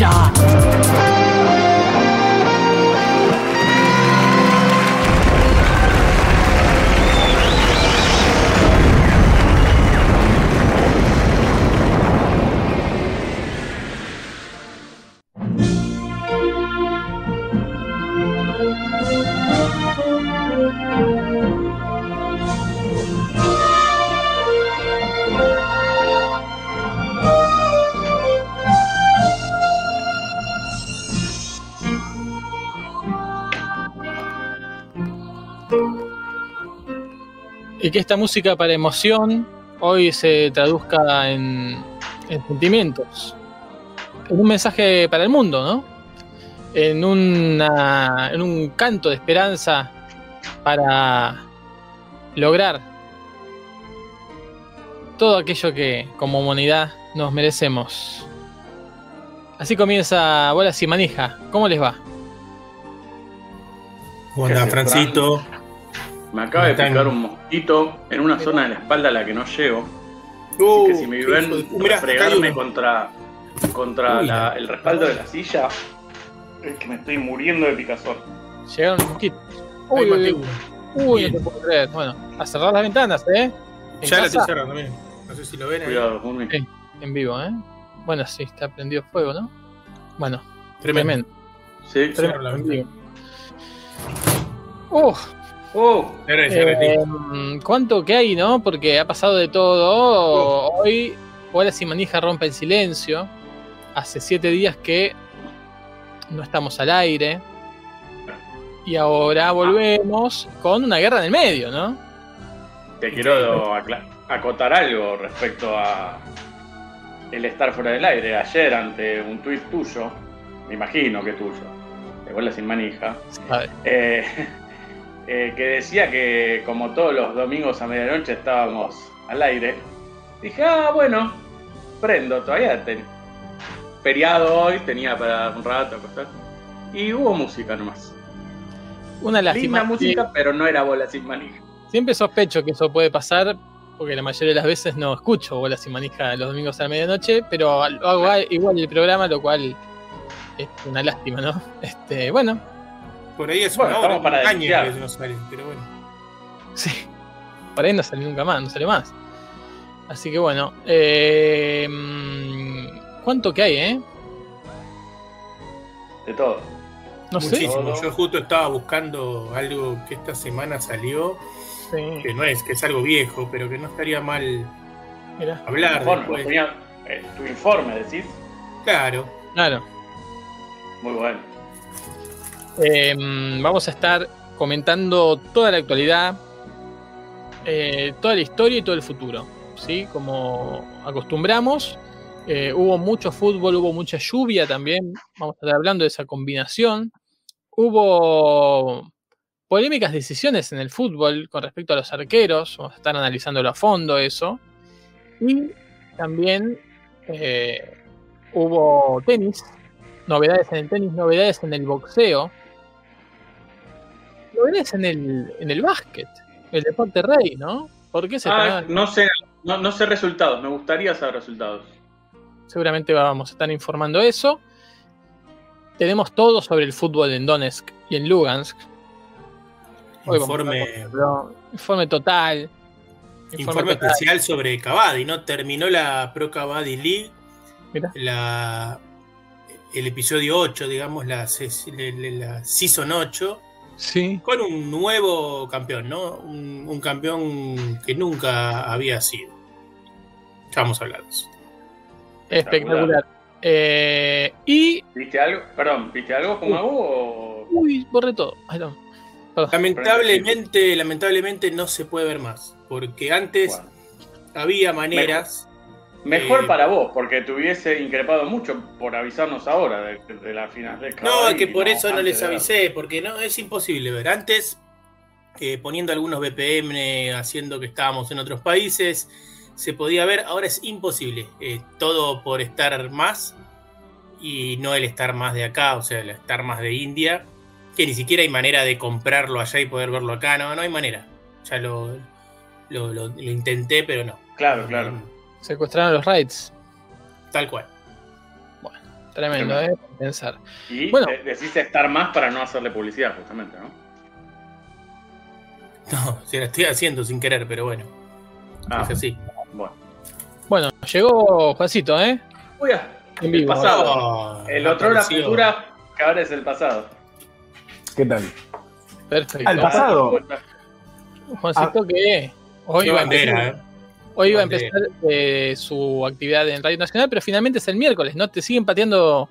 ya. Y que esta música para emoción hoy se traduzca en, en sentimientos. En un mensaje para el mundo, ¿no? En, una, en un canto de esperanza para lograr todo aquello que como humanidad nos merecemos. Así comienza Bolas y Manija. ¿Cómo les va? ¿Cómo andás, Francito? Me acaba de picar un mosquito en una zona de la espalda a la que no llego. Uh, Así que si me hijo de- ven hay fregarme contra, contra Uy, la- la- el respaldo de la silla, es que me estoy muriendo de picazón. Llegaron los mosquitos. Ahí Uy, uy, uy, no te puedo creer. Bueno, a cerrar las ventanas, ¿eh? En Ya la casa, estoy cerrando, miren. No sé si lo ven ahí. Cuidado, Jumi. Sí. En vivo, ¿eh? Bueno, sí, está prendido fuego, ¿no? Bueno, Tremendo. tremendo. Sí. Cierro la tremendo. ventana. en vivo. Uf, Eh, listo. ¿cuánto que hay, no? Porque ha pasado de todo. Hoy, Bolas y Manija rompe el silencio. Hace siete días que no estamos al aire. Y ahora volvemos con una guerra en el medio, ¿no? te quiero acotar algo respecto a el estar fuera del aire. Ayer, ante un tuit tuyo, me imagino que tuyo, de bola sin manija, eh, eh, que decía que como todos los domingos a medianoche estábamos al aire, dije, ah, bueno, prendo, todavía ten- feriado hoy, tenía para un rato acostar, y hubo música nomás. Una lástima. Linda música, pero no era bola sin manija. Siempre sospecho que eso puede pasar, porque la mayoría de las veces no escucho bolas y manija los domingos a la medianoche, pero hago igual el programa, lo cual es una lástima, ¿no? Este, bueno, Por ahí es Bueno, una hora, para un año que no sale, pero bueno. sí. Por ahí no sale nunca más, no sale más. Así que bueno, eh, ¿cuánto que hay, eh? De todo. No sé. Muchísimo. Yo justo estaba buscando algo que esta semana salió, Sí, que no es, que es algo viejo, pero que no estaría mal mirá, hablar Informe, después. tenía- eh, tu informe, decís. Claro. claro. Muy bueno. Mm, vamos a estar comentando toda la actualidad, eh, toda la historia y todo el futuro. ¿sí? Como acostumbramos, eh, hubo mucho fútbol, hubo mucha lluvia también. Vamos a estar hablando de esa combinación. Hubo polémicas decisiones en el fútbol con respecto a los arqueros. Vamos a estar analizándolo a fondo eso. Y también eh, hubo tenis, novedades en el tenis, novedades en el boxeo, novedades en el, en el básquet, el deporte rey, ¿no? ¿Por qué se Ah, no sé, no, no sé resultados, me gustaría saber resultados. Seguramente vamos a estar informando eso. Tenemos todo sobre el fútbol en Donetsk y en Lugansk. Hoy Informe, informe total. informe total. especial sobre Cavadi, ¿no? Terminó la Pro Cavadi League, Mirá. la, el episodio 8, digamos, la, la Season 8, Sí. con un nuevo campeón, ¿no? Un, un campeón que nunca había sido. Ya vamos a hablar de eso. Espectacular. Eh, y. ¿Viste algo? Perdón, ¿viste algo o.? Uy, borré todo. Ay, no. Perdón. Lamentablemente, lamentablemente no se puede ver más, porque antes Bueno, había maneras Mejor Eh, para vos, porque te hubiese increpado mucho por avisarnos ahora de, de la final de No, es que por eso no les avisé, porque no es imposible ver. Antes, eh, poniendo algunos VPN, haciendo que estábamos en otros países, se podía ver. Ahora es imposible. Eh, todo por estar más y no el estar más de acá, o sea, el estar más de India, que ni siquiera hay manera de comprarlo allá y poder verlo acá. No, no hay manera. Ya lo, lo, lo- lo intenté, pero no. Claro, claro. Secuestraron los raids. Tal cual. Tremendo, Tremendo. ¿eh? Pensar. Y Bueno. de- decís estar más para no hacerle publicidad, justamente, ¿no? No, se la estoy haciendo sin querer, pero bueno. Ah, Es así. bueno. Bueno, llegó Juancito, ¿eh? Uy, ah, En el vivo. pasado. Oh, El otro era apareció. futura, que ahora es el pasado. ¿Qué tal? Perfecto. Al pasado. Juancito que hoy bandera, eh. Hoy va a empezar eh, su actividad en Radio Nacional, pero finalmente es el miércoles, ¿no? Te siguen pateando.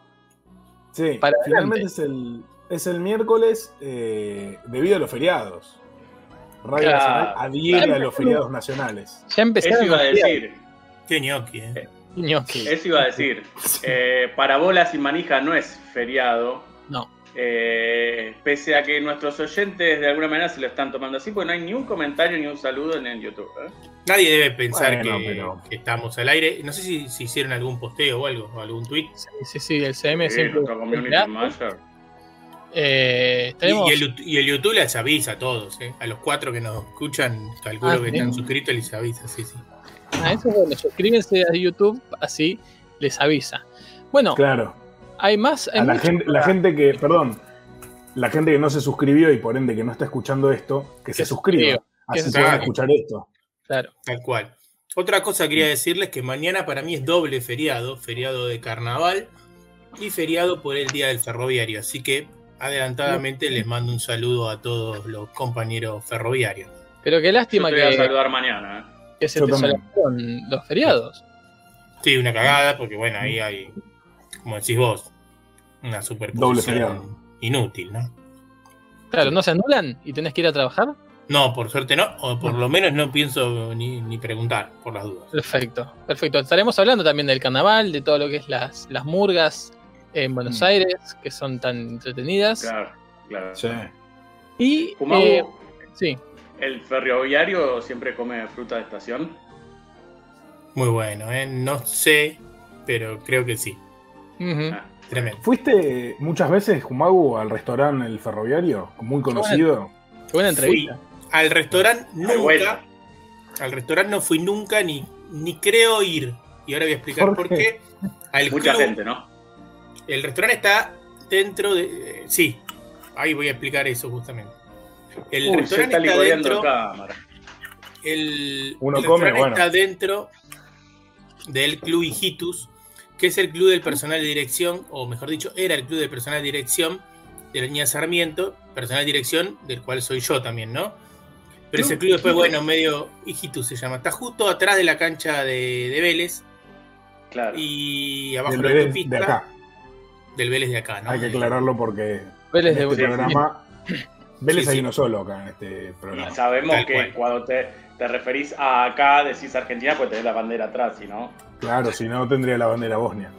Sí, Para finalmente es el, es el miércoles eh, debido a los feriados. Radio Claro. Nacional adhiere a los feriados nacionales. Ya empezaron Eso iba a decir. Qué ñoqui, eh. ñoqui. Eso iba a decir. Eh, para bolas y manija no es feriado. No. Eh, pese a que nuestros oyentes de alguna manera se lo están tomando así, pues no hay ni un comentario ni un saludo en el YouTube. ¿eh? Nadie debe pensar Bueno, que, pero- que estamos al aire. No sé si, si hicieron algún posteo o algo, o algún tweet. Sí, sí, sí, el CM Sí, siempre. Eh, Y, tenemos. y el, y el YouTube les avisa a todos, eh. A los cuatro que nos escuchan, calculo Ah, que ¿sí? están suscritos, les avisa, sí, sí. Ah, eso es bueno. Suscríbanse a YouTube, así les avisa. Bueno, Claro. Hay más. hay A la gente, la gente que, perdón, la gente que no se suscribió y por ende que no está escuchando esto, que se se suscriba. que Así se pueden suscriba. escuchar esto. Claro. Tal cual. Otra cosa quería decirles que mañana para mí es doble feriado, feriado de carnaval y feriado por el Día del Ferroviario. Así que adelantadamente les mando un saludo a todos los compañeros ferroviarios. Pero qué Yo lástima te voy a que, saludar mañana. ¿eh? que se Yo te los feriados. Sí, una cagada, porque bueno, ahí hay, como decís vos, una Doble superposición inútil, ¿no? Claro, no se anulan y tenés que ir a trabajar. No, por suerte no, o por lo menos no pienso ni, ni preguntar por las dudas. Perfecto, perfecto. Estaremos hablando también del carnaval, de todo lo que es las, las murgas en Buenos Mm. Aires, que son tan entretenidas. Claro, claro. Sí. Y eh, sí, el ferroviario siempre come fruta de estación. Muy bueno, ¿eh? No sé, pero creo que sí. Ah, Tremendo. ¿Fuiste muchas veces, Jumagu, al restaurante El Ferroviario? Muy conocido. qué buena Fui entrevista. al restaurante vuelta. nunca. Al restaurante no fui nunca ni, ni creo ir. Y ahora voy a explicar ¿Por por, qué? qué. Al Mucha club- gente, ¿no? El restaurante está dentro de. eh, sí, ahí voy a explicar eso justamente. El Uy, se restaurante está está dentro. cámara. El, Uno el come, restaurante bueno. está dentro del Club Hijitus, que es el club del personal de dirección, o mejor dicho, era el club del personal de dirección de la niña Sarmiento, personal de dirección del cual soy yo también, ¿no? Pero ese Club después, bueno, medio Hijitus se llama. Está justo atrás de la cancha de, de Vélez Claro. y abajo Del de la Vélez autopista de acá. del Vélez de acá, ¿no? Hay que aclararlo porque Vélez en de este programa Vélez Sí, hay sí. uno solo acá en este Y programa. sabemos Tal que cual. cuando te, te referís a acá, decís Argentina, pues tenés la bandera atrás, ¿y no? Claro, si no tendría la bandera Bosnia.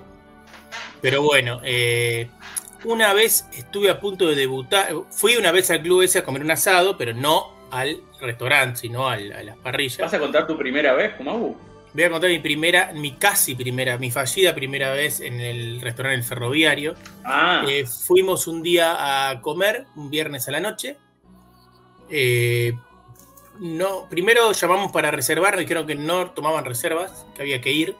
Pero bueno, eh, una vez estuve a punto de debutar. Fui una vez al club ese a comer un asado, pero no al restaurante, sino al- a las parrillas. ¿Vas a contar tu primera vez, Kumabu? Voy a contar mi primera, mi casi primera, mi fallida primera vez en el restaurante El Ferroviario. Ah, Eh, fuimos un día a comer, un viernes a la noche. Eh, no, primero llamamos para reservar, nos dijeron que no tomaban reservas, que había que ir.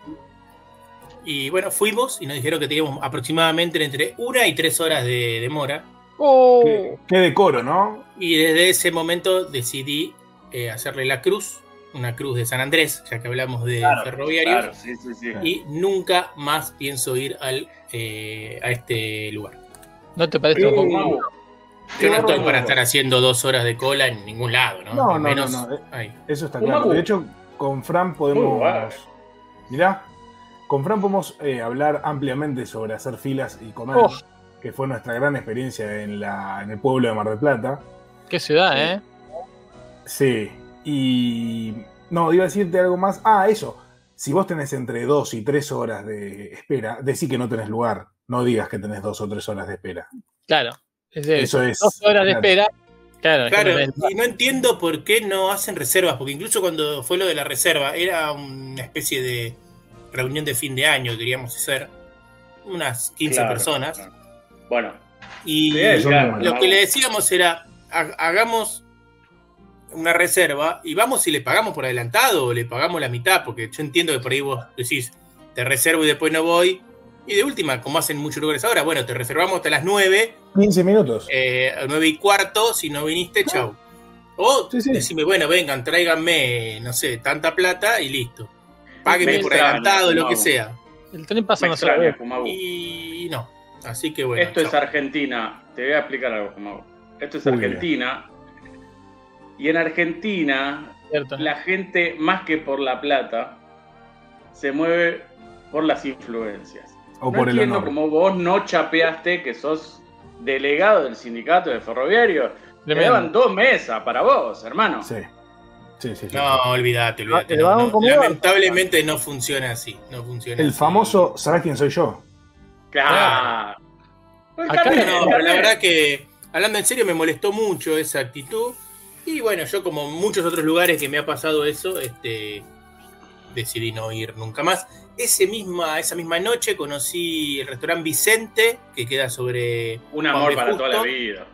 Y bueno, fuimos y nos dijeron que teníamos aproximadamente entre una y tres horas de demora. ¡Oh! Qué, qué decoro, ¿no? Y desde ese momento decidí eh, hacerle la cruz, una cruz de San Andrés, ya que hablamos de Claro, ferroviarios. claro, sí, sí, sí. Y nunca más pienso ir al, eh, a este lugar. ¿No te parece un poco? Yo no estoy para estar haciendo dos horas de cola en ningún lado, ¿no? No, no, menos no, no, eh. Eso está claro. De hecho, con Fran podemos. Mirá, con Fran podemos eh, hablar ampliamente sobre hacer filas y comer, Oh. que fue nuestra gran experiencia en, la, en el pueblo de Mar del Plata. Qué ciudad, ¿eh? Sí, y. No, iba a decirte algo más. Ah, eso. si vos tenés entre dos y tres horas de espera, decí que no tenés lugar. No digas que tenés dos o tres horas de espera. Claro. Es Eso es. Dos horas de espera. Claro, es que Claro, no y no entiendo por qué no hacen reservas, porque incluso cuando fue lo de la reserva, era una especie de reunión de fin de año que queríamos hacer, unas 15 Claro, personas, claro. Bueno, y Sí, claro. lo que le decíamos era, ha- hagamos una reserva y vamos si le pagamos por adelantado o le pagamos la mitad, porque yo entiendo que por ahí vos decís, te reservo y después no voy, y de última, como hacen muchos lugares ahora, bueno, te reservamos hasta las 9 15 minutos. eh, a 9 y cuarto, si no viniste, chau. O Sí, sí. decime, bueno, vengan, tráiganme, no sé, tanta plata y listo. Páguenme Me por adelantado, lo que sea. El tren pasa sola extraña. Y no. Así que bueno. Esto es. Argentina. Te voy a explicar algo, Fumabu. Esto es Uy, Argentina. Y en Argentina, ¿cierto? la gente, más que por la plata, se mueve por las influencias. O no por el entiendo honor. cómo vos no chapeaste que sos delegado del sindicato de ferroviario. Te Tremendo. daban dos mesas para vos, hermano. Sí. Sí, sí, sí. No, olvídate, olvídate. te no, daban no. como- Lamentablemente no funciona así. No funciona El así. famoso, ¿sabés quién soy yo? Claro. El Acá No, pero la verdad que, hablando en serio, me molestó mucho esa actitud. Y bueno, yo como muchos otros lugares que me ha pasado eso, este, decidí no ir nunca más. Ese misma, esa misma noche conocí el restaurante Vicente, que queda sobre Un amor para toda la Justo, vida.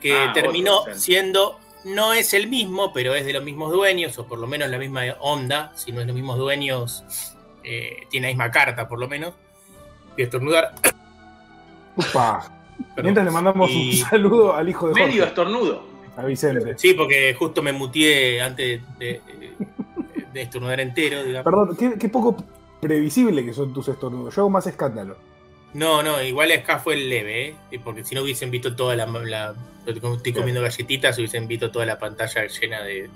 que Ah, terminó siendo, no es el mismo, pero es de los mismos dueños, o por lo menos la misma onda, si no es los mismos dueños, eh, tiene la misma carta por lo menos. A estornudar. Upa. Perdón. Mientras le mandamos Y- un saludo al hijo de Medio Jorge, estornudo. a Vicente. Sí, porque justo me mutié antes de, de- de estornudar entero, digamos. Perdón, qué, qué poco previsible que son tus estornudos. Yo hago más escándalo. No, no, igual acá fue el leve, ¿eh? porque si no hubiesen visto toda la, la- estoy comiendo galletitas, hubiesen visto toda la pantalla llena de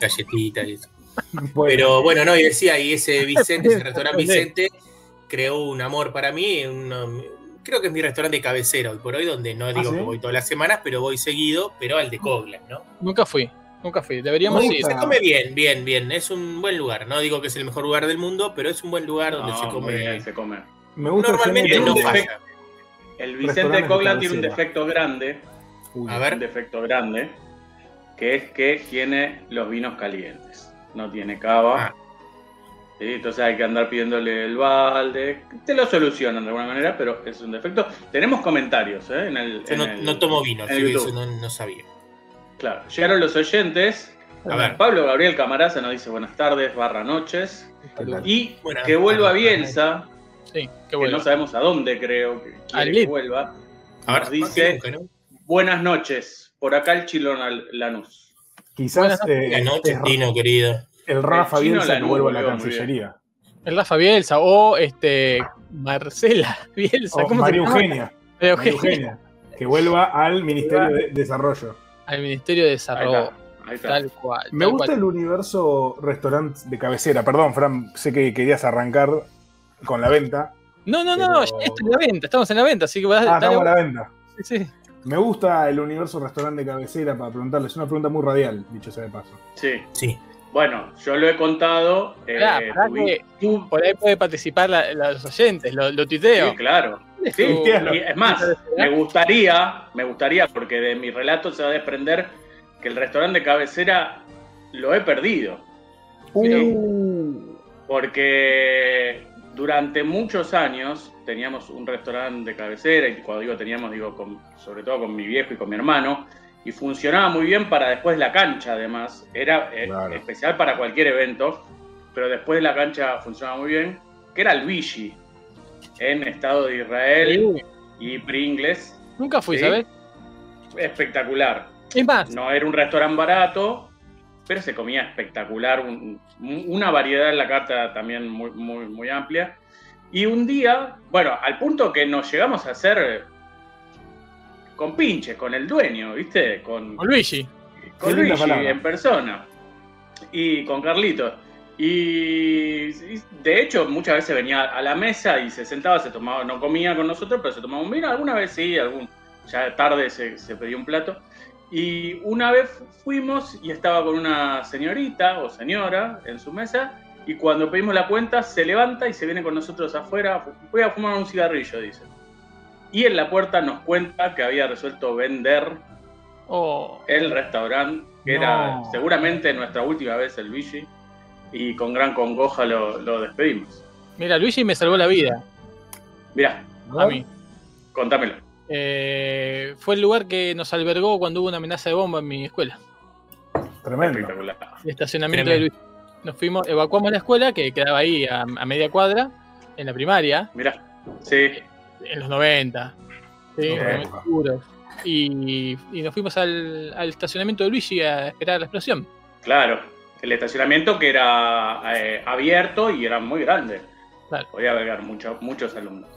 galletitas y eso. Bueno, Pero bueno, no, y decía, y ese Vicente, ese restaurante Vicente, creó un amor para mí, un- creo que es mi restaurante de cabecera hoy por hoy, donde no digo ¿sí? que voy todas las semanas, pero voy seguido, pero al de Coglan, ¿no? Nunca fui. Nunca fui. Deberíamos ir. Se come bien, bien, bien, es un buen lugar, no digo que es el mejor lugar del mundo, pero es un buen lugar donde No, se come... bien, se come. me gusta Normalmente no falla. El Vicente Coglan tiene un defecto grande. Uy, A ver. Un defecto grande. Que es que tiene los vinos calientes. No tiene cava. Ah. Sí, entonces hay que andar pidiéndole el balde. Te lo solucionan de alguna manera, pero es un defecto. Tenemos comentarios ¿eh? en el. Yo en no, el- no tomo vino, en YouTube. eso no, no sabía. Claro, llegaron los oyentes. A ver. Pablo Gabriel Camaraza nos dice buenas tardes, barra noches. Y Buenas que vuelva. Bielsa, Sí, qué que bueno. no sabemos a dónde creo que que vuelva. A ver, Nos dice- nunca, ¿no? Buenas noches, por acá el Chilón Lanús. Quizás eh, Buenas noches, es Tino, querido. el Rafa El Bielsa que vuelva a la Cancillería. El Rafa Bielsa o este Marcela Bielsa. O ¿Cómo María se llama? Eugenia. María María Eugenia. Eugenia. Que vuelva al Ministerio de Desarrollo. Al Ministerio de Ahí Desarrollo. está. Ahí está. Tal cual. Me tal gusta cual. el universo restaurante de cabecera. Perdón, Fran, sé que querías arrancar con la venta. No, no, no, ya en la venta, estamos en la venta, así que vas Ah, estamos a la venta. Sí, sí. Me gusta el universo restaurante de cabecera para preguntarles. Es una pregunta muy radial, dicho sea de paso. Sí. Sí. Bueno, yo lo he contado. eh, tuvi- que tu- por ahí puede participar la- la- los oyentes, lo, lo tuiteo. Sí, claro. Sí, Tu- y es más, me gustaría, me gustaría, porque de mi relato se va a desprender que el restaurante de cabecera lo he perdido. Uh, Porque durante muchos años teníamos un restaurante de cabecera, y cuando digo teníamos, digo con- sobre todo con mi viejo y con mi hermano, y funcionaba muy bien para después la cancha además. Era eh, Claro. especial para cualquier evento, pero después de la cancha funcionaba muy bien, que era el Vichy, en Estado de Israel Sí. y Pringles. Nunca fui, Sí. ¿sabes? Espectacular. Es más, No era un restaurante barato, pero se comía espectacular. un- un- una variedad en la carta también muy, muy, muy amplia. Y un día, bueno, al punto que nos llegamos a hacer con pinches, con el dueño, ¿viste? Con, con Luigi. con Luigi palabra. en persona. Y con Carlitos. Y, y de hecho, muchas veces venía a la mesa y se sentaba, se tomaba, no comía con nosotros, pero se tomaba un vino. Alguna vez sí, algún, ya tarde se, se pedía un plato. Y una vez fuimos y estaba con una señorita o señora en su mesa Y cuando pedimos la cuenta, se levanta y se viene con nosotros afuera. Voy a fumar un cigarrillo, dice. Y en la puerta nos cuenta que había resuelto vender Oh, el restaurante, que No. era seguramente nuestra última vez el Luigi. Y con gran congoja lo, lo despedimos. mira, Luigi me salvó la vida. Mirá, A mí. contámelo. Eh, fue el lugar que nos albergó cuando hubo una amenaza de bomba en mi escuela. Tremendo. Espectacular. El estacionamiento Tremendo. de Luigi. Nos fuimos, evacuamos la escuela que quedaba ahí a, a media cuadra, en la primaria, Mirá, sí, en los 90. ¿sí? Y, y nos fuimos al, al estacionamiento de Luigi a esperar la explosión. claro. El estacionamiento que era eh, abierto y era muy grande. Claro. Podía albergar mucho- muchos alumnos.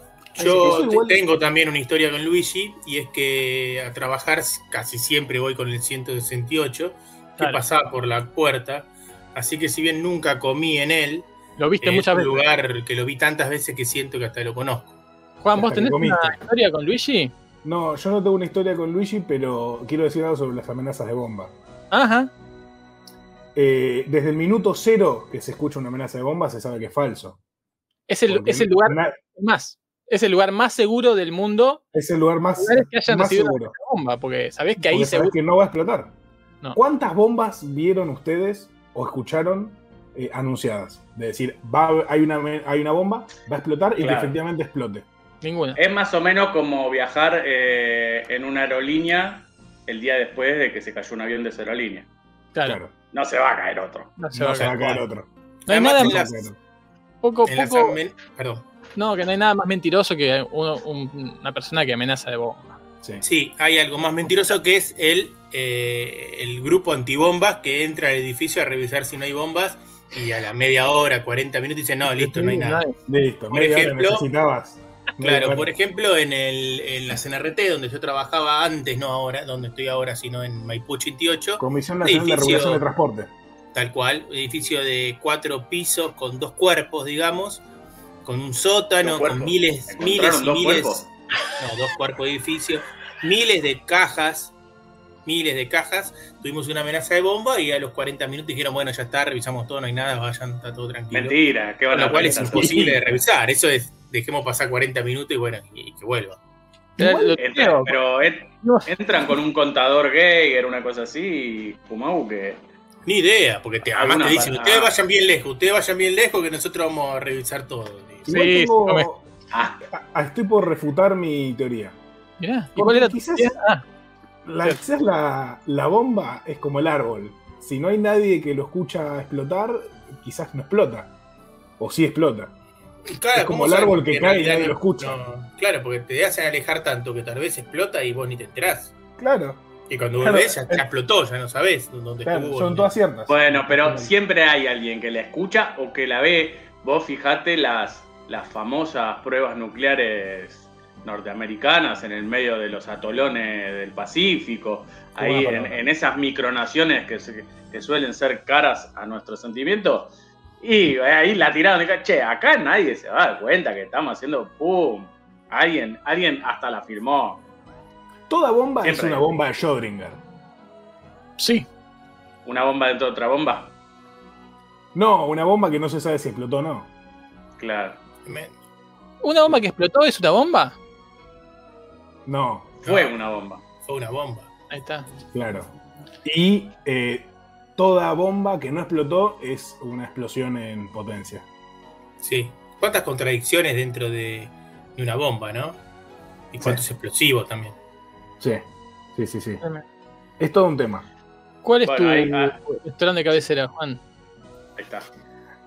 Yo tengo también una historia con Luigi y es que a trabajar casi siempre voy con el 168 que Claro. pasaba por la puerta. Así que si bien nunca comí en él, Lo viste es muchas un veces. lugar que lo vi tantas veces que siento que hasta lo conozco. Juan, ¿vos tenés una historia con Luigi? No, yo no tengo una historia con Luigi, pero quiero decir algo sobre las amenazas de bomba. Ajá. Eh, desde el minuto cero que se escucha una amenaza de bomba, se sabe que es falso. Es el, Porque es el lugar más. Es el lugar más seguro del mundo. es el lugar más, que hayan más recibido seguro. una bomba, porque sabés que ahí Porque sabes seguro. que no va a explotar. No. ¿Cuántas bombas vieron ustedes o escucharon eh, anunciadas? De decir, va, hay, una, hay una bomba, va a explotar y que efectivamente explote. Ninguna. Es más o menos como viajar eh, en una aerolínea el día después de que se cayó un avión de esa aerolínea. Claro. Claro. No se va a caer otro. No se No va a se va a caer. otro. No hay Además, nada más, las- poco, las poco- amen- Perdón. no, que no hay nada más mentiroso que uno- un- una persona que amenaza de bomba. Sí. Sí, hay algo más mentiroso que es el, eh, el grupo antibombas que entra al edificio a revisar si no hay bombas y a la media hora, 40 minutos dice, no, listo, no hay nada. Listo, Por media hora ejemplo- necesitabas. Claro, por ejemplo, en, el, en la CNRT, donde yo trabajaba antes, no ahora, donde estoy ahora, sino en Maipú 88, Comisión Nacional de Regulación de Transporte. tal cual, edificio de cuatro pisos con dos cuerpos, digamos, con un sótano, ¿Dos con miles, ¿Encontraron miles y dos miles, cuerpos? no, dos cuerpos de edificio, miles de cajas, miles de cajas, tuvimos una amenaza de bomba y a los 40 minutos dijeron, bueno, ya está, revisamos todo, no hay nada, vayan, está todo tranquilo. Mentira, ¿qué van Con a lo cual es imposible de revisar, eso es, dejemos pasar 40 minutos y bueno, y que vuelva. Igual- Entran, pero entran con un contador Geiger, una cosa así, y Fumau que. Ni idea, porque te, además te dicen, ustedes vayan bien lejos, ustedes vayan bien lejos que nosotros vamos a revisar todo. Sí, tengo- come. Ah, a- estoy por refutar mi teoría. mirá, ¿y Porque cuál era tu quizás-? Ah, La, quizás la, la bomba es como el árbol. Si no hay nadie que lo escucha explotar, quizás no explota. O sí explota. Claro, Es como ¿cómo el árbol que en cae y nadie no- lo escucha. no? claro, porque te hacen alejar tanto que tal vez explota y vos ni te enterás. Claro, Y cuando Claro, volvés ya, eh, ya explotó, ya no sabés dónde claro, estuvo. son todas ciertas. bueno, pero siempre hay alguien que la escucha o que la ve. Vos fijate las, las famosas pruebas nucleares norteamericanas en el medio de los atolones del Pacífico, ahí en, en esas micronaciones que, se- que suelen ser caras a nuestros sentimientos. Y ahí la tiraron che, acá nadie se va a dar cuenta que estamos haciendo pum. Alguien, alguien hasta la firmó. Toda bomba Siempre es una bomba de Schrödinger. sí, Una bomba dentro de otra bomba. No, una bomba que no se sabe si explotó o no. Claro. Me- ¿una bomba que explotó es una bomba? No, Fue No. una bomba. Fue una bomba. Ahí está. claro. Y eh, toda bomba que no explotó es una explosión en potencia. Sí. ¿Cuántas contradicciones dentro de, de una bomba, no? Y cuántos explosivos también. Sí, sí, sí, sí. Es todo un tema. ¿Cuál es Bueno, tu ahí, ah. restaurante de cabecera, Juan? Ahí está.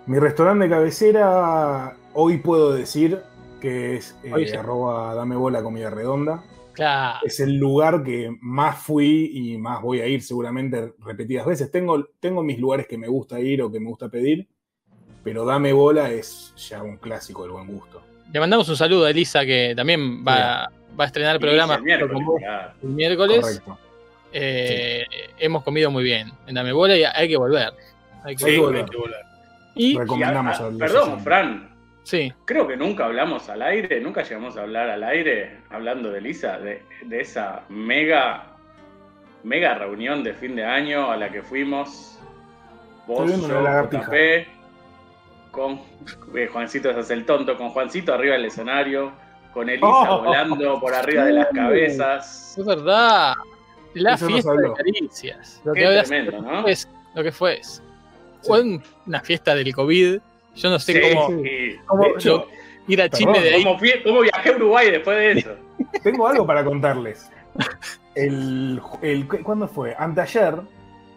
Mi restaurante de cabecera, hoy puedo decir que es eh, arroba dame bola comida redonda. Claro. Es el lugar que más fui y más voy a ir seguramente repetidas veces. Tengo, tengo mis lugares que me gusta ir o que me gusta pedir, pero dame bola es ya un clásico del buen gusto. Le mandamos un saludo a Elisa que también va, va a estrenar el programa el miércoles, el miércoles. Correcto. Eh, Hemos comido muy bien en Dame Bola y hay que volver. Hay que Sí, volver. hay que volar. Y, Recomendamos Y, ah, al Perdón. Fran. Sí, Creo que nunca hablamos al aire, nunca llegamos a hablar al aire, hablando de Lisa, de, de esa mega, mega reunión de fin de año a la que fuimos. Vos, yo. JP. con eh, Juancito se hace el tonto, con Juancito arriba del escenario, con Elisa Oh. volando por arriba de las cabezas. Es verdad. La Eso fiesta de caricias. Lo que, habrá tremendo, sido ¿no? es lo que fue. Fue un- una fiesta del COVID. Yo no sé Sí, cómo, sí. cómo De hecho, lo- ir a Chile perdón, de ahí. ¿Cómo, fui- cómo viajé a Uruguay después de eso? Tengo algo para contarles. El, el- ¿Cuándo fue? Anteayer,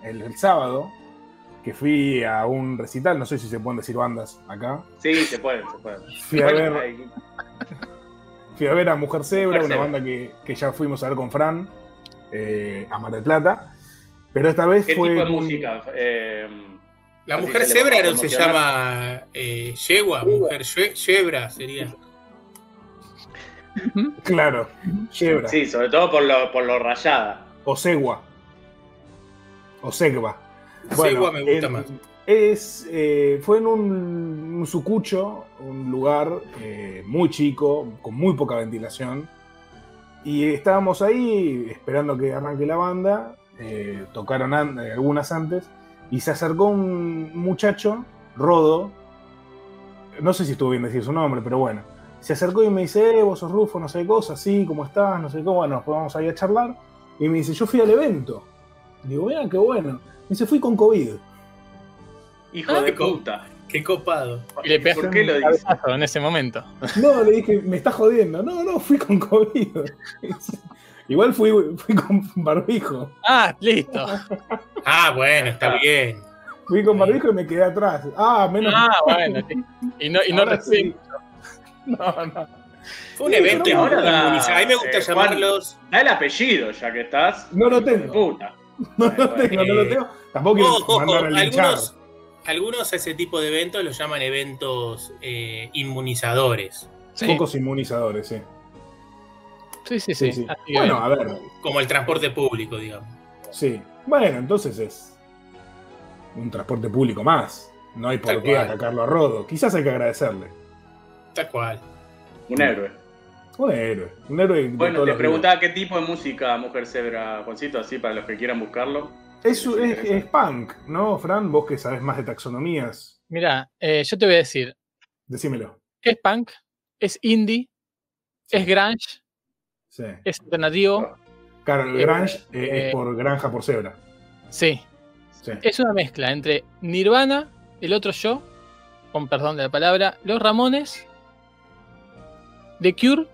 el, el sábado, que fui a un recital, no sé si se pueden decir bandas acá. Sí, se puede, se puede. Fui a ver, fui a ver a Mujer Zebra, una banda que, que ya fuimos a ver con Fran, eh, a Mar del Plata. Pero esta vez ¿Qué fue. tipo de música? Eh, La Así mujer cebra no se llama eh, yegua, mujer ye- yebra sería. Claro, Zebra. sí, sobre todo por lo, por lo rayada. O Segua. O Segva. Segua me gusta en- más. Es, eh, fue en un, un sucucho, un lugar eh, muy chico, con muy poca ventilación. Y estábamos ahí esperando que arranque la banda. eh, tocaron an- eh, algunas antes. Y se acercó un muchacho, Rodo. No sé si estuvo bien decir su nombre, pero bueno. Se acercó y me dice, eh, vos sos Rufo, no sé qué cosa, sí, ¿cómo estás? No sé cómo, bueno, pues vamos ahí a charlar. Y me dice, yo fui al evento. Digo, mira, qué bueno. Me dice, fui con COVID. Hijo Ah, de puta. Qué copado. Y le pegaste ¿Por qué lo dices? en ese momento. No, le dije, me está jodiendo. No, no, fui con COVID. Igual fui, fui con barbijo. Ah, listo. Ah, bueno, está bien. Fui con barbijo y me quedé atrás. Ah, menos Ah, bueno. Y no, y no sí. No, no. Fue un Sí, evento inmunizado. A mí me gusta eh, llamarlos. Da el apellido, ya que estás. No lo tengo. Puta. No lo tengo, no lo tengo. Tampoco Ojo, quiero ojo, mandar a algunos, algunos a ese tipo de eventos los llaman eventos eh, inmunizadores. Sí, Pocos inmunizadores, sí. Sí, sí. sí. Sí, Bueno, a ver, Como el transporte público, digamos. sí. Bueno, entonces es un transporte público más. No hay por Tal qué cual. atacarlo a Rodo. Quizás hay que agradecerle. Tal cual. Un héroe. Un héroe. Un héroe de Bueno, todos te los preguntaba qué tipo de música Mujer Zebra, Juancito, así para los que quieran buscarlo. Es, es, es punk, ¿no, Fran? Vos que sabés más de taxonomías. Mira, eh, yo te voy a decir, Decímelo. es punk, es indie, es grunge, Sí. es alternativo, Claro, el Eh, Grange eh, eh, es por granja por cebra. sí. Sí. Es una mezcla entre Nirvana, el otro yo, con perdón de la palabra, Los Ramones, The Cure,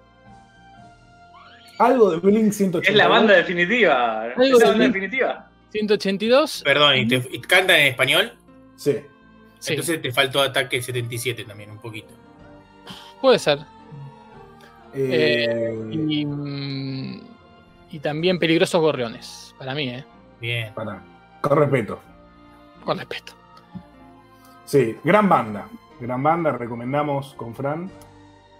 Algo de Blink 182. Es la banda definitiva. Es Algo la de banda definitiva. 182. Perdón, ¿y, te, y cantan en español? Sí. Sí, Entonces te faltó Ataque 77 también, un poquito. puede ser. Eh, Y, mm, y también Peligrosos Gorriones, para mí, ¿eh? Bien. Pará. Con respeto. con respeto. Sí, gran banda. Gran banda, recomendamos con Fran.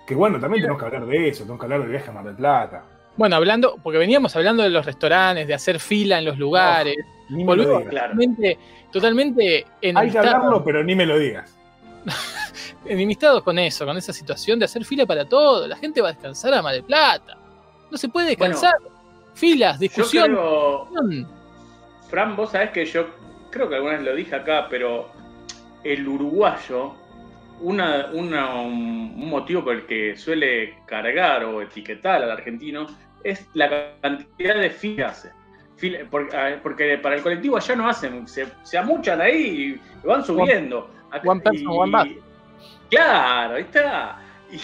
Que bueno, también tenemos que hablar de eso, tenemos que hablar del viaje a Mar del Plata. Bueno, hablando, porque veníamos hablando de los restaurantes, de hacer fila en los lugares, Ni me lo digas. Claro. totalmente, totalmente Hay que hablarlo, pero ni me lo digas. enemistados con eso, con esa situación de hacer fila para todo. La gente va a descansar a Mar del Plata. No se puede descansar. Filas, Yo discusión. creo, discusión. Fran, vos sabés que yo creo que alguna vez lo dije acá, pero el uruguayo, una, una- un un motivo por el que suele cargar o etiquetar al argentino es la cantidad de filas. porque, para el colectivo allá no hacen, se, se amuchan ahí y van subiendo. Acá- one person, one. Claro, ahí está.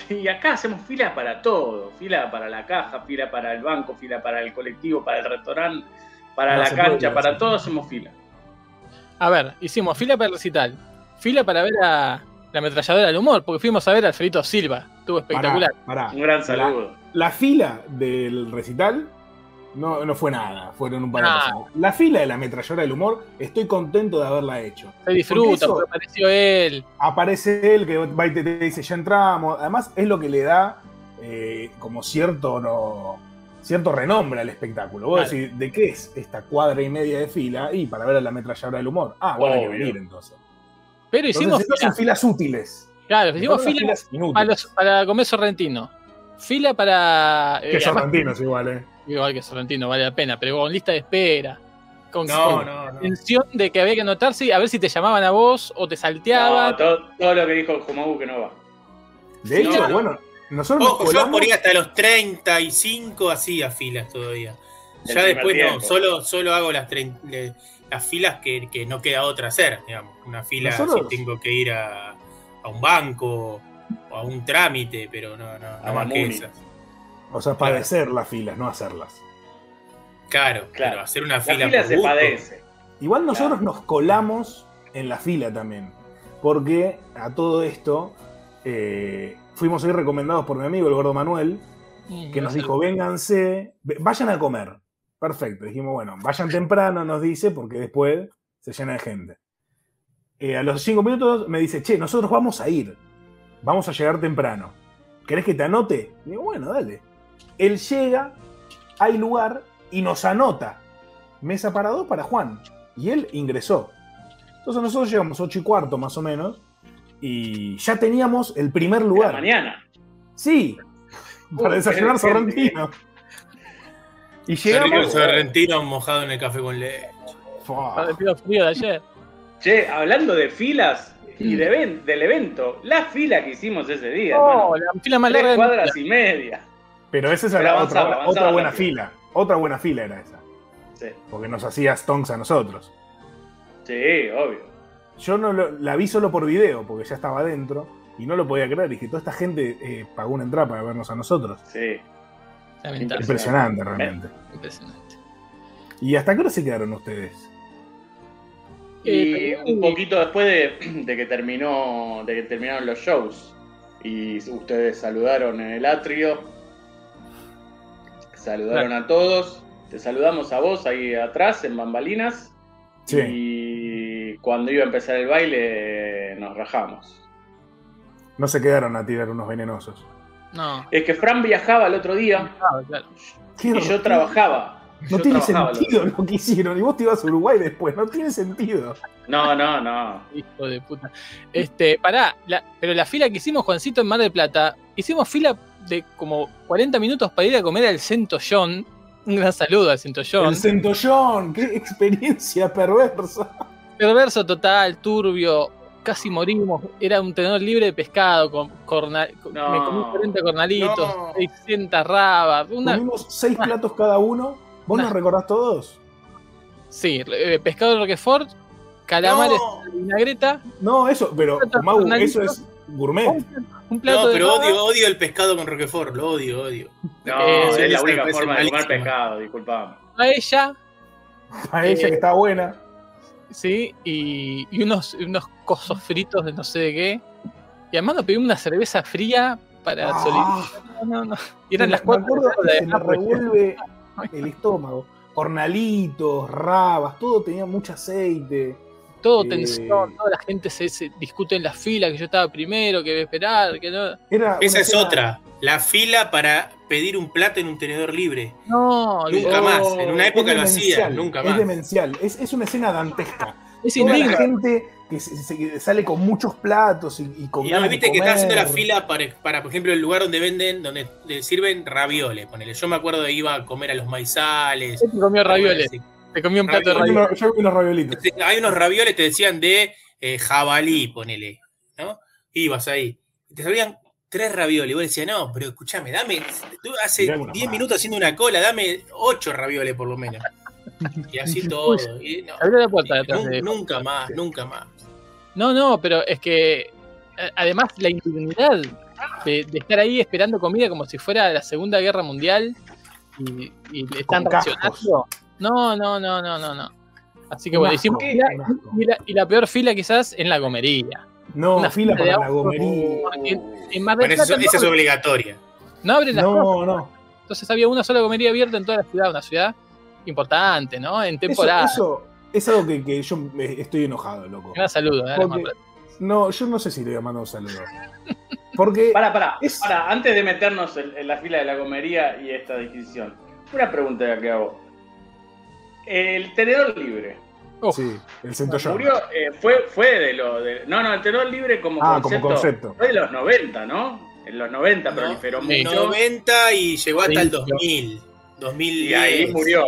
Y, y acá hacemos fila para todo, fila para la caja, fila para el banco, fila para el colectivo, para el restaurante, para No la cancha, para todo hacemos fila. A ver, hicimos fila para el recital, fila para ver a la ametralladora del humor, porque fuimos a ver a Alfredito Silva. Estuvo espectacular. Pará, pará. Un gran saludo. La fila del recital no, no fue nada, fueron un par de Ah. La fila de la ametralladora del humor, estoy contento de haberla hecho. Se disfruta, porque apareció él. Aparece él que va y te, te dice, ya entramos. Además, es lo que le da eh, como cierto no cierto renombre al espectáculo. Vos Claro. decís, ¿de qué es esta cuadra y media de fila? Y para ver a la ametralladora del humor. Ah, bueno, hay que venir entonces. Pero Entonces, hicimos son filas útiles. Claro, hicimos filas inútiles. para, los- para comer sorrentino. Fila para. eh, Que además- sorrentinos igual, eh. Igual que sorrentino, vale la pena, pero con lista de espera. con, No, no, no. intención de que había que anotarse a ver si te llamaban a vos o te salteaban. No, todo, todo lo que dijo Jumagu que no va. De hecho, No, no. bueno, nosotros nos Ojo, yo colamos- por ahí hasta los 35 hacía filas todavía. El Ya después no, solo, solo hago las, las filas que, que no queda otra hacer, digamos. Una fila Nosotros- si tengo que ir a, a un banco o a un trámite, pero no, no, A no más que esas. O sea, padecer las filas, no hacerlas. Claro, Claro. pero hacer una La fila, fila por se gusto. padece. Igual nosotros nos colamos en la fila también. Porque a todo esto eh, fuimos hoy recomendados por mi amigo el gordo Manuel, que nos dijo, vénganse, vayan a comer. Perfecto, dijimos, bueno, vayan temprano, nos dice, porque después se llena de gente. Eh, a los cinco minutos me dice, che, nosotros vamos a ir, vamos a llegar temprano. ¿Querés que te anote? Digo, bueno, dale. Él llega, hay lugar y nos anota. Mesa para dos para Juan. Y él ingresó. Entonces nosotros llegamos ocho y cuarto más o menos y ya teníamos el primer La lugar. mañana. Sí, para Uh, desayunar qué- sorrentino. Y el llegamos. sorrentino mojado en el café con leche. Partido frío de ayer. Che, hablando de filas y de even- del evento, la fila que hicimos ese día, No, hermano. la fila más Tres larga cuadras y media. Pero esa es la avanzaba, otra, avanzaba otra buena rápido. fila. Otra buena fila era esa. Sí, Porque nos hacía stonks a nosotros. sí, obvio. Yo no lo- la vi solo por video, porque ya estaba adentro. Y no lo podía creer. Dije, toda esta gente eh, pagó una entrada para vernos a nosotros. Sí. Lamentable. Impresionante, realmente. Impresionante. ¿Y hasta qué hora se quedaron ustedes? Y Eh, un poquito después de, de que terminó, de que terminaron los shows y ustedes saludaron en el atrio, saludaron a todos, te saludamos a vos ahí atrás en bambalinas Sí. y cuando iba a empezar el baile nos rajamos. No se quedaron a tirar unos venenosos. No, Es que Fran viajaba el otro día claro, y yo trabajaba. No Yo tiene sentido lo que hicieron. Y vos te ibas a Uruguay después. No tiene sentido. No, no, no. Hijo de puta. Este, pará, la- pero la fila que hicimos, Juancito, en Mar del Plata, hicimos fila de como 40 minutos para ir a comer al Cento John. Un gran saludo al Cento John. El centollón. Qué experiencia perversa. Perverso total, turbio, casi morimos. Era un tenedor libre de pescado, con corna- No. me comí 40 cornalitos, No. 600 rabas. Una, Comimos seis platos cada uno. ¿Vos Nah. nos recordás todos? sí, eh, pescado de Roquefort, calamares No. de vinagreta, No, eso, pero Mau, eso es gourmet. un plato No, pero odio, odio el pescado con Roquefort, lo odio, odio. No, Eh, es sí, la única forma de comer pescado, disculpame. paella, A ella que está buena. sí, y, y unos, unos cosos fritos de no sé de qué. Y además nos pedimos una cerveza fría para Ah. No, no, no. Y eran Me- las me cuatro acuerdo de que la se me revuelve el estómago. Cornalitos, rabas, todo tenía mucho aceite. Todo Eh. tensión, toda la gente se, se discute en la fila, que yo estaba primero, que debe esperar, que no. Era Esa es otra. La fila para pedir un plato en un tenedor libre. No, Nunca más. En una Es época lo hacía, nunca Es más. demencial. Es, es una escena dantesca. Es Toda la gente que se- se- que sale con muchos platos y, y con Y de viste que está haciendo la fila para, para, por ejemplo, el lugar donde venden, donde le sirven ravioles. Ponele. Yo me acuerdo de iba a comer a los maizales. Te comió ravioles, te comió un plato de Yo vi ravioles. Yo vi unos raviolitos. Hay unos ravioles, te decían de eh, jabalí, ponele. ¿no? Ibas ahí. Y te salían tres ravioles. Y vos decías, no, pero escúchame, dame. Tú hace Mirá unos 10 más. minutos haciendo una cola, dame ocho ravioles por lo menos. Y así todo. Y no, la puerta de- nunca más, nunca más. No, no, pero es que a- además la indignidad de, de estar ahí esperando comida como si fuera la Segunda Guerra Mundial y, y le están racionando. No, no, no, no, no, no. Así que Un bueno, asco, hicimos fila, y, la, y la peor fila quizás en la gomería. No, una fila fila de para la gomería. En Mar del Bueno, esa, es obligatoria. no abren las cosas. No, no. Entonces había una sola gomería abierta en toda la ciudad, una ciudad importante, ¿no? En temporada. Eso, eso es algo que, que yo estoy enojado, loco. Un saludo, ¿eh? Porque-. No, yo no sé si le voy a mandar un saludo. Porque Para, para, Es- para, antes de meternos en, en la fila de la comería y esta disquisición, una pregunta que hago. El tenedor libre. Uf, sí, el centollón. Murió, eh, fue, fue de lo de. No, no, el tenedor libre como Ah, concepto. como concepto. Fue de los 90, ¿no? En los 90 proliferó sí. mucho. 90 y llegó hasta Sí, el yo- 2000. 2010. Y ahí murió.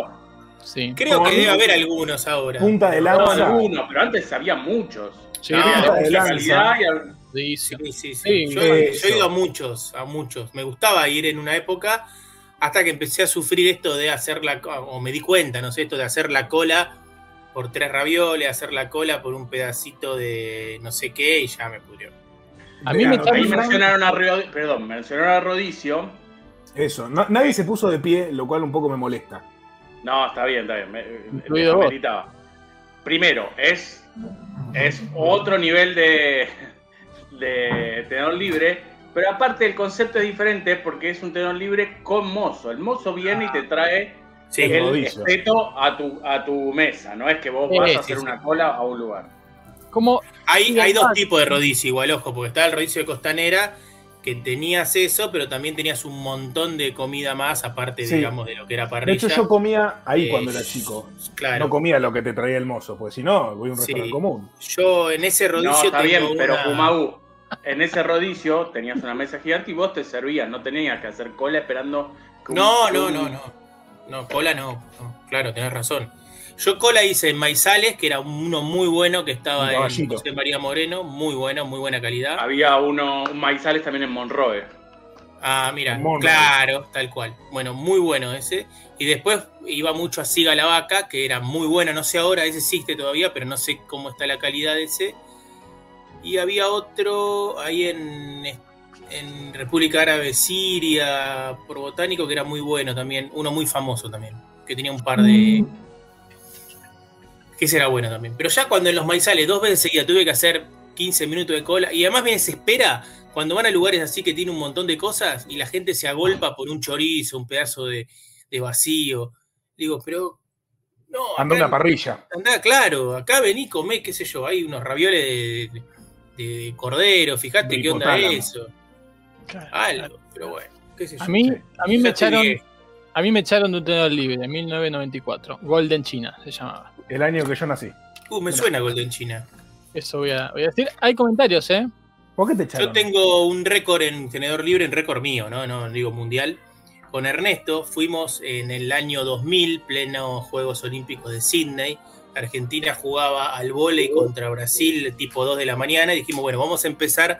Sí. Creo que debe haber algunos ahora. Punta de No, lanza. algunos, pero antes había muchos. Sí, No, Había punta de mucha lanza. calidad y al- buenísimo. Sí, sí, sí. Sí, yo, he ido a muchos, a muchos. Me gustaba ir en una época hasta que empecé a sufrir esto de hacer la o me di cuenta, no sé, esto de hacer la cola por tres ravioles, hacer la cola por un pedacito de no sé qué y ya me pudrió. A mí me está- Ahí mencionaron a perdón, mencionaron a Rodicio. Eso, no- nadie se puso de pie, lo cual un poco me molesta. No, está bien, está bien. Me, me. Primero, es, es otro nivel de, de tenor libre, pero aparte el concepto es diferente porque es un tenor libre con mozo. El mozo viene y te trae Sí, El espeto a tu, a tu mesa, no es que vos Sí, vas a hacer sí. una cola a un lugar. Como hay, hay dos tipos de rodicio igual, ojo, porque estaba el rodicio de costanera que tenías eso, pero también tenías un montón de comida más aparte, Sí. digamos, de lo que era De parrilla. hecho, yo comía ahí Eh, cuando era chico. Claro. No comía lo que te traía el mozo, porque si no, voy a un Sí. restaurante común. Yo en ese rodicio No, está pero una- Kumaú, en ese rodicio tenías una mesa gigante y vos te servías, no tenías que hacer cola esperando. que No, no, no, no. No, cola no. no, Claro, tenés razón. Yo cola hice en Maizales, que era uno muy bueno, que estaba en. José María Moreno, muy bueno, muy buena calidad. Había uno, un maizales también en Monroe. Ah, mira, claro, tal cual. Bueno, muy bueno ese. Y después iba mucho a Siga la Vaca, que era muy bueno, no sé ahora, ese existe todavía, pero no sé cómo está la calidad de ese. Y había otro ahí en, en República Árabe, Siria, por Botánico, que era muy bueno también, uno muy famoso también, que tenía un par de... que ese era bueno también. Pero ya cuando en los maizales dos veces seguidas tuve que hacer 15 minutos de cola, y además me desespera cuando van a lugares así que tiene un montón de cosas y la gente se agolpa por un chorizo, un pedazo de, de vacío. Digo, pero... No, Anda una parrilla. Andá, claro, acá vení, comé, qué sé yo, hay unos ravioles de, de- de cordero, fíjate qué onda eso. Algo, pero bueno, qué sé yo. a mí, a mí me echaron, a mí me echaron de un tenedor libre en 1994. Golden China se llamaba. El año que yo nací. Uh, me suena Golden China. Eso voy a, voy a decir. Hay comentarios, ¿eh? ¿Por qué te echaron? Yo tengo un récord en tenedor libre, en récord mío, ¿no? No digo mundial. Con Ernesto fuimos en el año 2000, pleno Juegos Olímpicos de Sydney. Argentina jugaba al vóley contra Brasil, tipo 2 de la mañana, y dijimos, bueno, vamos a empezar,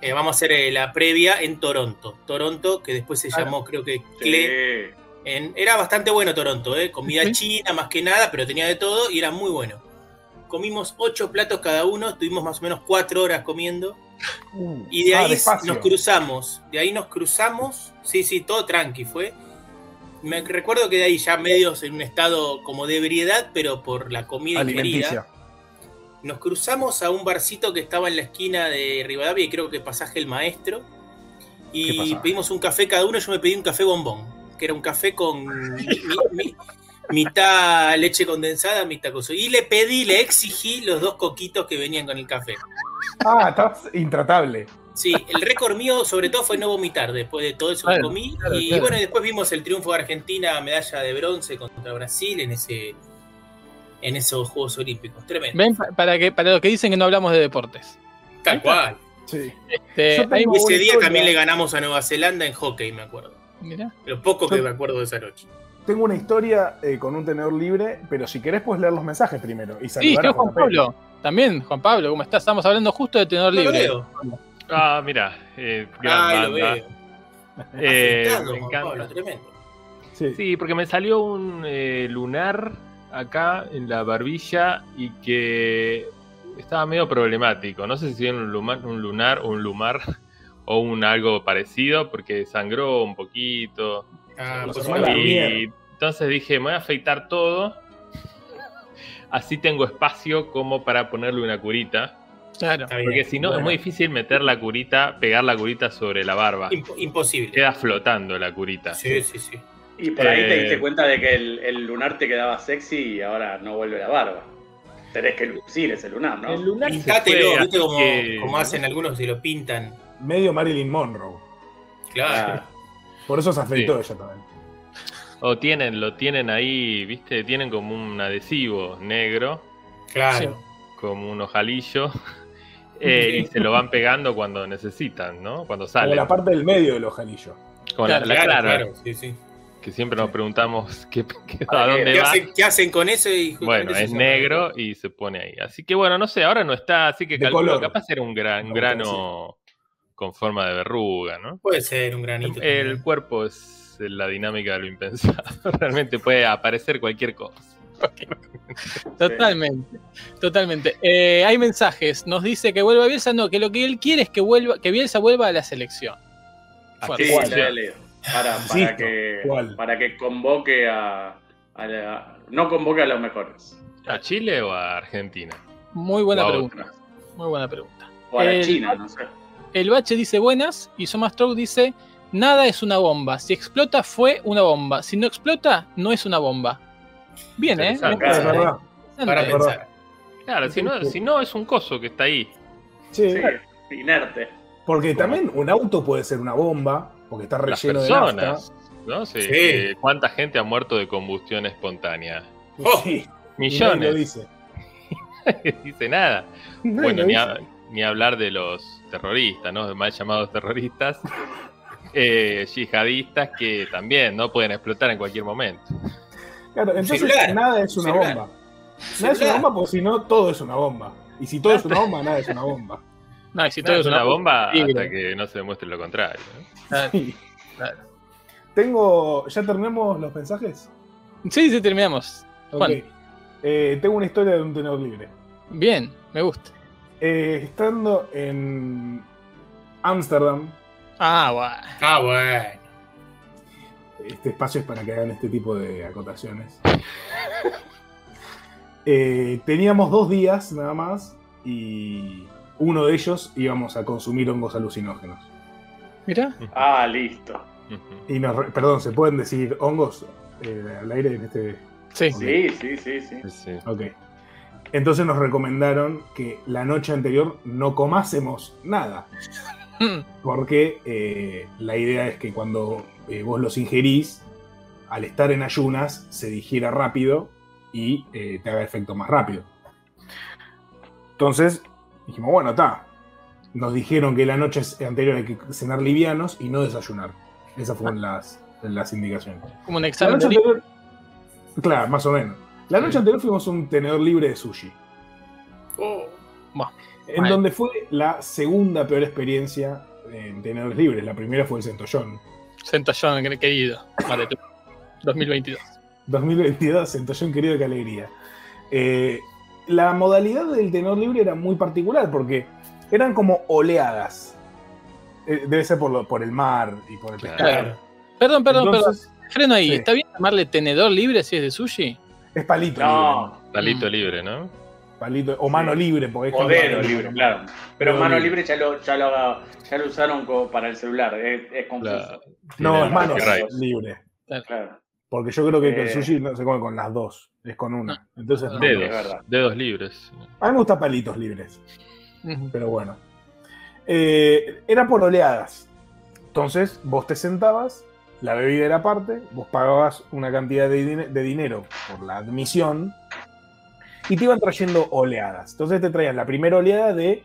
eh, vamos a hacer eh, la previa en Toronto. Toronto, que después se Claro. llamó, creo que CLE. Sí. En- era bastante bueno Toronto, ¿eh? comida Sí. china más que nada, pero tenía de todo y era muy bueno. Comimos ocho platos cada uno, estuvimos más o menos cuatro horas comiendo. Uh, Y de ah, ahí despacio. nos cruzamos. De ahí nos cruzamos. Sí, sí, todo tranqui fue. Me recuerdo que de ahí ya medios en un estado como de ebriedad, pero por la comida Alimenticia. ingerida. Nos cruzamos a un barcito que estaba en la esquina de Rivadavia y creo que pasaje el maestro. ¿Qué Y pedimos un café cada uno. Yo me pedí un café bombón, que era un café con mi- mi- mi- mitad leche condensada, mitad cosa. Y le pedí, le exigí los dos coquitos que venían con el café. Ah, estabas intratable. Sí, el récord mío sobre todo fue no vomitar después de todo eso Claro, que comí. claro, y claro. bueno, y después vimos el triunfo de Argentina, medalla de bronce contra Brasil en ese en esos Juegos Olímpicos. Tremendo. Ven, para, que, para los que dicen que no hablamos de deportes. Tal cual. Sí. Este, ese día historia. también le ganamos a Nueva Zelanda en hockey, me acuerdo. mirá. Lo poco que Yo- me acuerdo de esa noche. Tengo una historia eh, con un tenedor libre, pero si querés puedes leer los mensajes primero. Y Sí, yo Juan Juan Pablo. Pablo. También, Juan Pablo, ¿cómo estás? Estamos hablando justo de tenedor No lo libre. veo. Ah, mira, eh, Ay, lo veo. Eh, Afectado, me Juan encanta. Pablo, tremendo. Sí. Sí, porque me salió un eh, lunar acá en la barbilla y que estaba medio problemático. No sé si era un, luma- un lunar o un lumar o un algo parecido porque sangró un poquito. Ah. Y entonces dije, me voy a afeitar todo. Así tengo espacio como para ponerle una curita. Claro. Bien. Porque si no, es muy difícil meter la curita, pegar la curita sobre la barba. Imp- imposible. Queda flotando la curita. Sí, sí, sí. Y por ahí te Eh, diste cuenta de que el, el lunar te quedaba sexy y ahora no vuelve la barba. Tenés que lucir ese lunar, ¿no? El lunar se Pintátelo, fue, ¿viste? Como, que- como hacen algunos que lo pintan. Medio Marilyn Monroe. Claro. Ah, Por eso se afeitó Sí. ella también. O tienen, lo tienen ahí, viste, tienen como un adhesivo negro, Claro. como un ojalillo, eh, y se lo van pegando cuando necesitan, ¿no? Cuando Como salen. la parte del medio del ojalillo. Como la- Claro, la- Claro, claro, claro, sí, sí. Que siempre nos preguntamos qué, qué- a dónde ¿Qué va. hacen, qué hacen con eso? Y Bueno, es negro y se pone ahí. Así que bueno, no sé, ahora no está, así que De calculo, color. capaz era un gran No, grano con forma de verruga, ¿no? Puede ser un granito. El cuerpo es la dinámica de lo impensado. Realmente puede aparecer cualquier cosa. Totalmente, totalmente. Eh, hay mensajes. Nos dice que vuelva Bielsa. No, que lo que él quiere es que vuelva, que Bielsa vuelva a la selección. Fuerte. Sí, ¿Cuál? Para, que, ¿cuál? para que convoque a, a la- No convoque a los mejores. ¿A Chile o a Argentina? Muy buena pregunta. otra. Muy buena pregunta. O a la El- China, no sé. El Bache dice buenas y Somastroke dice nada es una bomba. Si explota fue una bomba. Si no explota no es una bomba. Bien, ¿eh? Verdad. Para pensar. Claro, si no, si no es un coso que está ahí. Sí, Sí, inerte. porque también un auto puede ser una bomba, porque está Las relleno de nafta. personas. ¿no? Sí, Sí. eh, ¿Cuánta gente ha muerto de combustión espontánea? Oh, Sí, y nadie lo Millones. dice. dice nada. Nadie Bueno, ni, dice. a- ni hablar de los terroristas, ¿no? Mal llamados terroristas. eh, yihadistas que también no pueden explotar en cualquier momento. Claro, entonces celular. nada es una Celular. bomba. Nada es una bomba porque si no, todo es una bomba. Y si todo es una bomba, nada es una bomba. No, y si No, todo es una bomba hasta que no se demuestre lo contrario. Sí. claro. Tengo. ¿Ya terminamos los mensajes? Sí, sí, terminamos. Juan. Ok. Eh, tengo una historia de un tenedor libre. Bien, me gusta. Eh, estando en Ámsterdam, Ah, bueno. ah, bueno. este espacio es para que hagan este tipo de acotaciones. Eh, teníamos dos días nada más y uno de ellos íbamos a consumir hongos alucinógenos. Mira. Ah, listo. Y nos, perdón, ¿se pueden decir hongos eh, al aire en este? Sí. Sí, sí, sí, sí. Sí. Ok. Entonces nos recomendaron que la noche anterior no comásemos nada. Porque eh, la idea es que cuando eh, vos los ingerís, al estar en ayunas, se digiera rápido y eh, te haga efecto más rápido. Entonces dijimos, bueno, está. Nos dijeron que la noche anterior hay que cenar livianos y no desayunar. Esas fueron las, las indicaciones. Como un La examen. noche de- anterior, claro, más o menos. La noche Sí. anterior fuimos a un tenedor libre de sushi. Oh, En Vale. donde fue la segunda peor experiencia en tenedores libres. La primera fue el Centollón. Centollón, querido. Vale, tú. 2022. 2022, Centollón querido, qué alegría. Eh, la modalidad del tenedor libre era muy particular porque eran como oleadas. Eh, debe ser por, lo- por el mar y por el Claro. pescado. claro. Perdón, perdón, Entonces, perdón. Freno ahí. sí. ¿Está bien llamarle tenedor libre si es de sushi? Es palito No, libre. Palito Mm. libre, ¿no? Palito, o mano Sí. libre, porque hay o dedo libre, claro. Pero mano libre. ya lo, ya lo, ya lo usaron como para el celular. Es, es confuso. No, es mano libre. Claro. Porque yo creo que el Eh. sushi no se come con las dos, es con una. Entonces, no. Dedos. Es verdad. Dedos libres. A mí me gustan palitos libres. Pero bueno. Eh, era por oleadas. Entonces, vos te sentabas, la bebida era aparte, vos pagabas una cantidad de, de dinero por la admisión y te iban trayendo oleadas. Entonces te traían la primera oleada de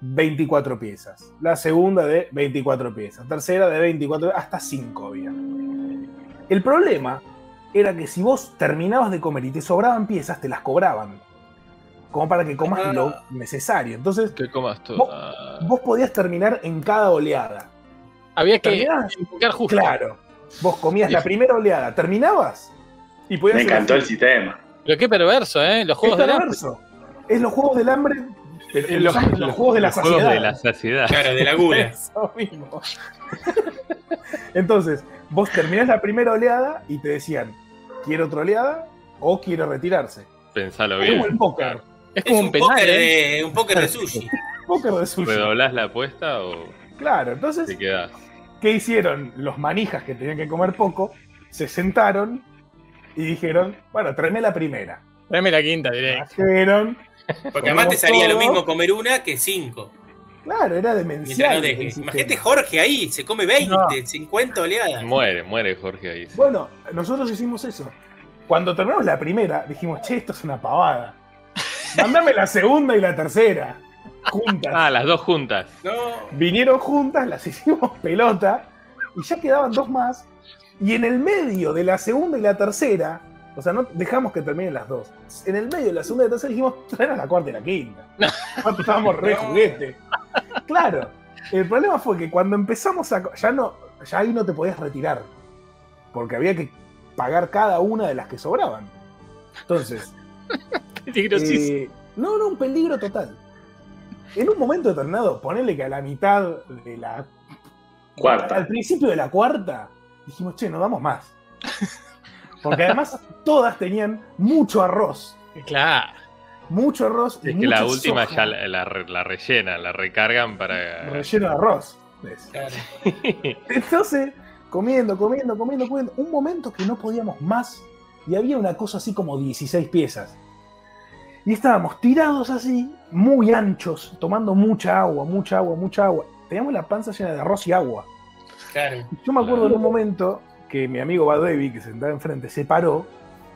24 piezas, la segunda de 24 piezas, tercera de 24, hasta 5 había. El problema era que si vos terminabas de comer y te sobraban piezas, te las cobraban. Como para que comas Ah. lo necesario. Entonces, Que comas todo. Vos- Ah, vos podías terminar en cada oleada. Había que justo. Claro. Vos comías la primera oleada, terminabas y podías Me encantó el sistema. Pero qué perverso, ¿eh? Los Es juegos de la... perverso. Es los juegos del hambre. pero Eh, los, los- los juegos de la los juegos saciedad. de la saciedad. Claro, de la gula. Eso mismo. Entonces, vos terminás la primera oleada y te decían, ¿quiere otra oleada o quiere retirarse? Pensalo Es como bien. el póker. Es Es como un, un penal, póker, ¿eh? de, un póker de sushi. Póker de sushi. ¿Redoblás la apuesta o Claro, entonces, te quedás? ¿qué hicieron? Los manijas que tenían que comer poco, se sentaron y dijeron, bueno, tráeme la primera. Tráeme la quinta, directo. Trajeron, Porque además te salía lo mismo comer una que cinco. Claro, era demencial. no. Imagínate Jorge ahí, se come 20, No. 50 oleadas. Muere, muere Jorge ahí. Bueno, nosotros hicimos eso. Cuando terminamos la primera, dijimos, che, esto es una pavada. Mándame la segunda y la tercera. Juntas. Ah, las dos juntas. No. Vinieron juntas, las hicimos pelota y ya quedaban dos más. Y en el medio de la segunda y la tercera, o sea, no dejamos que terminen las dos. En el medio de la segunda y la tercera dijimos, traer a la cuarta y la quinta. Estábamos re juguete. Claro. El problema fue que cuando empezamos a. Ya no. Ya ahí no te podías retirar. Porque había que pagar cada una de las que sobraban. Entonces. Peligrosísimo. eh, no, no, un peligro total. En un momento determinado, ponele que a la mitad de la Cuarta. al principio de la cuarta, dijimos, che, no damos más. Porque además todas tenían mucho arroz. Claro. Mucho arroz. y Es que la última soja. ya la, la la rellenan, la recargan para. Relleno de arroz. ¿ves? Claro. Entonces, comiendo, comiendo, comiendo, comiendo. Un momento que no podíamos más y había una cosa así como 16 piezas. Y estábamos tirados así, muy anchos, tomando mucha agua, mucha agua, mucha agua. Teníamos la panza llena de arroz y agua. Claro. Yo me acuerdo en un momento que mi amigo Badevi, que se sentaba enfrente, se paró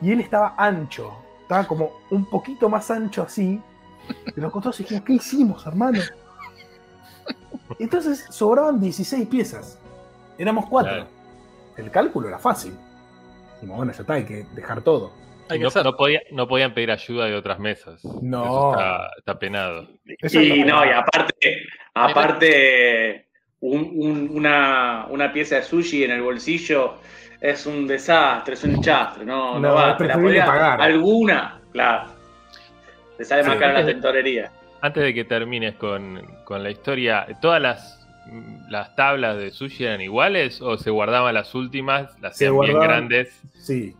y él estaba ancho. Estaba como un poquito más ancho así. Y los costados dijimos, ¿qué hicimos, hermano? Entonces sobraban 16 piezas. Éramos cuatro. Claro. El cálculo era fácil. Dijimos, bueno, ya está, hay que dejar todo. Hay que No, hacer. no podía- no podían pedir ayuda de otras mesas. No. Eso está, está penado. Eso Y no, y aparte, aparte un- un- una, una pieza de sushi en el bolsillo es un desastre, es un chastre, no, no, No, va. te la podría- pagar. Alguna, claro. Te sale más cara la tentorería. Antes de que termines con, con la historia, ¿todas las, las tablas de sushi eran iguales o se guardaban las últimas, las Se hacían bien grandes? Sí.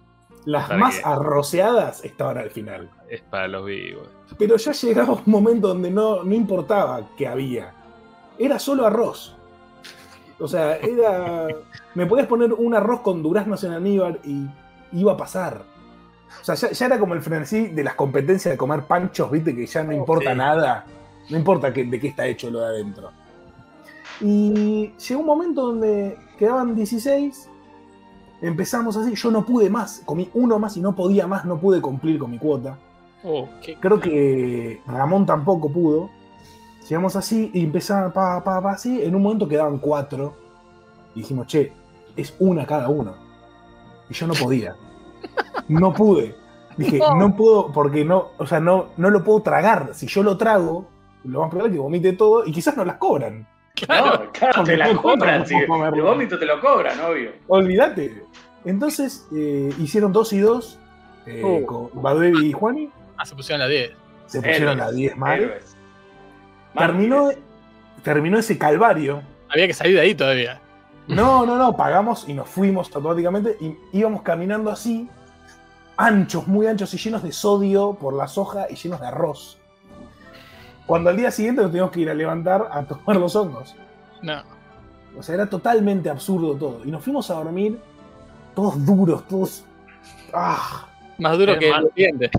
Las ¿Para más qué? arroceadas estaban al final. Es para los vivos. Pero ya llegaba un momento donde no, no importaba qué había. Era solo arroz. O sea, era. Me podías poner un arroz con duraznos en almíbar y iba a pasar. O sea, ya, ya era como el frenesí de las competencias de comer panchos, viste, que ya no importa sí. nada. No importa que- de qué está hecho lo de adentro. Y llegó un momento donde quedaban 16. Empezamos así, yo no pude más, comí uno más y no podía más, no pude cumplir con mi cuota. Oh, qué- Creo que Ramón tampoco pudo. Llegamos así y empezaban pa, pa, pa, así. En un momento quedaban cuatro. Y dijimos, che, es una cada uno. Y yo no podía. No pude. Dije, no puedo, porque no, o sea, no, no lo puedo tragar. Si yo lo trago, lo más probable es que vomite todo y quizás no las cobran. No, claro, te la Porque cobran. comerlo. el vómito te lo cobran, obvio. Olvídate. Entonces eh, hicieron dos y dos eh, Oh. con Baduevi y Juani. Ah, se pusieron las 10. Se pusieron Héroes, a 10 mal. héroes. Terminó, Mártires. terminó ese calvario. Había que salir de ahí todavía. No, no, no, pagamos y nos fuimos automáticamente y íbamos caminando así, anchos, muy anchos y llenos de sodio por la soja y llenos de arroz. Cuando al día siguiente nos teníamos que ir a levantar a tomar los hongos. No. O sea, era totalmente absurdo todo. Y nos fuimos a dormir todos duros, todos... ¡Ah! Más duro Era que más- los dientes.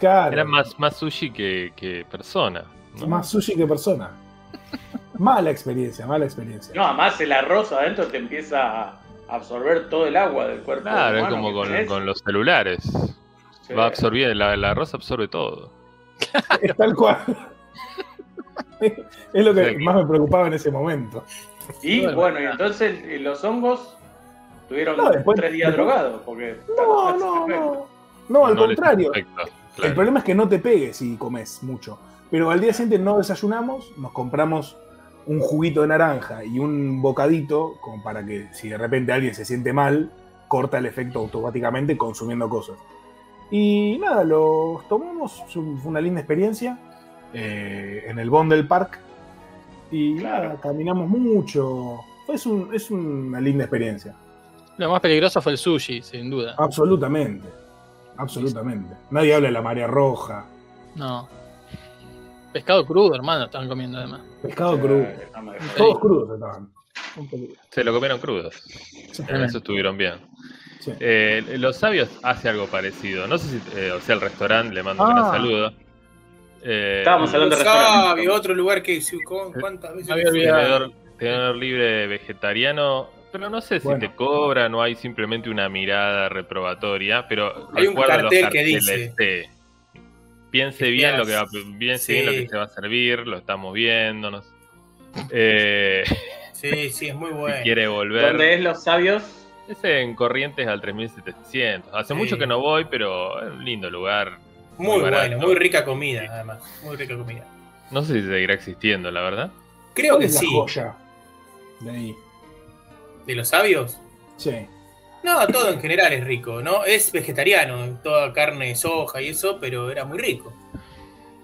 Claro. Era más, más sushi que, que persona. ¿No? Más sushi que persona. Mala experiencia, mala experiencia. No, además el arroz adentro te empieza a absorber todo el agua del cuerpo. Claro, es humano como que con, los celulares. Sí. Va a absorber, la- el arroz absorbe todo. Es tal cual. es lo que Sí. más me preocupaba en ese momento. Y Bueno. bueno, y entonces eh, los hongos tuvieron No, después- tres días después- drogados. Porque No, no, no. No, al No contrario. afecta, El problema es que no te pegues si comes mucho. Pero al día siguiente no desayunamos, nos compramos un juguito de naranja y un bocadito, como para que si de repente alguien se siente mal, corta el efecto automáticamente consumiendo cosas. Y nada, los tomamos, fue una linda experiencia eh, en el Bond del Park. Y Claro. nada, caminamos mucho. Es, un- es una linda experiencia. Lo más peligroso fue el sushi, sin duda. Absolutamente. Absolutamente. Nadie habla de la marea roja. No. Pescado crudo, hermano, estaban comiendo además. Pescado crudo. Eh. Todos crudos estaban. Un. Se lo comieron crudos. En eso estuvieron bien. Sí. Eh, los sabios hace algo parecido. No sé si, eh, o sea, el restaurante, le mando un Ah. gran saludo. Eh, Estábamos hablando de restaurante. Sabio, otro lugar que ¿cu- ¿cuántas veces? Había tenedor, tenedor libre vegetariano, pero no sé si Bueno. te cobran o hay simplemente una mirada reprobatoria, pero Hay un los cartel que sí. Piense bien lo que va, piense bien lo que se va a servir, lo estamos viendo. no sé. Eh, Sí, sí, es muy bueno. si quiere volver. ¿Dónde es los sabios? Ese en Corrientes al 3700. Hace Sí. mucho que no voy, pero es un lindo lugar. Muy bueno, muy rica comida, además. Muy rica comida. No sé si seguirá existiendo, la verdad. Creo ¿Cuál que es la sí. joya de ahí? ¿De los sabios? Sí. No, todo en general es rico, ¿no? Es vegetariano, toda carne, soja y eso, pero era muy rico.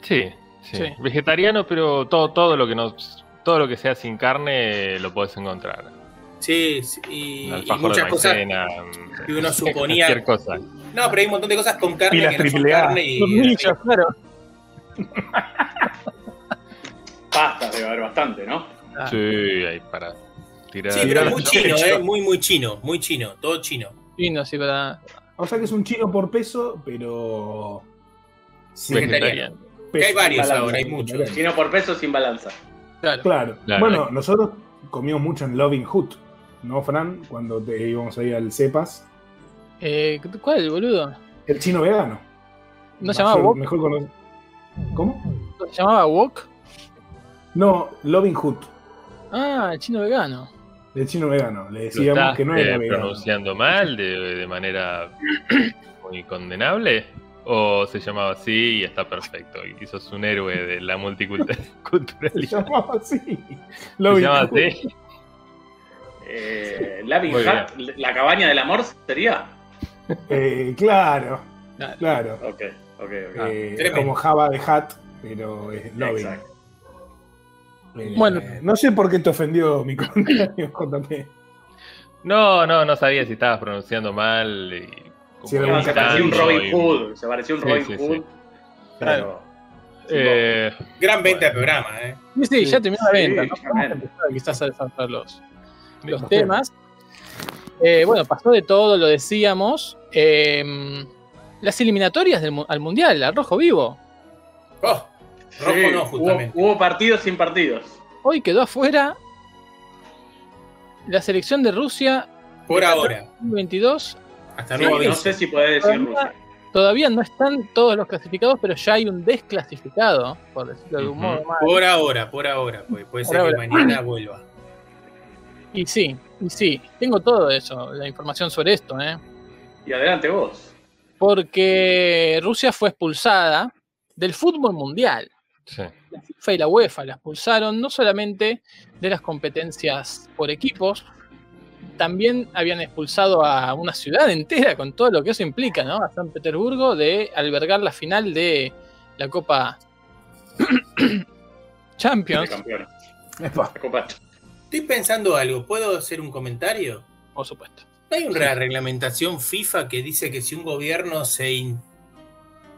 Sí, sí. Sí. Vegetariano, pero todo, todo lo que no, todo lo que sea sin carne lo podés encontrar. Sí, sí, y, y alfajor muchas cosas. maicena, que uno suponía- Cualquier cosa. No, pero hay un montón de cosas con carne Pilas que no son triple A. carne y. Tornillos, claro. Pastas debe haber bastante, ¿no? Ah, Sí, ahí para tirar. Sí, pero muy chino. ¿eh? Muy, muy chino, muy chino, todo chino. fino, sí, para. O sea que es un chino por peso, pero. Sí, Vegetariano. Que hay varios Balanza. ahora, hay muchos. Sino por peso sin balanza. Claro. Claro. Claro. Bueno, nosotros comimos mucho en Loving Hood, ¿no, Fran? Cuando te íbamos ahí al Cepas. Eh, ¿Cuál, boludo? El chino vegano. ¿No se llamaba Wok? Mejor conocido. ¿Cómo? ¿Se llamaba Wok? No, Loving Hood. Ah, el chino vegano. El chino vegano. Le Lo decíamos estás que no era eh, vegano. pronunciando mal, de, de manera muy condenable. ¿O se llamaba así y está perfecto? Y sos un héroe de la Se multiculturalidad. llamaba así. ¿Se Loving llama Hood. así? Eh, Hut, la cabaña del amor sería. Eh, claro, Claro. claro. Ok, ok, ok. Eh, tremendo. como Java de Hat, pero es Loving. Exacto. Eh, Bueno. No sé por qué te ofendió mi comentario, JP. No, no, no sabía si estabas pronunciando mal. Y, como Sí, No, se parecía un Robin y- Hood. Se parecía un Sí, Robin sí, Hood. sí. Pero. Eh, Gran venta de programa, ¿eh? Sí, sí, ya terminó la venta. quizás a los, los temas. Eh, bueno, pasó de todo, lo decíamos. Eh, las eliminatorias del al Mundial, al Rojo Vivo. Oh, rojo Sí, no, hubo, justamente. hubo partidos sin partidos. Hoy quedó afuera la selección de Rusia Por ahora. 2022. Hasta Sí, nuevo no sé si podés decir Rusia. Todavía no están todos los clasificados, pero ya hay un desclasificado, por decirlo de un modo. Por ahora, por ahora. Pues puede Por ser ahora. que mañana vuelva. Y sí, y sí, tengo todo eso, la información sobre esto, ¿eh? Y adelante vos. Porque Rusia fue expulsada del fútbol mundial. Sí. La FIFA y la UEFA la expulsaron no solamente de las competencias por equipos, también habían expulsado a una ciudad entera con todo lo que eso implica, ¿no? A San Petersburgo de albergar la final de la Copa Champions. La Copa. Estoy pensando algo. ¿Puedo hacer un comentario? por supuesto. ¿No hay una reglamentación FIFA que dice que si un gobierno se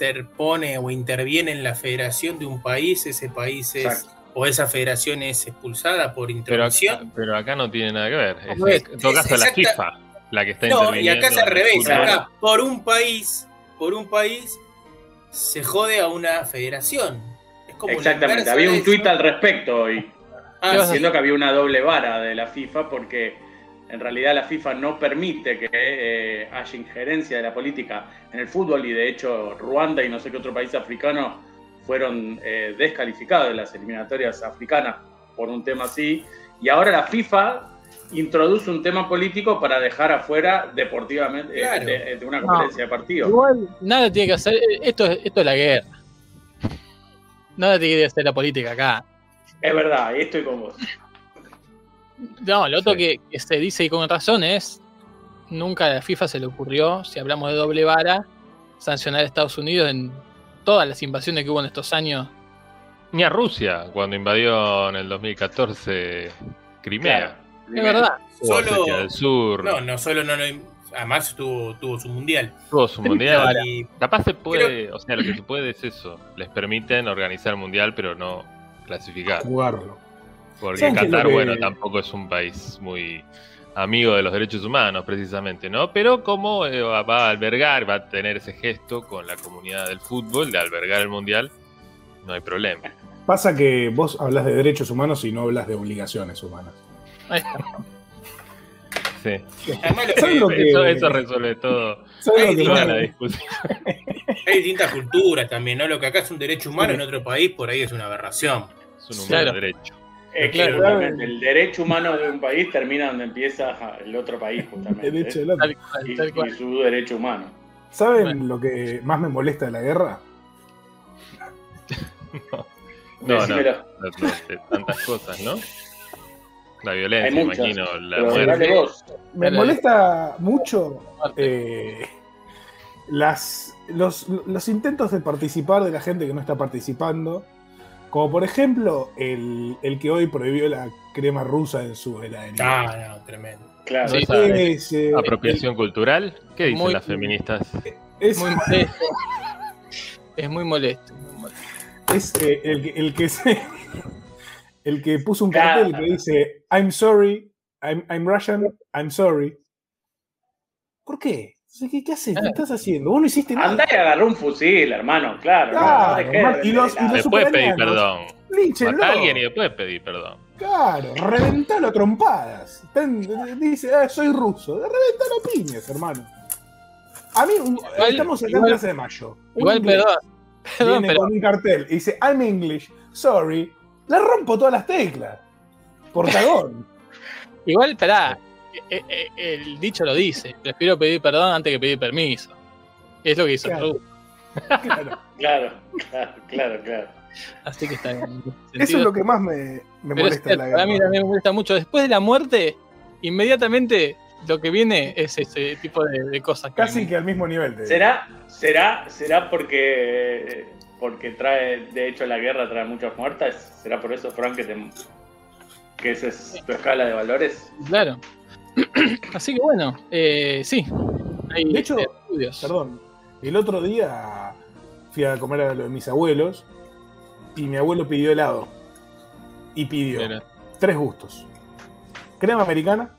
interpone o interviene en la federación de un país, ese país es, Exacto. o esa federación es expulsada por Pero, acá, pero acá no tiene nada que ver. Es, en todo es caso, la FIFA la que está No, y acá es al revés. Acá, por un país, por un país, se jode a una federación. Es como Exactamente. Había un tuit al respecto hoy. Ah, ¿Qué vas a sí. Diciendo que había una doble vara de la FIFA porque en realidad la FIFA no permite que eh, haya injerencia de la política en el fútbol y de hecho Ruanda y no sé qué otro país africano fueron eh, descalificados de las eliminatorias africanas por un tema así. Y ahora la FIFA introduce un tema político para dejar afuera deportivamente eh, de, de una competencia de partido. Igual nada tiene que hacer, esto, es- esto es la guerra. Nada tiene que hacer la política acá. Es verdad, ahí estoy con vos. No, lo otro Sí. que, que se dice y con razón es, nunca a la FIFA se le ocurrió, si hablamos de doble vara, sancionar a Estados Unidos en todas las invasiones que hubo en estos años. Ni a Rusia, cuando invadió en el 2014 Crimea. Es verdad. O Solo- del Sur. No, no solo no, no además tuvo, tuvo su mundial. Tuvo su mundial. Y Capaz se puede, o sea, lo que se puede es eso. Les permiten organizar el mundial, pero no clasificar. Jugarlo. Porque ¿Saben qué es lo Qatar, que- bueno, tampoco es un país muy amigo de los derechos humanos, precisamente, ¿no? Pero como eh, va a albergar, va a tener ese gesto con la comunidad del fútbol de albergar el mundial, no hay problema. Pasa que vos hablas de derechos humanos y no hablas de obligaciones humanas. Sí. además lo ¿Saben lo que- que- Eso, eso resuelve todo, ¿Sabes Ay, lo que toda más- la discusión. hay distintas culturas también, ¿no? Lo que acá es un derecho humano en otro país, por ahí es una aberración. Es un humano Claro. derecho. Es que Claro. el derecho humano de un país termina donde empieza el otro país, justamente. Derecho ¿eh? del otro. Tal cual, Y, tal cual. y su derecho humano. ¿Saben Bueno. lo que más me molesta de la guerra? No, no, no, tantas cosas, ¿no? La violencia, muchas, imagino, la muerte. vos. Me Dale. molesta mucho eh, las, los, los intentos de participar de la gente que no está participando. Como por ejemplo el, el que hoy prohibió la crema rusa en su heladería. Ah, no, tremendo. Claro. Sí. Es, eh, Apropiación cultural. ¿Qué dicen Muy- las feministas? es, Muy molesto. Es muy molesto. es, eh, el, que- el que se- el que puso un Claro. cartel que dice I'm sorry, I'm, I'm Russian, I'm sorry. ¿Por qué? ¿Qué, qué haces? ¿Qué estás haciendo? Vos no hiciste nada. Andá y agarró un fusil, hermano, claro. Claro, no hermano, y los- y la- los- Después ucranianos. perdón. Línchenlo. Mata a alguien y después pedir perdón. Claro, reventalo a trompadas. Dice, ah, soy ruso. Reventalo a piñas, hermano. A mí, Igual- estamos acá en igual- Plaza de Mayo. Igual. Perdón, viene pero con un cartel y dice, I'm English, sorry. Le rompo todas las teclas. Portagón. igual, esperá. Eh, eh, El dicho lo dice. Prefiero pedir perdón antes que pedir permiso. Es lo que hizo Claro. Ruth. Claro. Claro, claro, claro, claro. Así que está bien. Eso es lo que más me, me Pero es molesta de la a mí también me molesta mucho. Después de la muerte, inmediatamente lo que viene es ese tipo de, de cosas. Casi que al mismo nivel. ¿Será, será, será porque, porque trae, de hecho la guerra trae muchas muertes? ¿Será por eso, Frank, que, te- que esa es tu escala de valores? Claro. Así que bueno, eh, sí. Hay De hecho, estudios. Perdón. El otro día fui a comer a lo de mis abuelos y mi abuelo pidió helado. Y pidió Mira, tres gustos. Crema americana,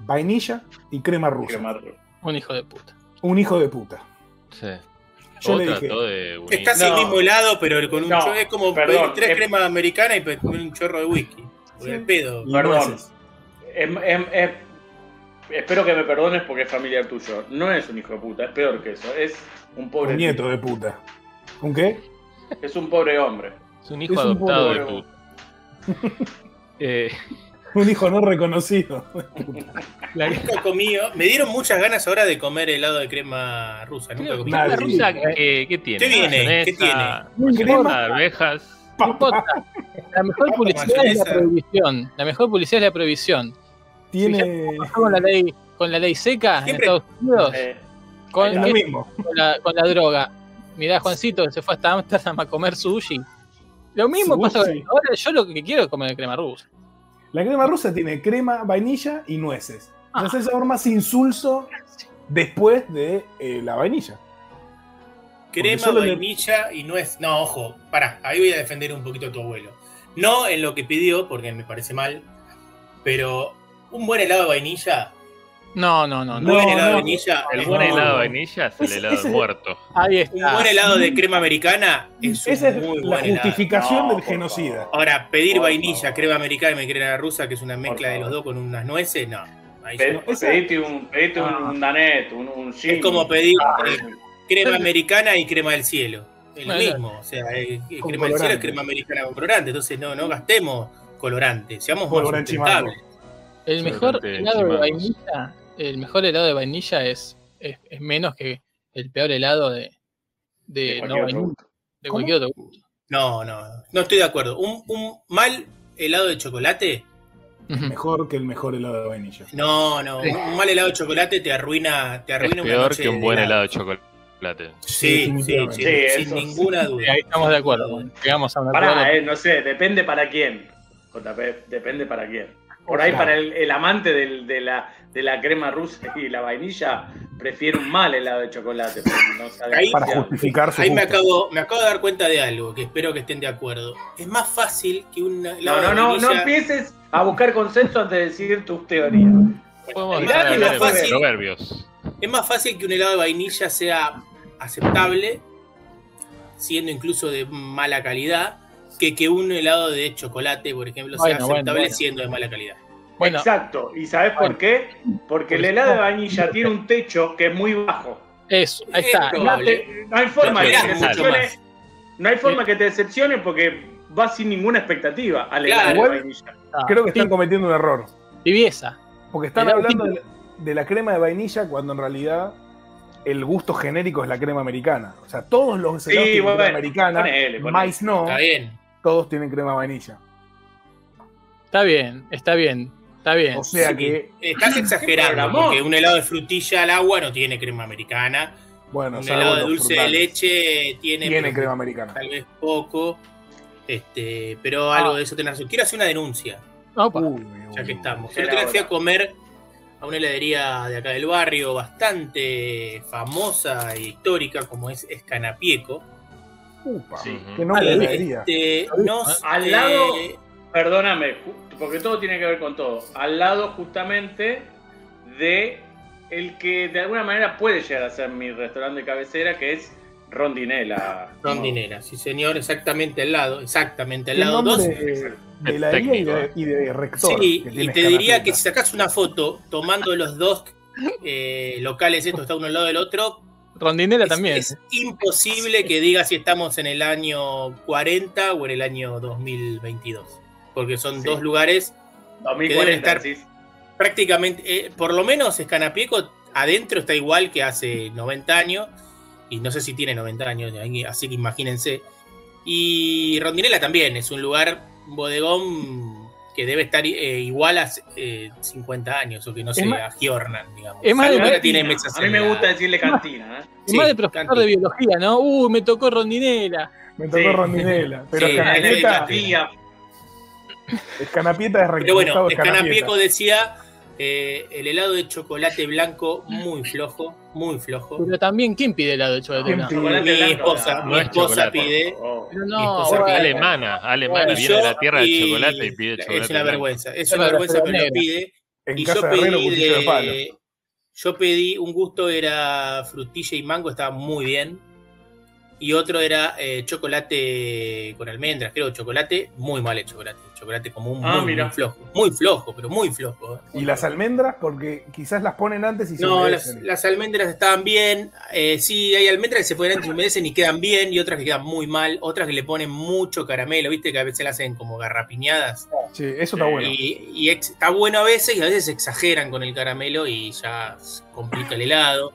vainilla y crema rusa. Quemarlo. Un hijo de puta. Un hijo de puta. sí. Yo le dije, de. Es casi No. el mismo helado, pero con un No, chorro- es como perdón, pedir tres es- cremas americanas y con un chorro de whisky. Sí. el pedo. Perdón. nueces. Em- em- em- espero que me perdones porque es familiar tuyo. No es un hijo de puta, es peor que eso. Es un pobre Un nieto de puta. ¿Un qué? Es un pobre hombre. Es un hijo Es un adoptado de pobre- puta. Eh, Un hijo no reconocido. La, Nunca comí. Me dieron muchas ganas ahora de comer helado de crema rusa. Nunca comí. ¿La rusa qué, qué tiene? ¿Qué viene? ¿Qué tiene? Crema. arvejas. no importa. La mejor publicidad es la prohibición. La mejor publicidad es la prohibición. Tiene. Pasó con la ley, con la ley seca Siempre- en Estados Unidos, Eh, con, Es lo mismo. con la, con la droga. Mirá, Juancito, que se fue hasta Amsterdam a comer sushi. Lo mismo Sushi. pasa con- Ahora yo lo que quiero es comer crema rusa. La crema rusa tiene crema, vainilla y nueces. Ah. Es el sabor más insulso después de eh, la vainilla. Crema, le- vainilla y nuez. No, ojo, pará, ahí voy a defender un poquito a tu abuelo. No en lo que pidió, porque me parece mal, pero un buen helado de vainilla, No, no, no. un no. buen No, helado de vainilla, El es buen helado de vainilla es el helado ese- muerto. Ahí está. Un buen helado de crema americana es un Esa es muy la buen helado. justificación No, del genocida. favor. Ahora, pedir Por vainilla, favor. crema americana y crema rusa, que es una mezcla de los dos con unas nueces, no. Ahí Pe- Pedite un, pedite un, Ah. un Danet, un, un Jimmy. es como pedir Ah, eh, crema americana y crema del cielo. Es lo mismo. O sea, eh, crema del cielo es crema americana con colorante. Entonces, no, no gastemos colorante. Seamos más sustentables. El mejor helado de vainilla, el mejor helado de vainilla es, es, es menos que el peor helado de, de, no vainilla, gusto. de ¿Cómo? cualquier otro gusto. No, no, no estoy de acuerdo. Un, un mal helado de chocolate, Ujú. Mejor que el mejor helado de vainilla. no, no. Un mal helado de chocolate te arruina, te Es arruina una peor noche que un buen helado de chocolate. Sí, sí, sí, Sí, sin eso ninguna duda. ahí estamos de acuerdo. llegamos a un Pará, eh, no sé, depende para quién. JP, depende para quién. Por ahí, Claro. para el, el amante del- de, la, de la crema rusa y la vainilla, prefiere un mal helado de chocolate. no Ahí- Para justificar su Ahí me acabo, me acabo de dar cuenta de algo que espero que estén de acuerdo. Es más fácil que un No, helado no, de no, no empieces a buscar consenso antes de decir tus teorías. Podemos de fácil. proverbios. Es más fácil que un helado de vainilla sea aceptable, siendo incluso de mala calidad, que que un helado de chocolate, por ejemplo, sea Bueno, bueno, aceptable bueno. siendo de mala calidad. Bueno, Exacto. ¿Y sabes Bueno. por qué? Porque el helado de vainilla tiene un techo que es muy bajo. eso, ahí está. No, probable. te- no hay forma que te decepcione. No hay forma que te decepcione porque va sin ninguna expectativa al Claro. helado de Igual- vainilla. Ah, Creo que están sí, cometiendo un error. tibieza. Porque están Helado hablando de, de la crema de vainilla cuando en realidad el gusto genérico es la crema americana. O sea, todos los Sí, helados tienen bueno, crema americana, ponele, ponele. mais no, Está bien. Todos tienen crema vainilla. Está bien, está bien, está bien. O sea Sí. que, Estás exagerando, porque un helado de frutilla al agua no tiene crema americana. bueno, un helado de dulce de leche tiene, tiene pero crema americana. tal vez poco. Este, pero algo Ah. de eso tenés razón. Quiero hacer una denuncia, Opa. Uy, ya que estamos. Otro día fui a comer a una heladería de acá del barrio, bastante famosa e histórica, como es Escanapieco. Upa, Sí. qué nombre de Este, no Al lado- Perdóname, porque todo tiene que ver con todo. Al lado justamente de el que de alguna manera puede llegar a ser mi restaurante de cabecera, que es Rondinela. Rondinera, sí señor, exactamente al lado, exactamente al lado. nombre Dos, de, de Es heladería y de, y de rector. Sí, que y te diría que si sacas una foto tomando los dos eh, locales, estos está uno al lado del otro, Rondinela es, también. es imposible que digas si estamos en el año 40 o en el año 2022. Porque son Sí. dos lugares 2040, estar- decís. prácticamente, eh, por lo menos Escanapieco adentro está igual que hace 90 años, y no sé si tiene 90 años, así que imagínense. Y Rondinela también, es un lugar, un bodegón que debe estar eh, igual a eh, 50 años, o que no se agiornan, digamos. es más Salvo de que cantina. tiene mesas A mí me gusta decirle cantina. ¿eh? Es sí, más de profesor de biología, ¿no? Uy, me tocó Rondinela. Me tocó Sí. Rondinela. Pero Sí, Escanapieta, Canapieco. Escanapieta es. Pero bueno. Escanapieco decía eh, el helado de chocolate blanco muy flojo, muy flojo. Pero también, ¿quién pide helado de chocolate ¿Quién blanco? Mi esposa, no, mi esposa pide. Oh. Alemana, alemana, viene yo- de la tierra del chocolate y pide chocolate. Es una vergüenza, es una vergüenza, pero lo pide. En Y casa yo de Herrero, pedí, cuchillo de palo. de- yo pedí un gusto, era frutilla y mango, estaba muy bien. Y otro era eh, chocolate con almendras, creo, chocolate muy mal el chocolate. Chocolate como un Ah, muy, mira. muy flojo. Muy flojo, pero muy flojo. ¿eh? Y las almendras, porque quizás las ponen antes y se No, las, almendras estaban bien. Eh, sí, hay almendras que se pueden antes y humedecen y quedan bien, y otras que quedan muy mal. Otras que le ponen mucho caramelo, viste que a veces las hacen como garrapiñadas. Sí, eso está bueno. Y, y ex- está bueno a veces y a veces exageran con el caramelo y ya complica el helado.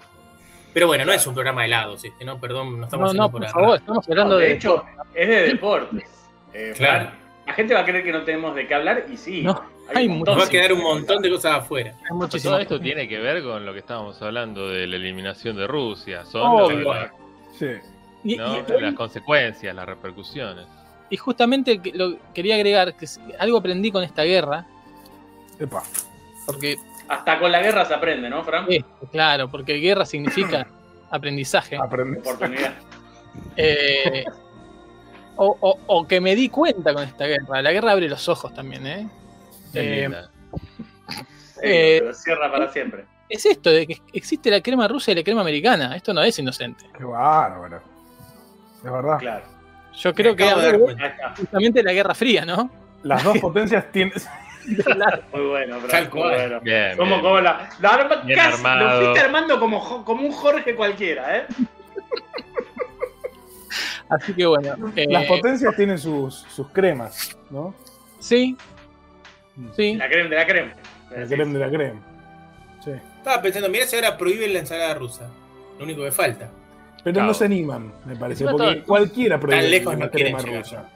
Pero bueno, no es un programa de helados, este, ¿no? Perdón, no estamos No, no, por por favor, estamos hablando No, de de. hecho, es de deportes. Eh, Claro. La gente va a creer que no tenemos de qué hablar y sí. No, hay un Nos va a quedar un montón de cosas afuera. Pues todo esto tiene que ver con lo que estábamos hablando de la eliminación de Rusia. Son Oh, lo- bueno. Sí. Y, ¿no? y- las consecuencias, las repercusiones. y justamente que- lo quería agregar que algo aprendí con esta guerra, Epa. porque, Hasta con la guerra se aprende, ¿no, Fran? eh, claro, porque guerra significa aprendizaje. Aprende. Oportunidad. Eh, o, o- o que me di cuenta con esta guerra. La guerra abre los ojos también, ¿eh? Eh, Eh, pero cierra para siempre. es esto de que existe la crema rusa y la crema americana. Esto no es inocente. Qué bárbaro. Es verdad. Claro. Yo creo que justamente la Guerra Fría, ¿no? Las dos potencias tienen. Muy bueno, muy. Bien, Como, bien. como la, la arma- Bien casi, armado. Lo fuiste armando como un Jorge cualquiera, ¿eh? Así que bueno. eh, Las potencias tienen sus, sus cremas, ¿no? Sí, sí. La crema de la crema. La crema de la crema. Sí. Estaba pensando, mira si ahora prohíben la ensalada rusa. Lo único que falta. Pero Claro. no se animan, me parece. Porque todo- cualquiera prohíbe lejos una no crema llegar. rusa.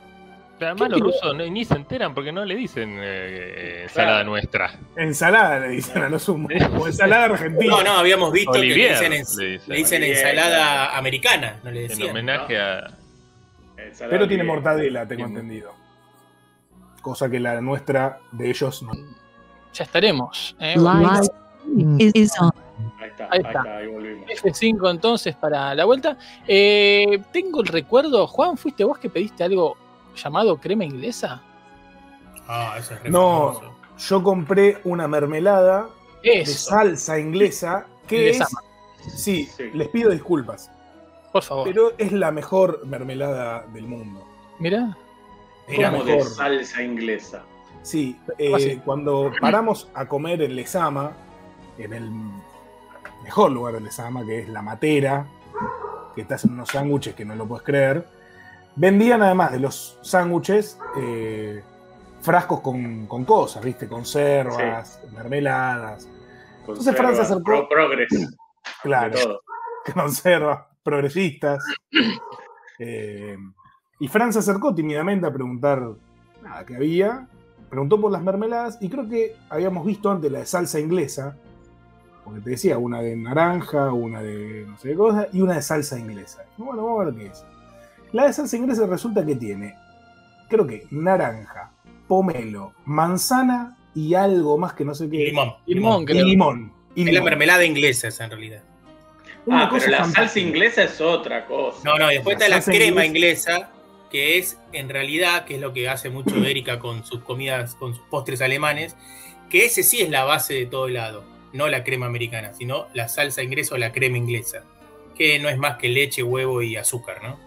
Pero además ¿Qué los tipo? rusos no- ni se enteran porque no le dicen eh, ensalada Claro. nuestra. Ensalada le dicen a lo sumo. O ensalada argentina. No, no, habíamos visto Olivier, que le dicen, ens- le dicen. le dicen Olivier, ensalada americana, no le En homenaje a. Pero tiene mortadela, tengo Bien. entendido. Cosa que la nuestra de ellos no. Ya estaremos. ¿eh? Ahí está, Ahí está. ahí volvimos. F5 entonces para la vuelta. Eh, tengo el recuerdo, Juan, ¿fuiste vos que pediste algo llamado crema inglesa? Ah, eso es re No. famoso. Yo compré una mermelada de salsa inglesa que es. Sí, Sí. les pido disculpas. Por favor. Pero es la mejor mermelada del mundo. Mirá. Mira, Como mejor. de salsa inglesa. Sí, ¿Cómo así? eh, cuando paramos a comer en Lesama, en el mejor lugar de Lesama, que es La Matera, que estás en unos sándwiches que no lo puedes creer, vendían además de los sándwiches eh, frascos con, con cosas, ¿viste? Conservas, mermeladas, Entonces Fran se acercó- Pro- progres, claro, conservas progresistas. Eh, y Fran se acercó tímidamente a preguntar nada, qué había. Preguntó por las mermeladas y creo que habíamos visto antes la de salsa inglesa. Porque te decía, una de naranja, una de no sé qué cosa y una de salsa inglesa. Bueno, vamos a ver qué es. La de salsa inglesa resulta que tiene, creo que naranja, pomelo, manzana y algo más que no sé qué. Y limón. Limón, Y creo. limón. Y Es la mermelada inglesa esa en realidad. Una Ah, cosa pero la fantástica. salsa inglesa es otra cosa. No, no, y después está la crema inglesa. inglesa, que es en realidad, que es lo que hace mucho Erika con sus comidas, con sus postres alemanes, que ese sí es la base de todo helado, no la crema americana, sino la salsa inglesa o la crema inglesa, que no es más que leche, huevo y azúcar, ¿no?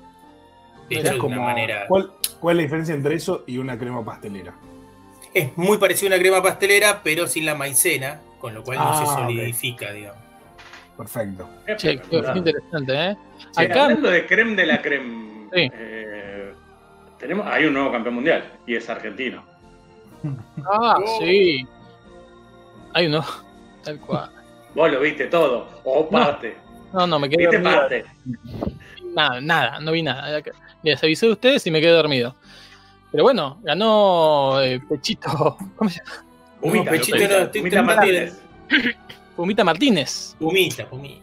De hecho, de una como- manera. ¿cuál, ¿Cuál es la diferencia entre eso y una crema pastelera? Es muy parecido a una crema pastelera, pero sin la maicena, con lo cual no Ah, se ok. solidifica, digamos. Perfecto. Che, Espectacular. interesante, ¿eh? Sí, Acá, hablando de creme de la creme, Sí. eh, tenemos, hay un nuevo campeón mundial y es argentino. ah, Oh. sí. Hay uno, tal cual. Vos lo viste todo, o parte. No, no, me quedé ¿Viste dormido. parte? Nada, nada, no vi nada. Les avisé a ustedes y me quedé dormido. Pero bueno, ganó eh, Pechito. ¿Cómo se llama? Pechito, Pumita, no, estoy Pumita. Martínez. Pumita Pumita,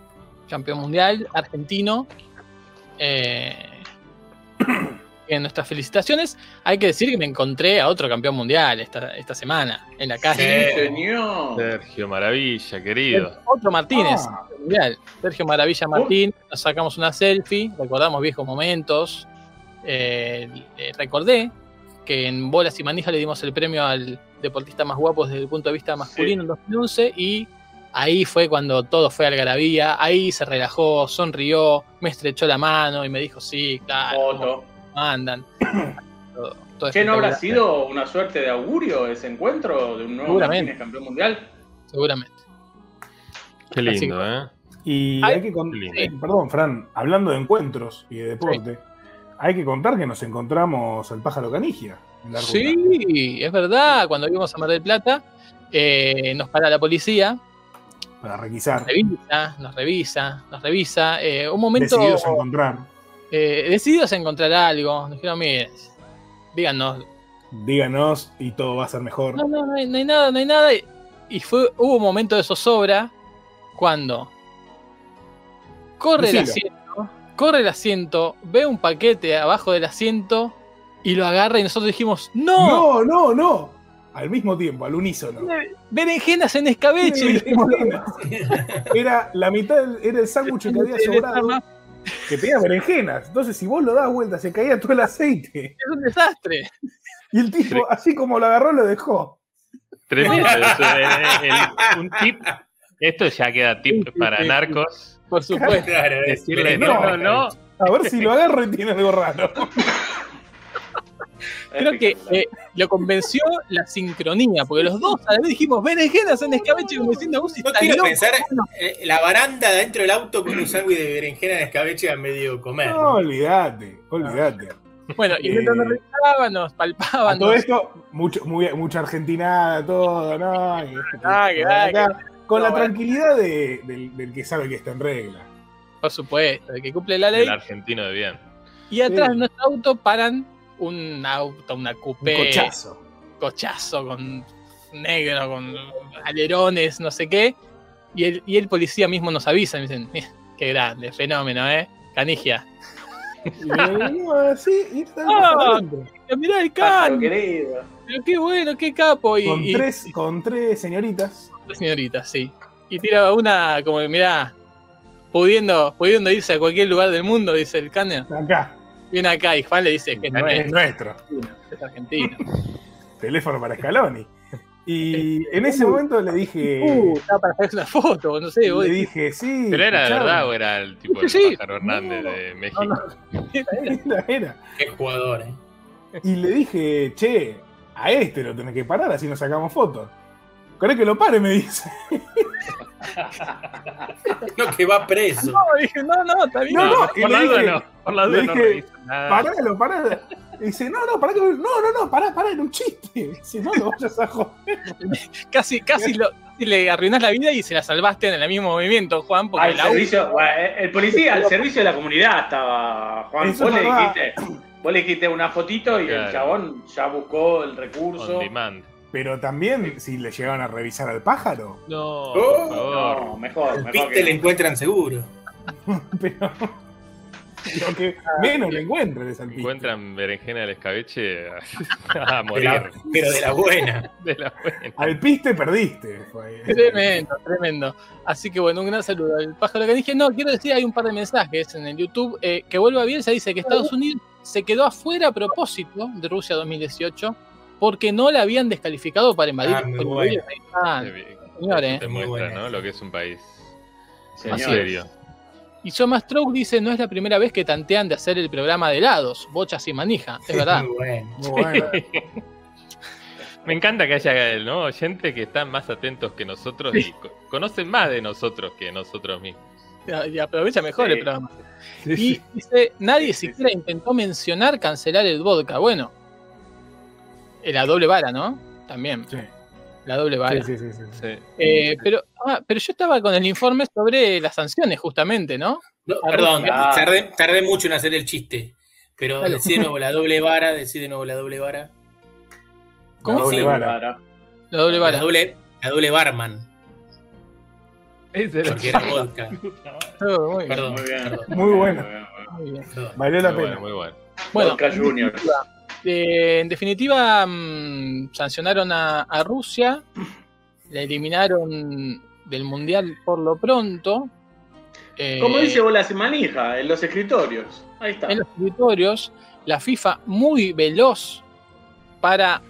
campeón mundial argentino. Eh, en nuestras felicitaciones. Hay que decir que me encontré a otro campeón mundial esta, esta semana en la calle. Sí. Señor. Sergio Maravilla, querido. Otro Martínez, Ah. mundial. Sergio Maravilla Martín. Nos sacamos una selfie, recordamos viejos momentos. Eh, eh, recordé que en Bolas y Manija le dimos el premio al deportista más guapo desde el punto de vista masculino en 2011 y ahí fue cuando todo fue algarabía, ahí se relajó, sonrió, me estrechó la mano y me dijo, sí, claro, mandan. Todo, todo ¿Qué no habrá sido una suerte de augurio ese encuentro de un nuevo. Martínez campeón mundial? Seguramente. Qué lindo, ¿eh? Y Ay, hay que con- eh, perdón, Fran, hablando de encuentros y de deporte, hay que contar que nos encontramos al pájaro canigia en la ruta. Sí, es verdad, cuando íbamos a Mar del Plata, eh, nos para la policía, Para requisar. revisa, nos revisa, nos revisa. eh, un momento Decididos a encontrar. eh, decididos a encontrar algo. Nos dijeron, mire, díganos. Díganos y todo va a ser mejor. No, no, no hay, no hay nada, no hay nada. Y- fue, hubo un momento de zozobra cuando corre el asiento, corre el asiento, ve un paquete abajo del asiento y lo agarra y nosotros dijimos, ¡No! No, no, no. Al mismo tiempo, al unísono. ¡Berenjenas en escabeche! Era la mitad, del- era el sándwich que había sobrado, que tenía berenjenas. Entonces, si vos lo das vuelta, se caía todo el aceite. Es un desastre. Y el tipo, así como lo agarró, lo dejó. Tremendo. eso, eh, el- un tip. Esto ya queda tip para narcos. Por supuesto. Decirle no, no, no, no. A ver si lo agarro y tiene algo raro. Creo que eh, lo convenció la sincronía, porque los dos a la vez dijimos berenjenas en escabeche como diciendo, vos No quiero loco". pensar eh, la baranda dentro del auto con un sándwich de berenjena en escabeche a medio comer. No, olvídate, olvídate. Bueno, y Eh, mientras nos revisaban, nos palpaban. Todo esto, mucho, muy- mucha argentinada, todo, ¿no? Y- Ah, que- ah, acá, con la bueno. tranquilidad de- del, del que sabe que está en regla. Por supuesto, el que cumple la ley. El argentino de bien. Y atrás Sí. de nuestro auto paran un auto, una Un coupé, cochazo. cochazo con negro, con alerones, no sé qué. Y el, y el policía mismo nos avisa, me dicen, "Mira, qué grande, fenómeno, ¿eh? Canigia. Y venimos así, y Ah. Mirá el can, querido. pero qué bueno, qué capo. Y, con, y- tres, con tres señoritas. señorita, sí. Y tira una como, mirá, pudiendo, pudiendo irse a cualquier lugar del mundo, dice el Canner. Acá, Viene acá y Juan le dice que no es es, nuestro. es argentino. Teléfono para Scaloni. Y en ese momento le dije. Uh, estaba para hacer una foto, no sé, vos le dije, sí. ¿Pero era de escuchame. verdad o era el tipo de Sí. pájaro Hernández No, de México? no, Era, era. Qué jugador, eh. Y le dije, che, a este lo tenés que parar, así nos sacamos fotos. ¿Querés que lo pare? Me dice. No, que va preso. No, dije, no, no, está bien. No, no, por la duda dije- no. Por la duda no dije, nada. Paralo, pará. Y dice, no, no, pará, que- no, no, no, pará, pará, era un chiste. Dice, no lo vayas a joder. Casi, casi, lo, casi le arruinás la vida y se la salvaste en el mismo movimiento, Juan, porque Al la servicio, bueno, el policía al servicio de la comunidad estaba. Juan, Eso vos le, dijiste, vos le dijiste una fotito y el chabón ya buscó el recurso. On demand. Pero también si le llegaban a revisar al pájaro. No, Oh, por favor. No, mejor, El mejor piste que le encuentran seguro. Pero lo que menos le encuentran es al piste. Encuentran berenjena del escabeche a De morir. la- pero de la buena. De la buena. Al piste perdiste. fue. Tremendo, tremendo. Así que bueno, un gran saludo al pájaro que dije. No, quiero decir, hay un par de mensajes en el YouTube. eh, que vuelva Bielsa, dice que Estados Unidos se quedó afuera a propósito de Rusia 2018 porque no la habían descalificado para invadir. Ah, muy bueno. bien. señores. Te Muy muestra, ¿no? Lo que es un país. En serio. Y Soma Stroke dice, no es la primera vez que tantean de hacer el programa de helados, bochas y manija. Es verdad. Muy bueno. Muy bueno. Me encanta que haya ¿no? oyentes que están más atentos que nosotros y co- conocen más de nosotros que nosotros mismos. Y aprovecha mejor Sí. el programa. Y dice, nadie Sí, sí, siquiera intentó mencionar cancelar el vodka. Bueno, eh, la doble vara, ¿no? También, Sí, la doble vara. sí, sí, sí, sí. Sí. Eh, pero, ah, pero yo estaba con el informe sobre las sanciones, justamente, ¿no? No, perdón, ah. tardé, tardé mucho en hacer el chiste. Pero Dale. decí de nuevo la doble vara, decí de nuevo la doble vara. ¿Cómo? La doble Sí, vara. La doble La vara. doble, la doble barman. Ese era- Porque era vodka. Oh, muy bien, Perdón, Muy bien. perdón, Muy bueno. muy bien. Valió la Muy pena. bueno, muy bueno. Bueno, Vodka Junior. Eh, en definitiva, mm, sancionaron a, a Rusia, la eliminaron del Mundial por lo pronto. Eh, Como dice Bola Semanija, en los escritorios. Ahí está. en los escritorios, la FIFA muy veloz para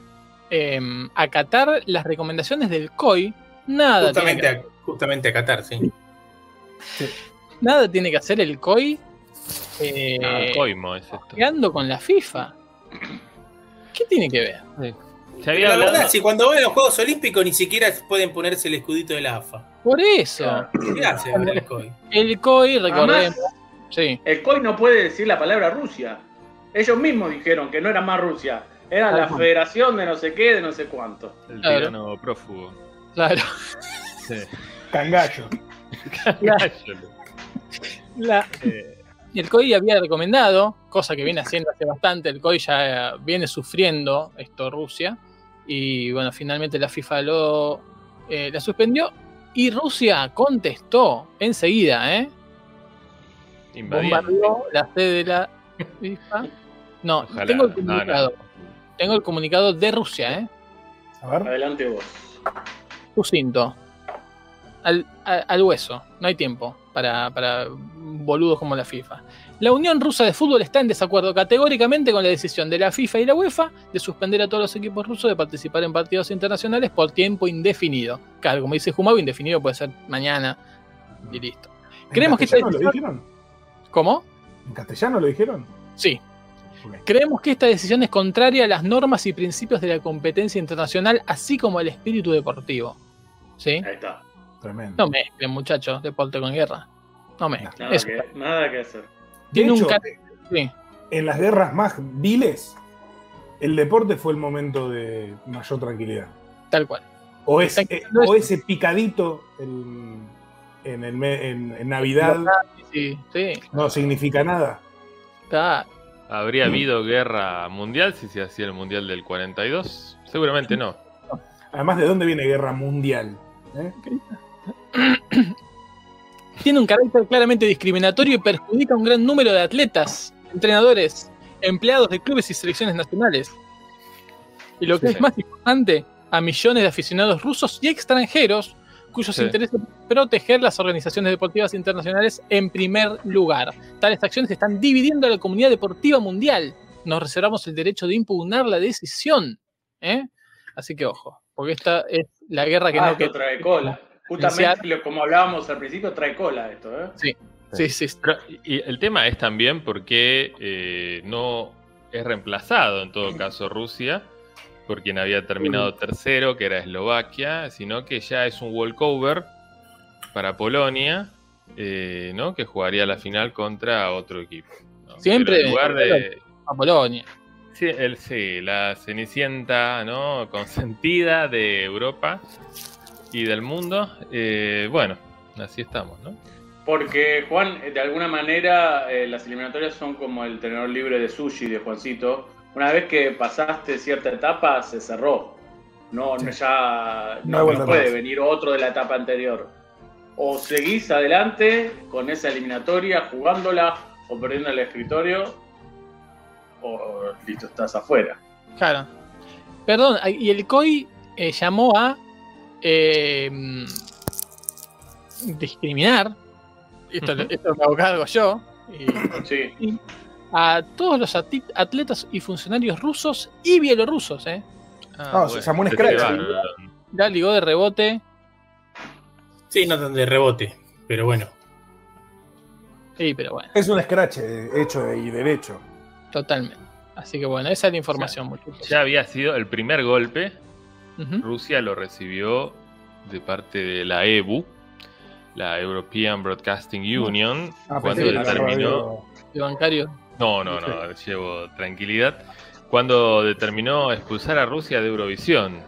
em, acatar las recomendaciones del COI. Nada tiene, Justamente, que, a, justamente a Qatar, sí. nada tiene que hacer el COI eh, Ah, coimo es esto. con la FIFA. ¿Qué tiene que ver? Se Pero había la hablado- verdad, si cuando van a los Juegos Olímpicos ni siquiera pueden ponerse el escudito de la AFA. Por eso. ¿Qué hace el COI? el COI, recordemos, sí, el COI no puede decir la palabra Rusia. Ellos mismos dijeron que no era más Rusia. Era la federación de no sé qué, de no sé cuánto. el Claro. tirano prófugo. claro. Sí. Cangallo. La- Eh, el COI había recomendado, cosa que viene haciendo hace bastante, el COI ya eh, viene sufriendo esto Rusia, y bueno, finalmente la FIFA lo eh, la suspendió y Rusia contestó enseguida, ¿eh? Bombardeó la sede de la FIFA. No, Ojalá. tengo el No, no. comunicado. Tengo el comunicado de Rusia, ¿eh? A ver. Adelante vos. Sucinto. Al, a- al hueso. No hay tiempo para, para boludos como la FIFA. La Unión Rusa de Fútbol está en desacuerdo categóricamente con la decisión de la FIFA y la UEFA de suspender a todos los equipos rusos de participar en partidos internacionales por tiempo indefinido. Claro, como dice Jumabo, indefinido puede ser mañana y listo. ¿En Creemos que esta castellano lo dijeron? ¿Cómo? ¿En castellano lo dijeron? Sí. Creemos que esta decisión es contraria a las normas y principios de la competencia internacional, así como al espíritu deportivo. ¿Sí? Ahí está. Tremendo. No mezclen, muchachos, deporte con guerra. No mezclen. Nada, que, nada que hacer. De hecho, sí. en las guerras más viles, el deporte fue el momento de mayor tranquilidad. Tal cual. O, es, eh, o ese picadito en, en, el me- en- en Navidad Sí, sí. no significa nada. ¿Habría habido guerra mundial si se hacía el mundial del 42? Seguramente no. Además, ¿de dónde viene guerra mundial? ¿Eh? Tiene un carácter claramente discriminatorio y perjudica a un gran número de atletas, entrenadores, empleados de clubes y selecciones nacionales. Y lo que Sí. es más importante, a millones de aficionados rusos y extranjeros cuyos Sí. intereses proteger las organizaciones deportivas internacionales en primer lugar. Tales acciones están dividiendo a la comunidad deportiva mundial. Nos reservamos el derecho de impugnar la decisión. ¿eh? Así que ojo, porque esta es la guerra que Ah, no que trae cola. Justamente lo- como hablábamos al principio, trae cola esto, ¿eh? Sí, sí, sí. Pero, y el tema es también porque eh, no es reemplazado en todo caso Rusia por quien había terminado tercero, que era Eslovaquia, sino que ya es un walkover para Polonia, eh, ¿no? Que jugaría la final contra otro equipo. ¿no? Siempre Pero en lugar de. A Polonia. Sí, el, sí, la cenicienta, ¿no? Consentida de Europa y del mundo. Eh, bueno, así estamos, ¿no? Porque, Juan, de alguna manera eh, las eliminatorias son como el tenedor libre de sushi de Juancito. Una vez que pasaste cierta etapa, se cerró. No, no, ya No puede venir otro de la etapa anterior. O seguís adelante con esa eliminatoria, jugándola o perdiendo el escritorio, o listo, estás afuera. Claro. Perdón, y el COI eh, llamó a eh, mm, discriminar, esto, Ujú. esto me hago cargo yo, y- Sí. a todos los atletas y funcionarios rusos y bielorrusos. ¿eh? No, se llamó un se scratch, van, ¿sí? Ya ligó de rebote. Sí, no tan de rebote, pero bueno. Sí, pero bueno, Es un scratch eh, hecho de- y derecho. totalmente. Así que bueno, esa es la información, muchachos. Ya había sido el primer golpe. Rusia lo recibió de parte de la EBU, la European Broadcasting Union, Ah, cuando que la determinó. El bancario. No, no, no, llevo tranquilidad. Cuando determinó expulsar a Rusia de Eurovisión.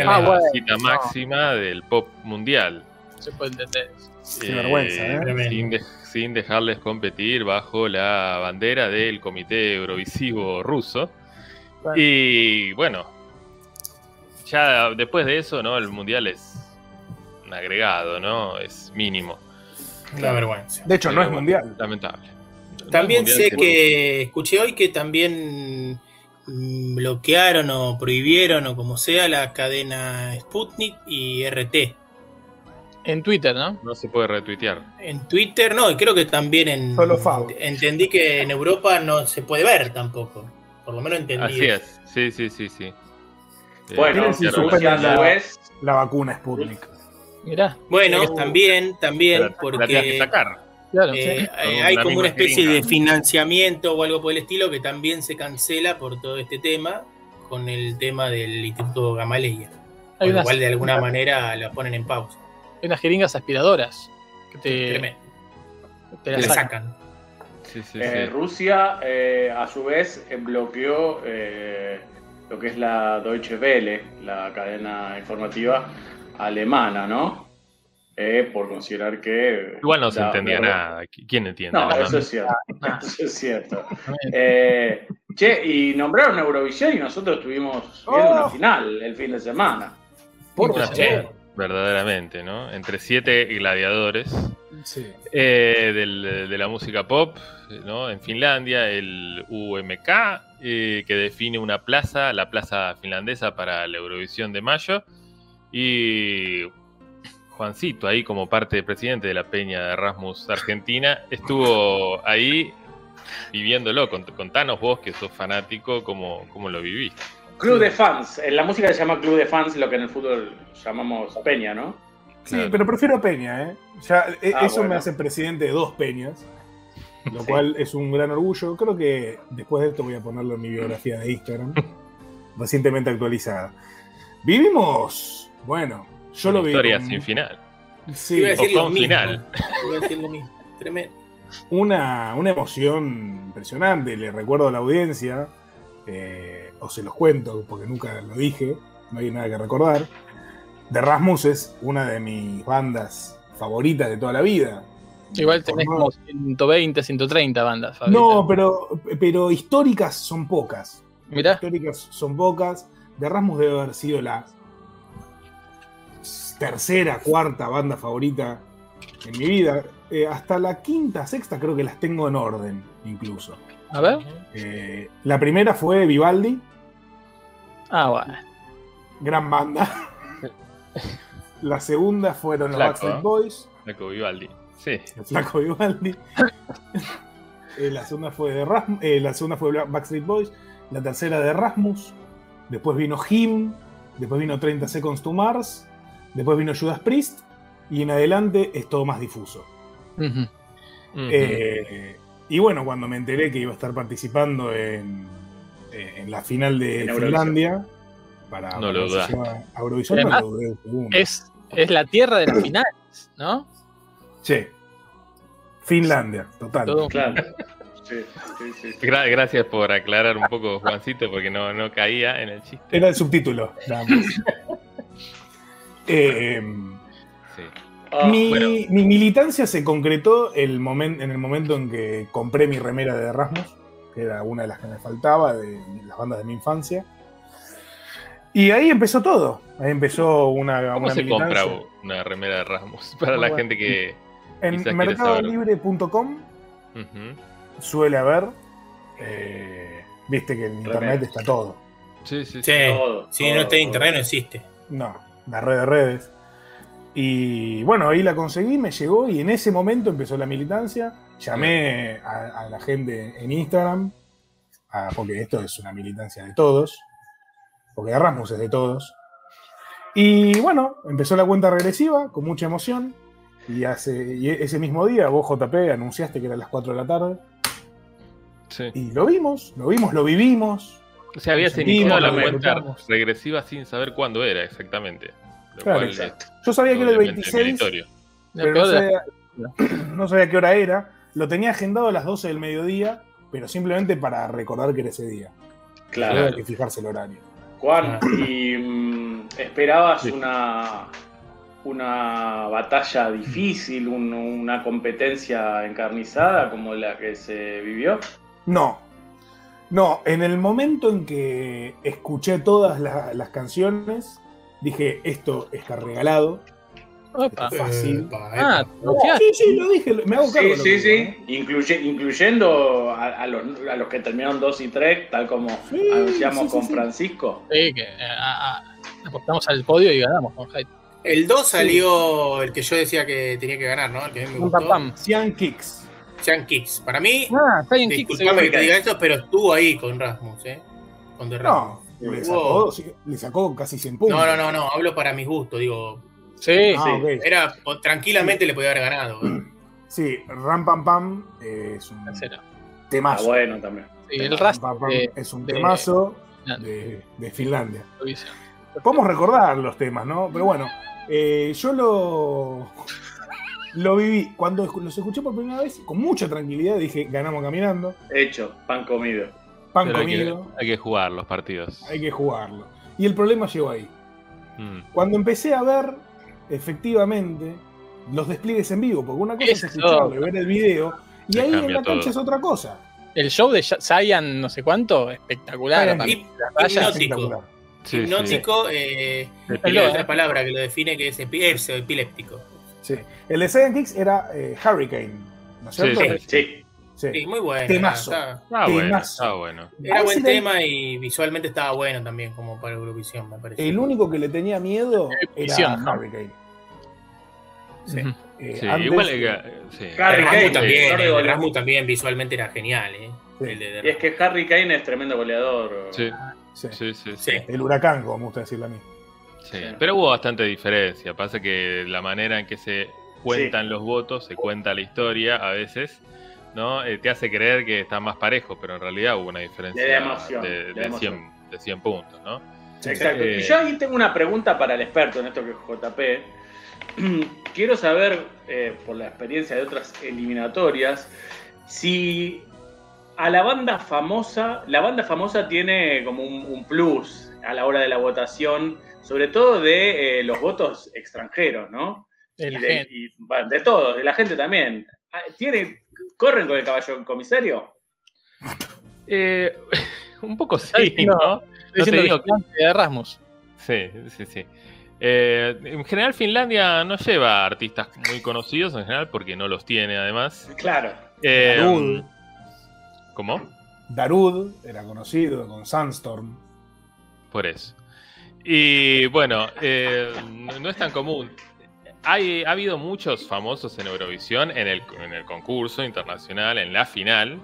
Ah, la bueno, cita máxima del pop mundial. Se puede entender. Qué vergüenza, ¿eh? Tremendo. sin, de- sin dejarles competir bajo la bandera del Comité Eurovisivo ruso. Bueno. Y bueno, ya después de eso, ¿no? El mundial es un agregado, ¿no? Es mínimo. Una vergüenza. De hecho, no es mundial. Lamentable. No También mundial, sé que escuché hoy que también mm, bloquearon o prohibieron o como sea la cadena Sputnik y RT. En Twitter, ¿no? No se puede retuitear. En Twitter no, y creo que también en... Solo FAO. Entendí que en Europa no se puede ver tampoco. Por lo menos entendí. Así eso. es, sí, sí, sí, sí. Eh, Bueno, si Rusia la- su vez, La vacuna Sputnik. Mirá, Bueno, también, también, la- la tienes que porque sacar. claro. eh, sí. hay como una especie de financiamiento o algo por el estilo que también se cancela por todo este tema con el tema del Instituto Gamaleya. Hay Con lo cual de alguna manera la ponen en pausa. hay unas jeringas aspiradoras que te, Tremendo. te La las sacan. sacan. Sí, sí, eh, sí. Rusia eh, a su vez bloqueó eh, lo que es la Deutsche Welle, la cadena informativa alemana, ¿no? Eh, por considerar que... Igual no se entendía da- nada. ¿Quién entiende? No, alemán? eso es cierto. Eso es cierto. Eh, che, y nombraron Eurovisión y nosotros estuvimos viendo Oh. una final el fin de semana. Por verdaderamente, ¿no? Entre siete gladiadores Sí. eh, del- de la música pop, ¿no? En Finlandia, el UMK, eh, que define una plaza, la plaza finlandesa para la Eurovisión de mayo, y Juancito, ahí como parte del presidente de la Peña de Erasmus Argentina, estuvo ahí viviéndolo. Cont- Contanos vos, que sos fanático, cómo, cómo lo viviste. Club de fans. En la música se llama club de fans, lo que en el fútbol llamamos peña, ¿no? Sí, Claro. pero prefiero a Peña, ¿eh? Ya, eh, Ah, eso me hace presidente de dos Peñas, lo Sí. cual es un gran orgullo. Creo que después de esto voy a ponerlo en mi biografía de Instagram, recientemente actualizada. Vivimos, bueno, yo Una lo vi. historia con- sin final. sí, Iba a decir o lo con mismo. final. Iba a decir lo mismo. Tremendo. una, una emoción impresionante. Le recuerdo a la audiencia, eh, o se los cuento porque nunca lo dije, no hay nada que recordar. The Rasmus es una de mis bandas favoritas de toda la vida. Igual tenés como 120, 130 bandas. favoritas. No, pero, pero históricas son pocas. Mirá, Históricas son pocas. The Rasmus debe haber sido la tercera, cuarta banda favorita en mi vida. Eh, hasta la quinta, sexta creo que las tengo en orden, incluso. a ver. Eh, la primera fue Vivaldi, Ah, bueno. gran banda. La segunda fueron los Flaco, Backstreet ¿eh? Boys, Flaco Vivaldi. Sí. el flaco Vivaldi. Eh, la segunda fue de Rasmus, eh, la segunda fue Backstreet Boys, la tercera de Rasmus, después vino Him, después vino 30 Seconds to Mars, después vino Judas Priest y en adelante es todo más difuso. Eh, y bueno, cuando me enteré que iba a estar participando en, en la final de En. Finlandia para, No lo Eurovisión, no lo. Es, es la tierra de las finales, ¿no? Sí. Finlandia, total. Todo- Claro. Sí, sí, sí. sí. Gra- gracias por aclarar un poco, Juancito, porque no, no caía en el chiste. Era el subtítulo. nada más. Eh, Sí. Ah, mi, bueno. mi militancia se concretó el momen- en el momento en que compré mi remera de Erasmus, que era una de las que me faltaba de las bandas de mi infancia. Y ahí empezó todo. Ahí empezó una, ¿Cómo una se compra una remera de Rasmus? Para Muy la bueno. gente que. En mercadolibre.com suele haber. eh, Viste que en internet está todo. Sí, sí, sí. Sí. Todo, Si todo, no está en todo. internet, no existe. No, la red de redes. Y bueno, ahí la conseguí, me llegó y en ese momento empezó la militancia. Llamé a, a la gente en Instagram, a- porque esto es una militancia de todos, porque Erasmus es de todos. Y bueno, empezó la cuenta regresiva con mucha emoción. Y, hace, y ese mismo día vos, JP, anunciaste que era a las 4 de la tarde. Sí. Y lo vimos, lo vimos, lo vivimos. O sea, habías iniciado la cuenta regresiva sin saber cuándo era exactamente. Lo Claro, cual exacto. Yo sabía que era el obviamente 26, meritorio. La pero no sabía, no sabía qué hora era. Lo tenía agendado a las 12 del mediodía, pero simplemente para recordar que era ese día. Claro. Había que fijarse el horario. Juan, ¿y mm, esperabas Sí. una, una batalla difícil, un- una competencia encarnizada como la que se vivió? No. No, en el momento en que escuché todas la- las canciones, dije, esto está regalado. Opa. Esto es fácil. Epa, Ah. Sí, sí, lo dije, me hago cargo. Sí, sí, que sí. digo, ¿eh? Incluye- incluyendo a, a los, a los que terminaron 2 y 3, tal como Sí, anunciamos sí, sí, con sí. Francisco. Sí, que eh, a- a- apostamos al podio y ganamos con. El 2 salió el que yo decía que tenía que ganar, ¿no? El que a mí me gustó. pam, pam. Cian Kicks. Sean Kicks. Para mí, Ah, disculpame que te diga esto, pero estuvo ahí con Rasmus, ¿eh? Con The Rasmus. No, le sacó, sí, le sacó casi 100 puntos. No, no, no, no, hablo para mis gustos, digo. Sí, Ah, Sí. ok. Era, tranquilamente le podía haber ganado. ¿eh? Sí, Ram Pam Pam eh, es un tercero. Ah, temazo. bueno, también. Sí, el Ram Pam Pam de es un de- temazo Finlandia. de, de Finlandia. Eurovisión. Podemos recordar los temas, ¿no? Pero bueno, eh, yo lo, lo viví. Cuando los escuché por primera vez, con mucha tranquilidad, dije, ganamos caminando. Hecho, pan comido. Pan Pero hay que, comido, hay que jugar los partidos. hay que jugarlo. Y el problema llegó ahí. Mm. Cuando empecé a ver, efectivamente, los despliegues en vivo, porque una cosa es Eso. escucharlo y ver el video, y Se ahí en la cancha todo. es otra cosa. El show de Zayan, no sé cuánto, espectacular. Hip- Rayas, hipnótico. Sí, sí. Eh, hay ¿eh? otra palabra que lo define que es epi- es epiléptico. Sí. El de Saiyan Kicks era eh, Hurricane, ¿no es Sí, cierto? sí. Sí. Sí. Sí, muy bueno. Temazo. Ah, bueno, ah, bueno. era buen sí tema y visualmente estaba bueno también, como para Eurovisión, me parece. El único que le tenía miedo era ¿no? Hurricane. Sí. Ujú. Eh, Sí, antes- igual que. Sí. Harry El Kane, también, Harry el. Rasmus también visualmente era genial, ¿eh? Sí. El de- Y es que Harry Kane es tremendo goleador. Sí, sí. sí, sí. El huracán, como me gusta decirle a mí. Sí, Pero hubo bastante diferencia. Pasa que la manera en que se cuentan los votos, se cuenta la historia a veces, ¿no? Eh, te hace creer que está más parejo, pero en realidad hubo una diferencia De emoción, de, de de emoción. 100, de 100 puntos, ¿no? Exacto. Eh, Y yo ahí tengo una pregunta para el experto en esto que es JP. Quiero saber, eh, por la experiencia de otras eliminatorias, si a la banda famosa, la banda famosa tiene como un, un plus a la hora de la votación, sobre todo de eh, los votos extranjeros, ¿no? de Y de, y, bueno, de todos, de la gente también. Ah, ¿Tiene, ¿Corren con el caballo comisario? Eh, un poco sí, no. ¿no? Te digo vigilante de Erasmus. Sí, sí, sí. Eh, en general Finlandia no lleva artistas muy conocidos en general porque no los tiene además. Claro. Eh. ¿Cómo? Darud era conocido con Sandstorm. Por eso. Y bueno, eh, no, no es tan común. Hay, ha habido muchos famosos en Eurovisión, en el, en el concurso internacional, en la final,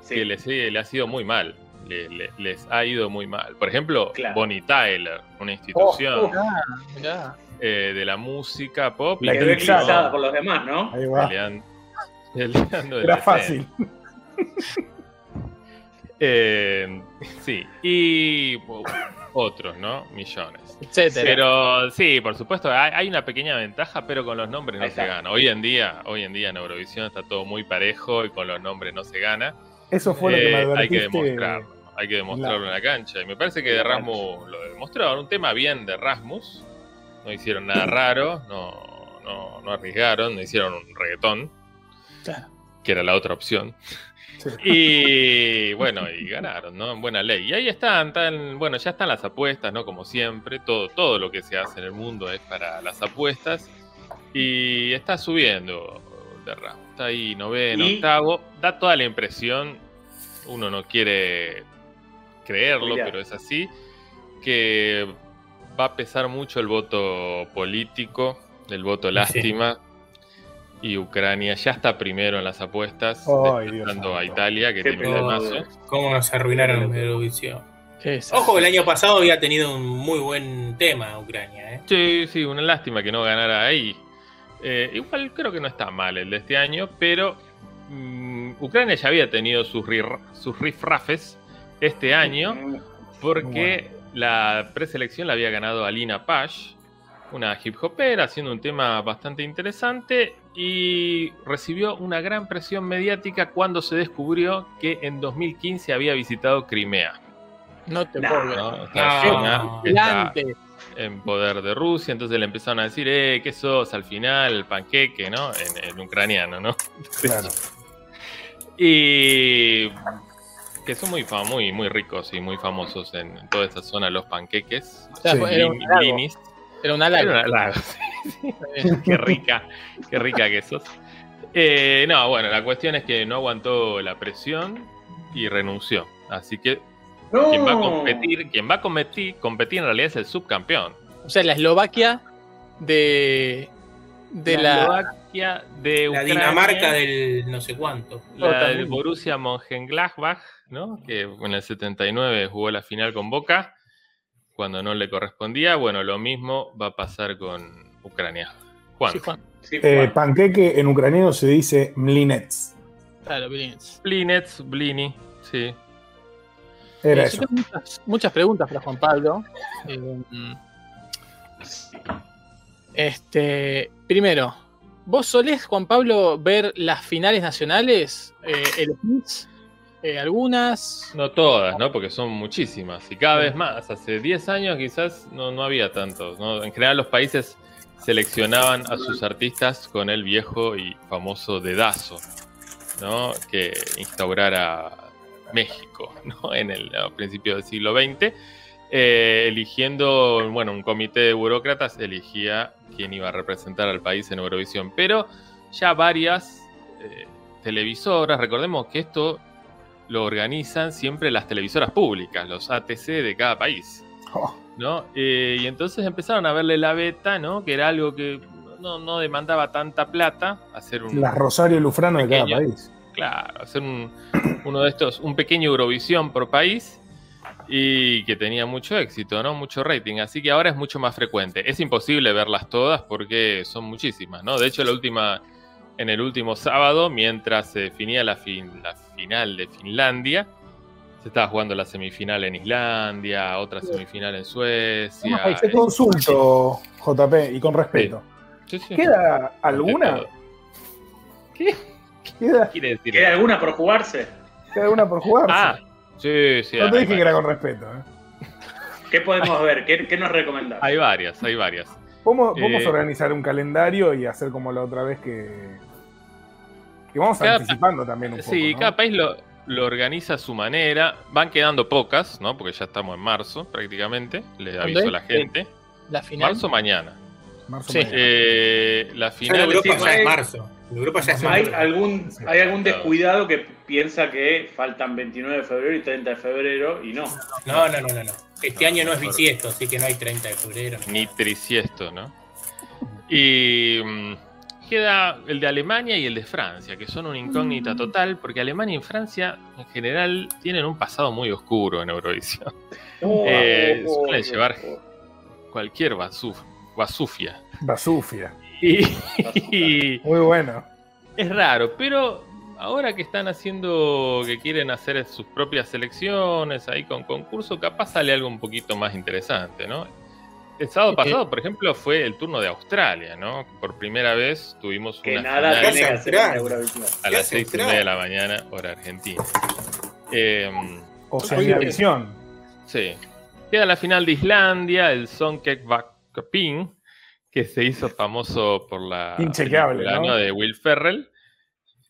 Sí. que les, le ha sido muy mal. Le- le- les ha ido muy mal. Por ejemplo, Claro. Bonnie Tyler, una institución Oh, oh. Ah, eh, de la música pop. La eclipsada por los demás, ¿no? Ahí va. peleando Era fácil. Eh, sí, y otros, ¿no? Millones. etcétera. Pero sí, por supuesto, hay, hay una pequeña ventaja, pero con los nombres no se gana. Hoy en día, hoy en día en Eurovisión está todo muy parejo y con los nombres no se gana. Eso fue lo que me Eh, hay que advertiste. demostrarlo, hay que demostrarlo en la cancha. Y me parece que de Rasmus lo demostraron. Un tema bien de Rasmus. No hicieron nada raro, no, no, no arriesgaron, no hicieron un reggaetón, Claro. que era la otra opción. Sí. Y bueno, y ganaron, ¿no? En buena ley. Y ahí están, están- bueno, ya están las apuestas, ¿no? Como siempre, todo, todo lo que se hace en el mundo es para las apuestas. Y está subiendo de Ramos. Está ahí noveno, Y- octavo. Da toda la impresión, uno no quiere creerlo, Mira. pero es así, que va a pesar mucho el voto político, el voto lástima. Y Ucrania ya está primero en las apuestas, Ay, Dios desplazando a. Italia, que Qué tiene pedo. temazo. ¿Cómo nos arruinaron Eurovisión? ¿Qué es? Ojo, el año pasado había tenido un muy buen tema Ucrania, ¿eh? Sí, sí, una lástima que no ganara ahí. Eh, igual creo que no está mal el de este año, pero mm, Ucrania ya había tenido sus, rir- sus rifrafes este año, porque la preselección la había ganado Alina Pash, una hip hopera, haciendo un tema bastante interesante y recibió una gran presión mediática cuando se descubrió que en 2015 había visitado Crimea. No te No, puedo en poder de Rusia, entonces le empezaron a decir, eh, ¿qué sos al final? El panqueque, ¿no? En, en ucraniano, ¿no? Claro. Y que son muy, fam- muy, muy ricos y muy famosos en, toda esa zona, los panqueques. O sea, Sí. fue- era un Blin- halago. blinis. Era un Era halago. un halago, sí, sí. qué rica, qué rica que sos. Eh, no, bueno, la cuestión es que no aguantó la presión y renunció. Así que No. quien va a competir, quien va a competir, competir en realidad es el subcampeón. O sea, la Eslovaquia de, de la, Eslovaquia de La Dinamarca del no sé cuánto. la del. Borussia Mönchengladbach, ¿no? Que en el 79 jugó la final con Boca cuando no le correspondía. Bueno, lo mismo va a pasar con Ucrania. Juan, Sí, Juan. Sí, Eh, panqueque en ucraniano se dice mlinets. Claro, Blins. Blinets, Blini, sí. Era Eh, eso. yo tengo muchas, muchas preguntas para Juan Pablo. Eh, este, primero, ¿vos solés, Juan Pablo, ver las finales nacionales? Eh, ¿Elegís eh, algunas? No todas, ¿no? Porque son muchísimas y cada vez más. Hace 10 años quizás no, no había tantos, ¿no? En general los países seleccionaban a sus artistas con el viejo y famoso dedazo, ¿no? Que instaurara México, ¿no? En el a principios del siglo XX. eh, eligiendo, bueno, un comité de burócratas elegía quién iba a representar al país en Eurovisión. Pero ya varias eh, televisoras, recordemos que esto lo organizan siempre las televisoras públicas, los ATC de cada país. Oh, ¿no? Eh, y entonces empezaron a verle la beta, ¿no? Que era algo que no, no demandaba tanta plata, hacer un, las Rosario Lufrano de cada país. claro, hacer un, uno de estos, un pequeño Eurovisión por país y que tenía mucho éxito, ¿no? Mucho rating, así que ahora es mucho más frecuente. Es imposible verlas todas porque son muchísimas, ¿no? De hecho, la última, en el último sábado, mientras se definía la, fin- la final de Finlandia, se estaba jugando la semifinal en Islandia, otra semifinal en Suecia. Te consulto, JP, y con respeto. Sí, sí. ¿Queda alguna? ¿Qué? ¿Queda, quiere decir? ¿Queda alguna por jugarse? queda alguna por jugarse? Ah, sí, sí. no te dije que era con respeto. ¿eh? ¿Qué podemos ver? ¿Qué, qué nos recomendás? Hay varias, hay varias. Vamos, vamos Eh, a organizar un calendario y hacer como la otra vez que. Que vamos Cada- anticipando también un poco. Sí, ¿no? cada país lo, lo organiza a su manera. Van quedando pocas, ¿no? Porque ya estamos en marzo prácticamente. Les aviso a la gente. La final. Marzo mañana. Marzo Sí. mañana. Eh, la Ya en final Europa es- ya es marzo. En Europa ya es ¿Hay marzo. algún, ¿Hay algún descuidado que piensa que faltan 29 de febrero y 30 de febrero y no? No, no, no, no, no. Este año no es bisiesto, así que no hay 30 de febrero. ni trisiesto, ¿no? Y mm, queda el de Alemania y el de Francia, que son una incógnita total, porque Alemania y Francia en general tienen un pasado muy oscuro en Eurovisión. Eh, suelen llevar cualquier basuf- basufia. Basufia. Y, y Muy bueno. es raro, pero ahora que están haciendo, que quieren hacer sus propias selecciones ahí con concurso, capaz sale algo un poquito más interesante, ¿no? El sábado Eh, pasado, por ejemplo, fue el turno de Australia, ¿no? Por primera vez tuvimos Que una nada final tiene que hacer en Australia. Eurovisión. a ¿Qué las seis y media de la mañana, hora argentina. Eh, O sea, Oye, la visión. sí. Queda la final de Islandia, el Songkek Vakapin, que se hizo famoso por la Inchequeable, película, ¿no? de Will Ferrell.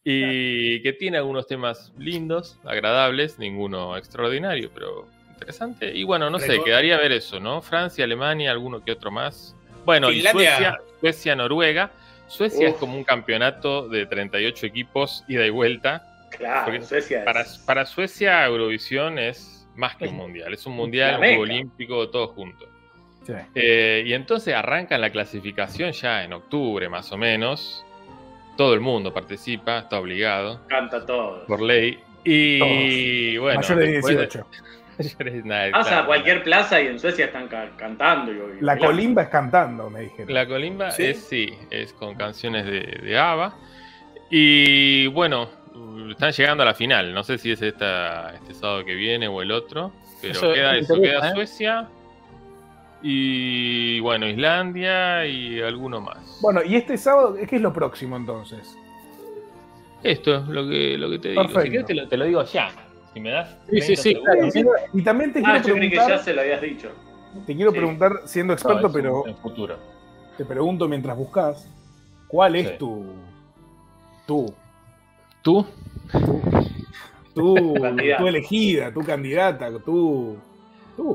Y que tiene algunos temas lindos, agradables, ninguno extraordinario, pero interesante. Y bueno, no sé, quedaría ver eso, ¿no? Francia, Alemania, alguno que otro más. Bueno, y Suecia, Suecia, Noruega. Suecia es como un campeonato de 38 equipos, ida y vuelta. Claro, es- Para, Suecia, Eurovisión es más que un mundial. Es un mundial, un olímpico, todo junto. Sí. Eh, y entonces arrancan la clasificación ya en octubre, más o menos. Todo el mundo participa, está obligado canta todo. por ley. Y bueno, Mayor de después 18. mayores, nada, Vas a cualquier plaza y en Suecia están ca- cantando. Y, y La colimba es cantando, me dijeron. La colimba ¿Sí? es sí, es con canciones de, de ABBA. Y bueno, están llegando a la final. No sé si es esta, este sábado que viene o el otro. Pero Eso queda eso, interesa, queda ¿eh? Suecia. Y bueno, Islandia y alguno más. Bueno, y este sábado, ¿qué es lo próximo entonces? Esto es lo que, lo que te digo. Si Perfecto. querés te lo, te lo digo ya. Si me das. Sí, sí, 30 sí, claro. Y también te Ah, quiero yo creí que ya preguntar, se lo habías dicho. te quiero Sí. preguntar, siendo experto, pero en futuro. te pregunto mientras buscas, ¿cuál es Sí. tu, ¿Tú? tu, Candidata. tu elegida, tu candidata, tu?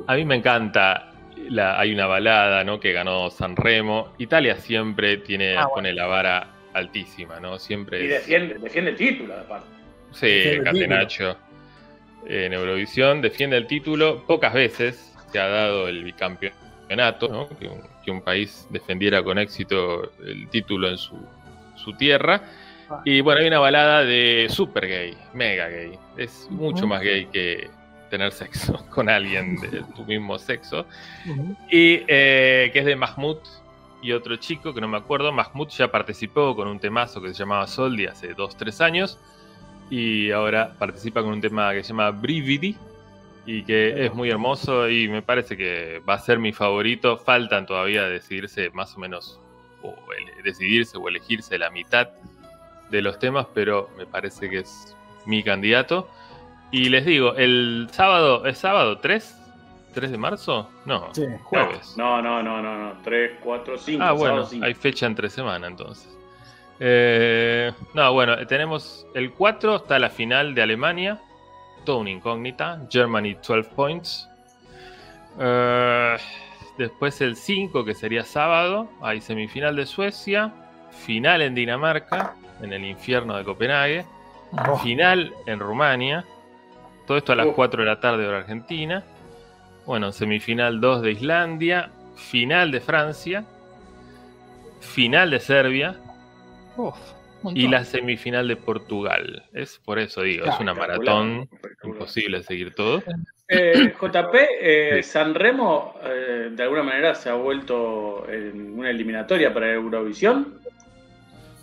A mí me encanta. La, hay una balada, ¿no? Que ganó San Remo. Italia siempre tiene, Ah, bueno. pone la vara altísima, ¿no? Siempre Y es- defiende, defiende el título, aparte. Sí, Defiende Catenacho en Eurovisión defiende el título. Pocas veces se ha dado el bicampeonato, ¿no? que, un, que un país defendiera con éxito el título en su, su tierra. Ah. Y bueno, hay una balada de super gay, mega gay. Es mucho más gay que tener sexo con alguien de tu mismo sexo. Y eh, que es de Mahmoud y otro chico que no me acuerdo. Mahmoud ya participó con un temazo que se llamaba Soldi hace 2-3 años. Y ahora participa con un tema que se llama Brividi. Y que es muy hermoso y me parece que va a ser mi favorito. Faltan todavía decidirse más o menos, o decidirse o elegirse la mitad de los temas, pero me parece que es mi candidato. Y les digo, el sábado, ¿es sábado 3? ¿3 de marzo? No, Sí. jueves. No, no, no, no, no. 3, 4, 5. ah, bueno, hay fecha entre semana entonces. Eh, no, bueno, tenemos el 4, está la final de Alemania, toda una incógnita, Germany 12 points. Eh, después el 5, que sería sábado, hay semifinal de Suecia, final en Dinamarca, en el infierno de Copenhague, Oh, final en Rumania, todo esto a las Uf. 4 de la tarde hora Argentina. Bueno, semifinal 2 de Islandia, final de Francia, final de Serbia Uf, y la semifinal de Portugal. Es por eso digo, es una maratón imposible seguir todo. Eh, JP, eh, San Remo eh, de alguna manera se ha vuelto en una eliminatoria para Eurovisión.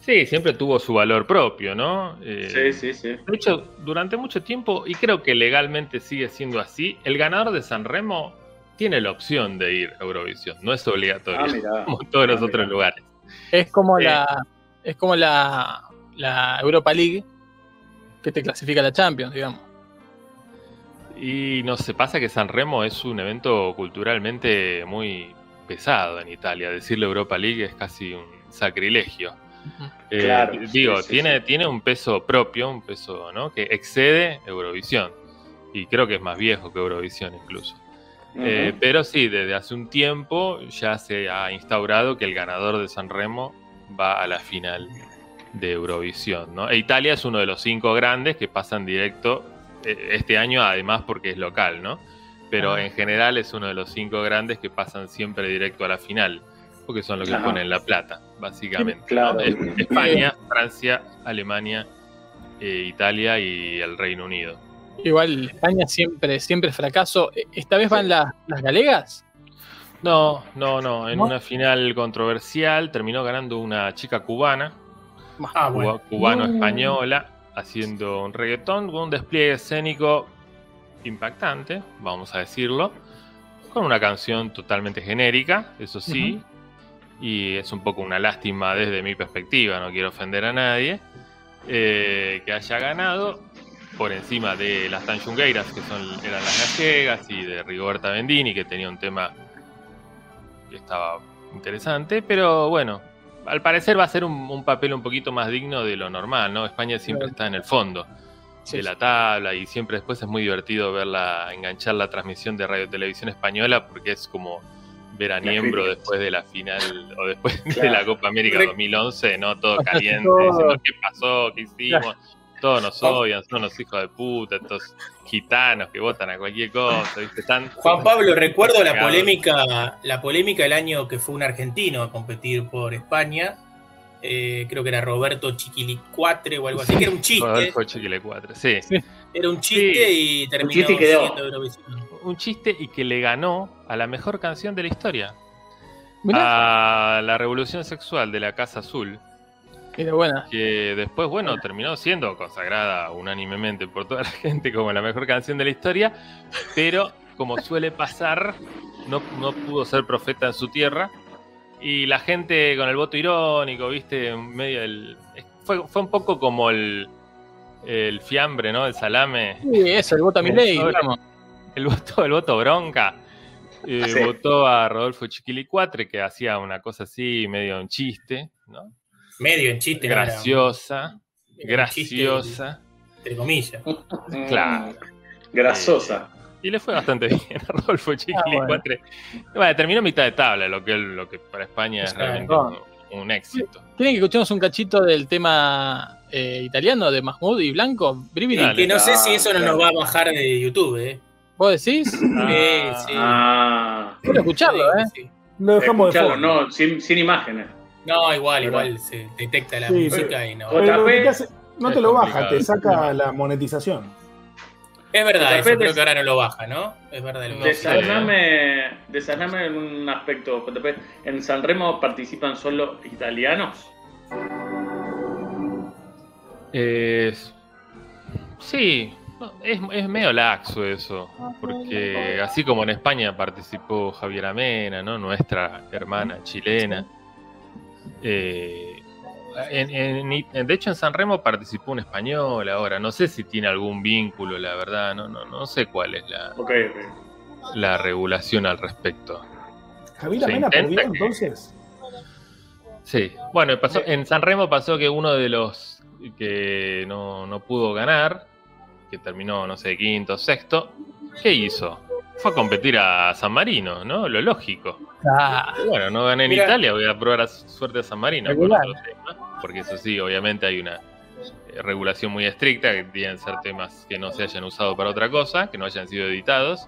Sí, siempre tuvo su valor propio, ¿no? Eh, Sí, sí, sí. De hecho, durante mucho tiempo, y creo que legalmente sigue siendo así, el ganador de San Remo tiene la opción de ir a Eurovisión, no es obligatorio, Ah, como en todos los Ah, otros mirá. lugares. Es como Eh. la es como la, la Europa League que te clasifica a la Champions, digamos. Y no se pasa que San Remo es un evento culturalmente muy pesado en Italia. Decirle Europa League es casi un sacrilegio. Eh, Claro, digo, sí, sí, tiene, sí. tiene un peso propio, un peso ¿no? que excede Eurovisión. Y creo que es más viejo que Eurovisión incluso. Eh, pero sí, desde hace un tiempo ya se ha instaurado que el ganador de San Remo va a la final de Eurovisión. ¿no? E Italia es uno de los cinco grandes que pasan directo eh, este año, además porque es local, ¿no? Pero Ah. en general es uno de los cinco grandes que pasan siempre directo a la final, porque son los que Ajá. ponen la plata, básicamente. ¿no? Claro. Es- España, Francia, Alemania, eh, Italia y el Reino Unido. Igual España siempre, siempre fracaso. E- ¿Esta vez van las, las galegas? No, no, no. En ¿No? una final controversial terminó ganando una chica cubana, Ah, bueno. cubano-española. haciendo un reggaetón con un despliegue escénico impactante, vamos a decirlo, con una canción totalmente genérica, eso sí, y es un poco una lástima desde mi perspectiva, no quiero ofender a nadie, eh, que haya ganado por encima de las Tanjungueiras, que son, eran las gallegas, y de Rigoberta Bendini, que tenía un tema estaba interesante, pero bueno, al parecer va a ser un, un papel un poquito más digno de lo normal, ¿no? España siempre Claro. está en el fondo Sí, de la tabla y siempre después es muy divertido verla, enganchar la transmisión de Radio Televisión Española porque es como ver a Niembro después de la final o después de la Copa América Re- 2011, ¿no? Todo caliente, diciendo qué pasó, qué hicimos. Todos nos odian, son unos hijos de puta, estos gitanos que votan a cualquier cosa, ¿viste? Están, Juan Pablo, recuerdo la polémica, la polémica el año que fue un argentino a competir por España. Eh, creo que era Roberto Chiquilicuatre o algo así, que era un chiste. Chiquile 4. Sí, Era un chiste y terminó chiste y quedó. siguiendo Eurovisión. un chiste y que le ganó a la mejor canción de la historia. Mirá, A la revolución sexual de la Casa Azul. Era buena. que después, bueno, terminó siendo consagrada unánimemente por toda la gente como la mejor canción de la historia, pero como suele pasar, no, no pudo ser profeta en su tierra. Y la gente con el voto irónico, viste, en medio del... Fue, fue un poco como el, el fiambre, ¿no? El salame. Sí, eso, el voto a mi ley, Sobre- digamos. El voto, el voto bronca. Eh. Votó a Rodolfo Chiquilicuatre, que hacía una cosa así, medio un chiste, ¿no? Medio en chiste, Graciosa, chiste, graciosa. entre comillas. Claro. Grasosa. Y le fue bastante bien a Rodolfo Ah, bueno. Terminó mitad de tabla, lo que, lo que para España es realmente un, un éxito. ¿Quieren que escuchemos un cachito del tema eh, italiano de Mahmoud y Blanco? Brividi. Que no sé si eso no claro. nos va a bajar de YouTube, ¿eh? ¿Vos decís? Ah, sí. Ah. Quiero escucharlo, ¿eh? Sí. Lo dejamos de fondo. no, sin, sin imágenes. No, igual, ¿Verdad? igual se detecta la Sí, música y no. Otra Pero lo que vez. te hace- no te lo baja, te saca la monetización. Es verdad, eso creo que ahora no lo baja, ¿no? Es verdad. No. Desaname, desaname en un aspecto, JP. ¿En Sanremo participan solo italianos? Eh, sí, no, es, es medio laxo eso, porque así como en España participó Javier Amena, ¿no? nuestra hermana chilena. Eh, en- de hecho, en San Remo participó un español ahora. No sé si tiene algún vínculo, la verdad. No, no, no sé cuál es la, la regulación al respecto. Javier Amena perdió entonces. Sí, bueno, pasó, en San Remo pasó que uno de los que no, no pudo ganar, que terminó, no sé, quinto o sexto, ¿qué hizo? Fue a competir a San Marino, ¿no? Lo lógico. Ah, bueno, no gané en Mira. Italia, voy a probar a suerte a San Marino. con Regular. otro tema, porque eso sí, obviamente hay una eh, regulación muy estricta, que tienen que ser temas que no se hayan usado para otra cosa, que no hayan sido editados.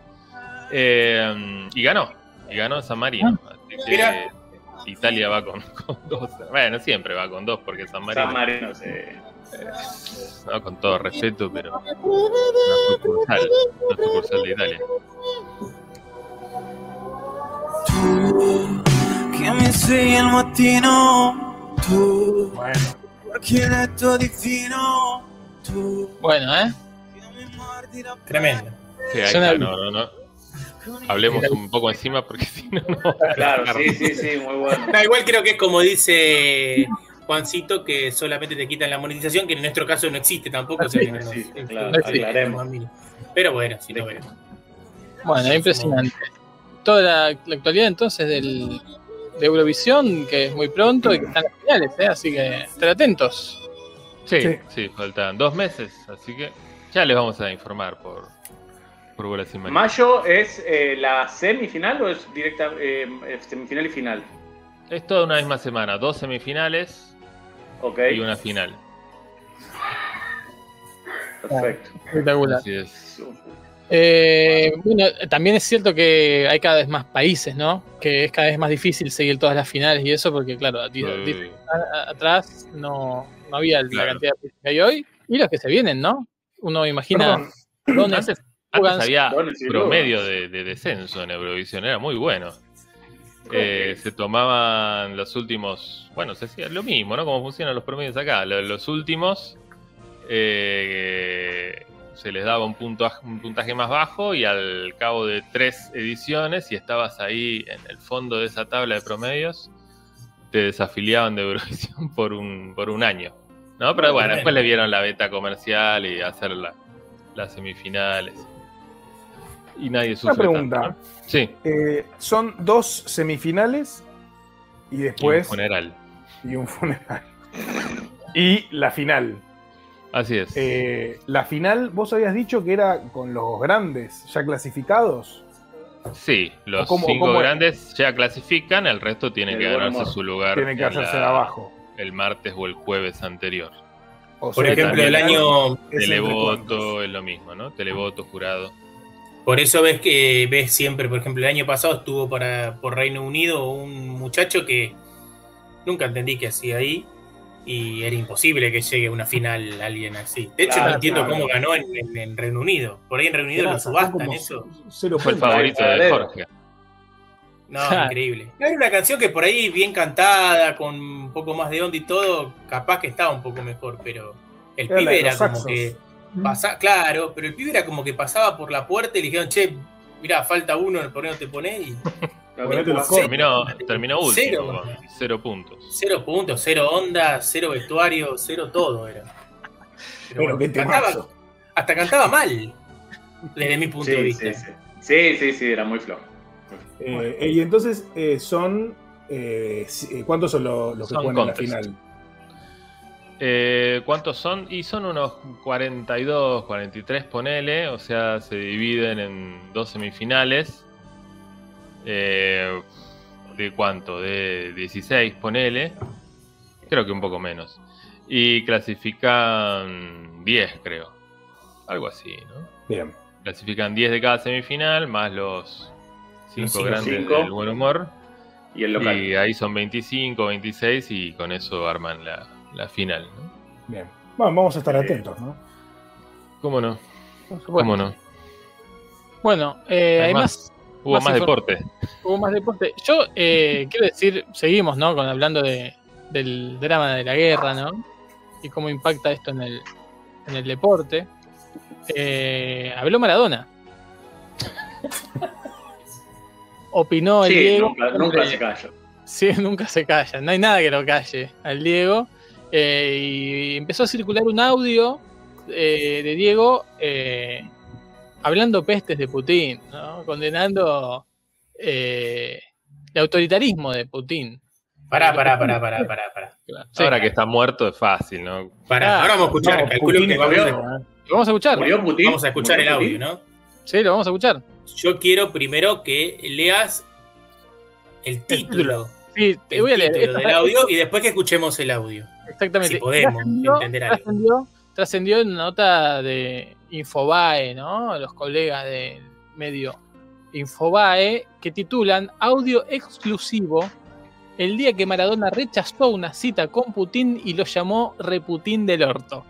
Eh, y ganó, y ganó en San Marino. Así que Mira. Italia va con, con dos. Bueno, siempre va con dos, porque San Marino, San Marino, sí. ¿no? con todo respeto, pero una sucursal, una sucursal de Italia. Mi sei al mattino, tu Bueno, perché letto di fino, tu bueno, ¿eh? Tremendo. Sí, ahí está, no, no, no. Hablemos un poco encima porque si no, no. Claro, sí, sí, sí, muy bueno. No, igual creo que es como dice Juancito, que solamente te quitan la monetización, que en nuestro caso no existe tampoco. o sea, que no Sí, no claro, aclaremos. Pero bueno, si no veremos. Bueno, impresionante. Toda la, la actualidad entonces del, de Eurovisión, que es muy pronto y que están las finales, ¿eh? así que estar atentos. Sí, Sí. sí, faltan dos meses, así que ya les vamos a informar por, por bolas y María. ¿Mayo es eh, la semifinal o es directa eh, semifinal y final? Es toda una misma semana, dos semifinales y una final. perfecto. Espectacular. Así es. Eh, bueno, también es cierto que hay cada vez más países, ¿no? Que es cada vez más difícil seguir todas las finales y eso, porque claro, atrás no, no había la Claro. cantidad de países que hay hoy y los que se vienen, ¿no? Uno imagina dónde antes, antes había promedio de, de descenso en Eurovisión, era muy bueno. Eh, se tomaban los últimos, bueno, se hacía lo mismo, ¿no? Como funcionan los promedios acá. lo- Los últimos eh, se les daba un puntaje, un puntaje más bajo y al cabo de tres ediciones, si estabas ahí en el fondo de esa tabla de promedios, te desafiliaban de Eurovisión por un, por un año. ¿no? Pero bueno, después le vieron la beta comercial y hacer la- las semifinales. Y nadie sufre pregunta. tanto, ¿no? Sí, Eh, son dos semifinales y y un después funeral. y un funeral. Y la final. Así es. Eh, la final, vos habías dicho que era con los grandes ya clasificados. Sí, los ¿Cómo- cinco cómo es? grandes ya clasifican, el resto tiene El que ganarse su lugar Tienen que hacerse la- de abajo. el martes o el jueves anterior. O Por ejemplo, el año. Televoto es lo mismo, ¿no? Televoto, jurado. Por eso ves que ves siempre, por ejemplo, el año pasado estuvo para, por Reino Unido un muchacho que nunca entendí qué hacía ahí y era imposible que llegue a una final alguien así. De hecho, Claro, no entiendo claro. cómo ganó en, en- en Reino Unido. Por ahí en Reino Unido lo subastan eso. Cero Fue el favorito de. Jorge. No, Claro. increíble. Era una canción que por ahí bien cantada, con un poco más de onda y todo, capaz que estaba un poco mejor, pero el Era pibe era como saxos. que pasa, claro, pero el pibe era como que pasaba por la puerta y le dijeron, che, mirá, falta uno, ¿por qué no te pones? Y. Terminó, terminó último, Cero. con cero puntos. cero puntos, cero onda, cero vestuario, cero todo era. Pero Bueno, bueno, qué cantaba- hasta cantaba mal, desde mi punto de vista. sí, sí. Sí, sí, sí, era muy flojo. Eh, y entonces eh, son. eh, eh, ¿Cuántos son los, los que Son juegan en la contest. final? Eh, ¿Cuántos son? Y son unos 42, 43, ponele. O sea, se dividen en dos semifinales. Eh, ¿De cuánto? De 16, ponele. Creo que un poco menos. Y clasifican 10, creo. Algo así, ¿no? Bien. Clasifican 10 de cada semifinal, más los 5 cinco, grandes cinco. del buen humor. Y el local. Y ahí son 25, 26 y con eso arman la, la final. ¿no? Bien. Bueno, vamos a estar Eh, atentos, ¿no? ¿Cómo no? ¿Cómo no? Bueno, eh, Hay hay más. Hubo Más deporte. hubo más deporte. Yo eh, quiero decir, seguimos, ¿no? Con hablando de, del drama de la guerra, ¿no? Y cómo impacta esto en el, en el deporte. Eh, habló Maradona. Opinó el Sí, Diego. nunca, nunca se calla. Sí, nunca se calla, no hay nada que lo calle al Diego. Eh, y empezó a circular un audio eh, de Diego eh, hablando pestes de Putin, ¿no? condenando eh, el autoritarismo de Putin. Pará, pará, pará, pará, pará, pará. Sí. Ahora que está muerto es fácil, ¿no? Pará, Ah, ahora vamos a escuchar, no, calculo Putin que murió. haber- Lo vamos a escuchar. ¿Murió Putin? Vamos a escuchar el ¿Murió audio, Putin? ¿no? Sí, lo vamos a escuchar. Yo quiero primero que leas el título, Sí, te el voy a leer. título del audio y después que escuchemos el audio. Exactamente. Si podemos entender algo. Trascendió, en una nota de Infobae, ¿no? Los colegas del medio Infobae, que titulan Audio exclusivo el día que Maradona rechazó una cita con Putin y lo llamó Reputín del orto.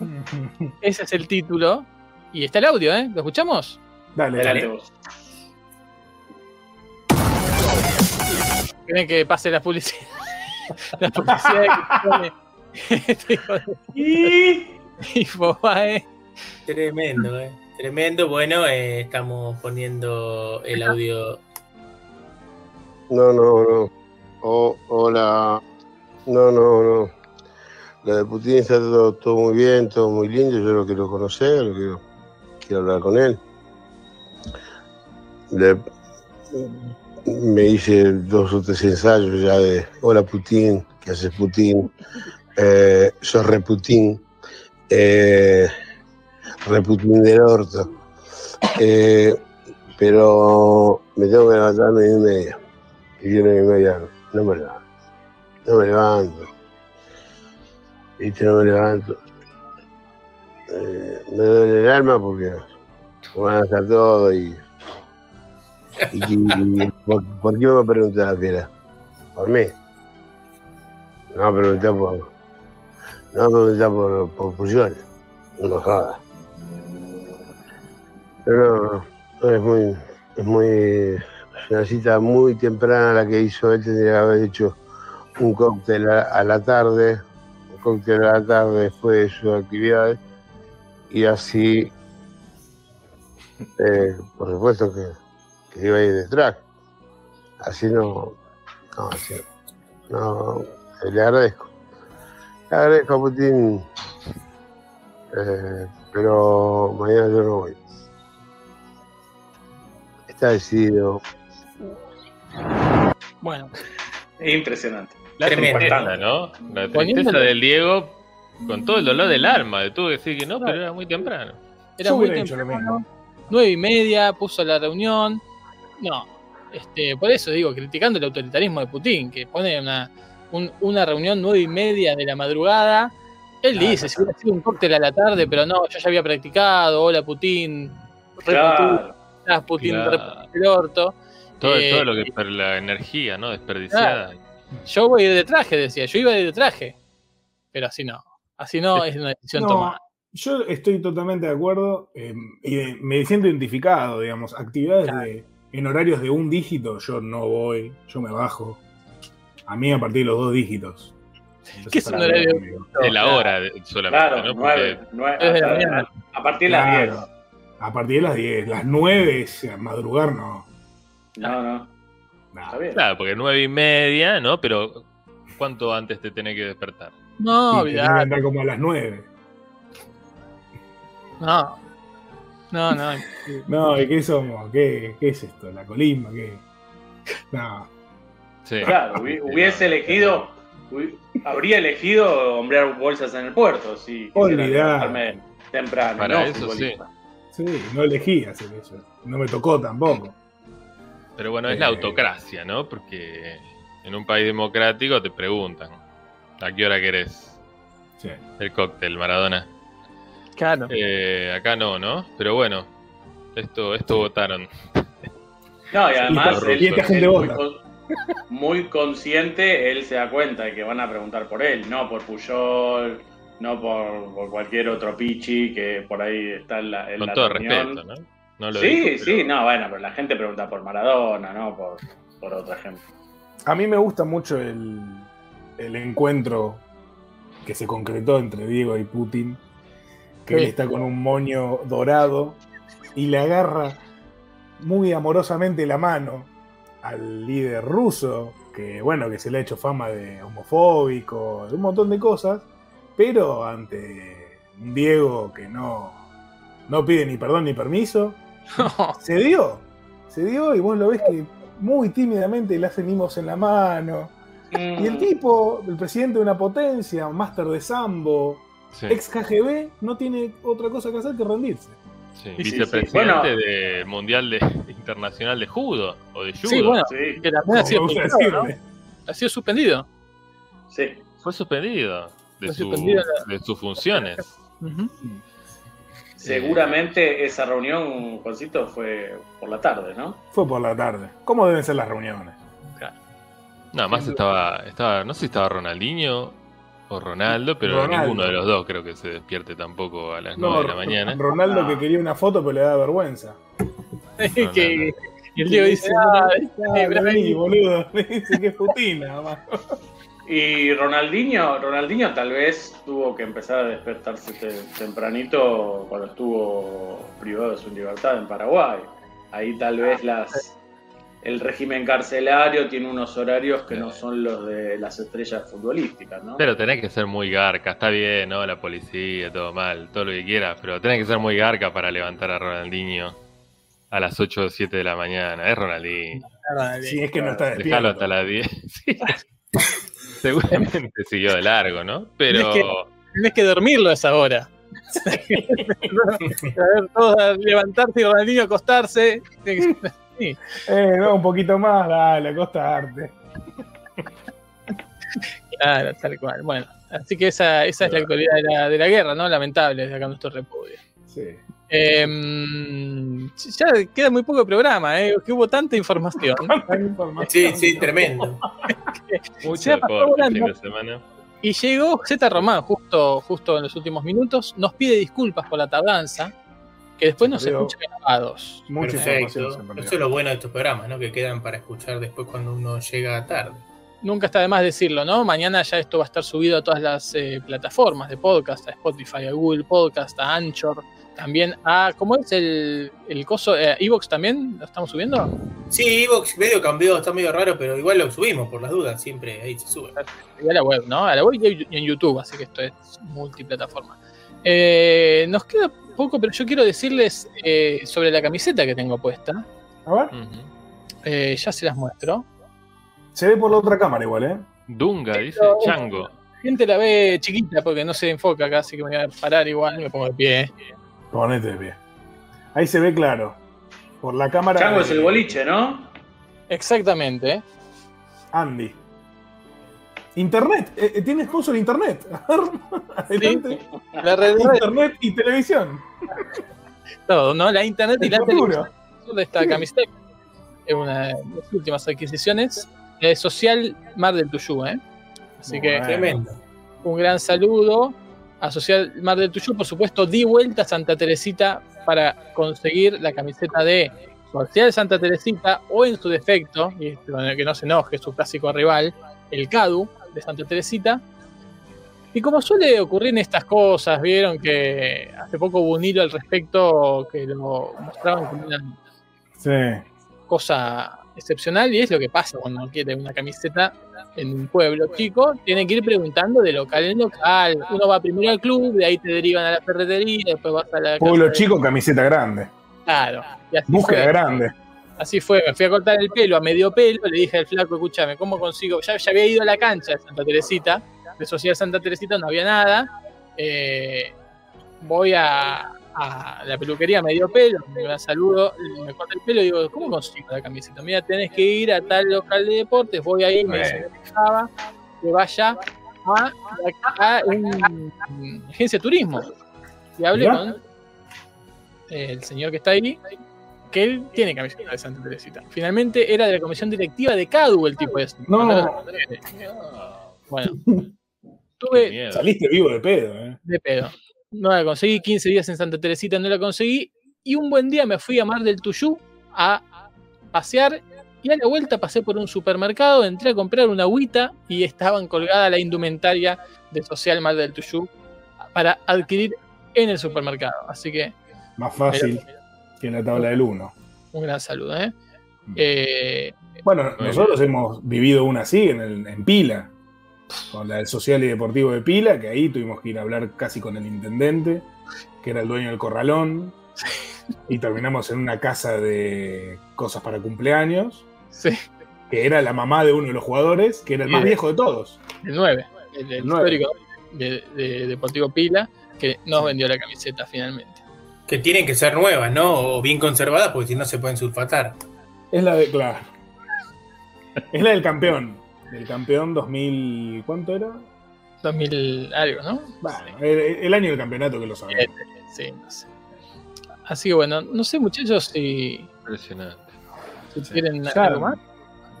Ese es el título. Y está el audio, ¿eh? ¿Lo escuchamos? Dale, Dale. Adelante vos. Tienen que pase la publicidad. la publicidad que pone este hijo de Infobae. Tremendo, eh. Tremendo. Bueno, eh, estamos poniendo el audio. No, no, no. Oh, hola. No, no, no. Lo de Putin está todo, todo muy bien, todo muy lindo. Yo lo quiero conocer, lo quiero, quiero hablar con él. Le- me hice dos o tres ensayos ya de Hola Putin, ¿qué haces Putin? Eh, sos re Putin. Eh, re Putin del orto. Eh, pero me tengo que levantar a y media. Y yo y media no me levanto. No me levanto. ¿Viste? No me levanto. Eh, me duele el alma porque van a hacer todo y. y, ¿por, qué me va a preguntar la fiera? ¿Por mí? No va a preguntar por. No va a preguntar por, por Puyol. No. Pero no, es muy. Es muy. Es una cita muy temprana la que hizo él. Tendría que haber hecho un cóctel a, la tarde. Un cóctel a la tarde después de sus actividades y así, eh, por supuesto que, iba a ir de traje. Así no, no, así, no, le agradezco. Agradezco a Putin, eh, pero mañana yo no voy. Está decidido. Bueno, Impresionante. La tristeza, ¿no? La tristeza del Diego con todo el dolor del alma. Tuvo que decir que no, pero era muy temprano. era muy temprano. nueve y media, puso la reunión. No, este, por eso digo, criticando el autoritarismo de Putin, que pone una, un- una reunión nueve y media de la madrugada. Él Claro. dice, si hubiera sido un cóctel a la tarde, pero no, yo ya había practicado, hola Putin, Claro. Putin, Putin, Claro. el orto. Todo, Eh, todo lo que per- la energía, ¿no? Desperdiciada. Yo voy a ir de traje, decía, yo iba a ir de traje. Pero así no, así no es una decisión No, tomada. yo estoy totalmente de acuerdo eh, y de- me siento identificado, digamos, actividades de- en horarios de un dígito, yo no voy, yo me bajo. A mí a partir de los dos dígitos. ¿Qué es un horario? de la hora solamente, Claro, ¿no? nueve, Porque nueve- Tres de la a- mañana. a, a partir de las Claro. 10. A partir de las 10, las 9, es a madrugar no. No, no, Nah. Claro, porque nueve y media, ¿no? Pero ¿cuánto antes te tenés que despertar? No, Sí, tenés que olvidate, entrar como a las 9. no. No, no. No, ¿y qué somos? ¿Qué, qué es esto? ¿La colimba? ¿Qué? No. Sí. Claro, hubi- hubiese elegido, hubi- habría elegido hombrear bolsas en el puerto, si quisiera temprano. Para no eso futbolista. Sí, no elegí hacer eso. No me tocó tampoco. Pero bueno, es la Eh. autocracia, ¿no? Porque en un país democrático te preguntan a qué hora querés Sí. el cóctel, Maradona. Claro. Eh, acá no, ¿no? Pero bueno, esto, esto votaron. No, y además él, esta gente él muy, consciente, él se da cuenta de que van a preguntar por él, no por Puyol, no por, por cualquier otro pichi que por ahí está en la, en Con la todo reunión. respeto, ¿no? No lo sí, dijo, sí, pero- no, bueno, pero la gente pregunta por Maradona, no por, por otro ejemplo. A mí me gusta mucho el, el encuentro que se concretó entre Diego y Putin. Que Sí. él está con un moño dorado y le agarra muy amorosamente la mano al líder ruso, que bueno, que se le ha hecho fama de homofóbico, de un montón de cosas, pero ante un Diego que no, no pide ni perdón ni permiso, se dio, se dio y vos lo ves que muy tímidamente le hace mimos en la mano. Y el tipo, el presidente de una potencia, un máster de sambo, Sí, ex KGB, no tiene otra cosa que hacer que rendirse. Sí. sí, sí. Vicepresidente Bueno. del Mundial de, Internacional de Judo o de Judo. Sí, bueno, Sí, que también ha sido, suspendido, ¿no? Ha sido suspendido. sí. Fue suspendido de, Fue su- suspendido de sus funciones. Seguramente esa reunión, Juancito, fue por la tarde, ¿no? Fue por la tarde. ¿Cómo deben ser las reuniones? Nada más estaba, estaba, no sé si estaba Ronaldinho o Ronaldo, pero Ronaldo. ninguno de los dos creo que se despierte tampoco a las No, 9 de la mañana. Ronaldo No. que quería una foto pero le da vergüenza. que, y el Diego dice, ah, Ah, Brahim. vení, boludo. Dice que es Putin nada más. Y Ronaldinho, Ronaldinho tal vez tuvo que empezar a despertarse te- tempranito cuando estuvo privado de su libertad en Paraguay. Ahí tal vez las el régimen carcelario tiene unos horarios que no son los de las estrellas futbolísticas, ¿no? Pero tenés que ser muy garca, está bien, ¿no? La policía, todo mal, todo lo que quieras, pero tenés que ser muy garca para levantar a Ronaldinho a las 8 o 7 de la mañana. Es Ronaldinho. Si es que no está Dejalo despierto. hasta las 10. Sí. Seguramente siguió de largo, ¿no? Pero que- tenés que dormirlo a esa hora. a ver, todos a levantarse y Ronaldinho acostarse. Sí. Eh, no, un poquito más, dale, acostarte. Claro, tal cual. Bueno, así que esa, esa es la actualidad de la, de la guerra, ¿no? Lamentable, desde acá nuestro repudio. Sí. Em, ya queda muy poco de programa, ¿eh? Que hubo tanta información. Sí, sí, tremendo. mucho deporte el fin de semana. Y llegó Z Román justo, justo en los últimos minutos. Nos pide disculpas por la tardanza, que después nos Pero- escucha grabados. Mucha Perfecto. Eso es lo bueno de estos programas, ¿no? Que quedan para escuchar después cuando uno llega tarde. nunca está de más decirlo, ¿no? Mañana ya esto va a estar subido a todas las eh, plataformas de podcast, a Spotify, a Google Podcast, a Anchor, también a, ¿cómo es el, el coso? Eh, ¿Evox también lo estamos subiendo? Sí, Evox medio cambió, está medio raro, pero igual lo subimos por las dudas, siempre ahí se sube. Y a la web, ¿no? A la web y en YouTube, así que esto es multiplataforma. Eh, nos queda poco, pero yo quiero decirles eh, sobre la camiseta que tengo puesta. A ver. Eh, ya se las muestro. se ve por la otra cámara igual, ¿eh? Dunga, dice Chango. La gente la ve chiquita porque no se enfoca acá, así que me voy a parar igual, me pongo de pie. Ponete de pie. Ahí se ve claro. Por la cámara. Chango es el boliche, ¿no? Exactamente. Andy. Internet. eh, eh, tiene sponsor internet. Adelante. La red, red, Internet y televisión. todo, ¿no? La internet y la televisión de esta camiseta es una de las últimas adquisiciones de Social Mar del Tuyú, ¿eh? Así que. Tremendo. un gran saludo a Social Mar del Tuyú. Por supuesto, di vuelta a Santa Teresita para conseguir la camiseta de Social Santa Teresita o en su defecto, y el que no se enoje, su clásico rival, el CADU de Santa Teresita. Y como suele ocurrir en estas cosas, vieron que hace poco hubo un hilo al respecto que lo mostraban como una Sí. cosa excepcional y es lo que pasa cuando uno quiere una camiseta en un pueblo chico, tiene que ir preguntando de local en local. Uno va primero al club, de ahí te derivan a la ferretería, después vas a la Pueblo casa de- chico, camiseta grande. Claro. Y así Búsqueda fue. grande. Así fue, me fui a cortar el pelo a medio pelo, le dije al flaco, escúchame, ¿cómo consigo? Ya, ya había ido a la cancha de Santa Teresita, de Social Santa Teresita no había nada. eh, voy a, a la peluquería a medio pelo, me da saludo, me corta el pelo y digo, ¿cómo consigo la camiseta? Mira, tenés que ir a tal local de deportes, voy ahí, me dice que vaya a, a agencia de turismo. Y hablé con el señor que está ahí, que él tiene camiseta de Santa Teresita. Finalmente era de la comisión directiva de CADU el tipo ese. No. Bueno, tuve. Saliste vivo de pedo, ¿eh? de pedo. No la conseguí, 15 días en Santa Teresita no la conseguí. Y un buen día me fui a Mar del Tuyú a pasear. Y a la vuelta pasé por un supermercado, entré a comprar una agüita y estaban colgada la indumentaria de Social Mar del Tuyú para adquirir en el supermercado. Así que Más fácil que la tabla del 1. un gran saludo. ¿eh? Eh, Bueno, nosotros hemos vivido una así en, el- en Pila, con la del Social y Deportivo de Pila, que ahí tuvimos que ir a hablar casi con el intendente, que era el dueño del corralón, y terminamos en una casa de cosas para cumpleaños, sí, que era la mamá de uno de los jugadores, que era el más viejo de todos. el 9, el, el histórico de, de Deportivo Pila, que nos vendió la camiseta finalmente. Que tienen que ser nuevas, ¿no? O bien conservadas, porque si no se pueden sulfatar. Es la de, claro. Es la del campeón. Del campeón 2000, ¿cuánto era? 2000 algo, ¿no? Bueno, el, el año del campeonato que lo sabemos. Sí, no sé. Así que bueno, no sé muchachos si, Impresionante. si quieren Ya. algo más.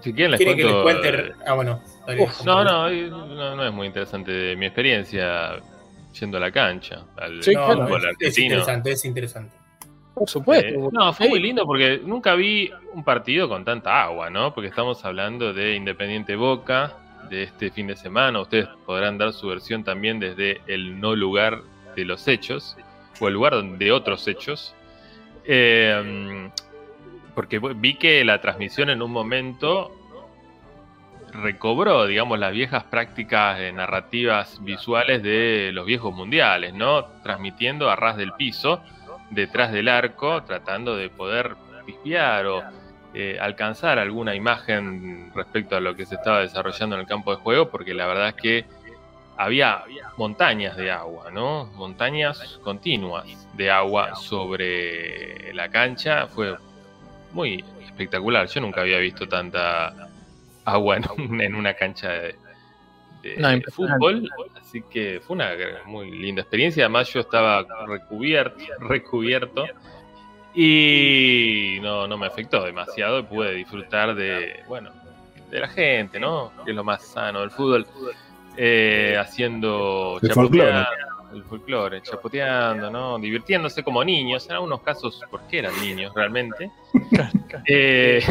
Si quieren les ¿Quieren que les cuento. cuente? Ah, bueno. Uf, No, no, eh, no, no es muy interesante mi experiencia yendo a la cancha, al Sí, No, claro. fútbol es, es argentino. interesante, es interesante. Por supuesto. Eh, no, fue muy lindo porque nunca vi un partido con tanta agua, ¿no? Porque estamos hablando de Independiente Boca, de este fin de semana. Ustedes podrán dar su versión también desde el no lugar de los hechos, o el lugar de otros hechos. Eh, porque vi que la transmisión en un momento recobró, digamos, las viejas prácticas eh, narrativas visuales de los viejos mundiales, ¿no? Transmitiendo a ras del piso, detrás del arco, tratando de poder pispear o eh, alcanzar alguna imagen respecto a lo que se estaba desarrollando en el campo de juego, porque la verdad es que había montañas de agua, ¿no? Montañas continuas de agua sobre la cancha. Fue muy espectacular. Yo nunca había visto tanta agua en, un- en una cancha de, de No, fútbol. Así que fue una muy linda experiencia. Además, yo estaba recubierto, recubierto y no, no me afectó demasiado. y Pude disfrutar de, bueno, de la gente, ¿no? Que es lo más sano del fútbol. Eh, haciendo El chapoteando, el folclore, chapoteando, ¿no? Divirtiéndose como niños, en algunos casos porque eran niños realmente. Eh,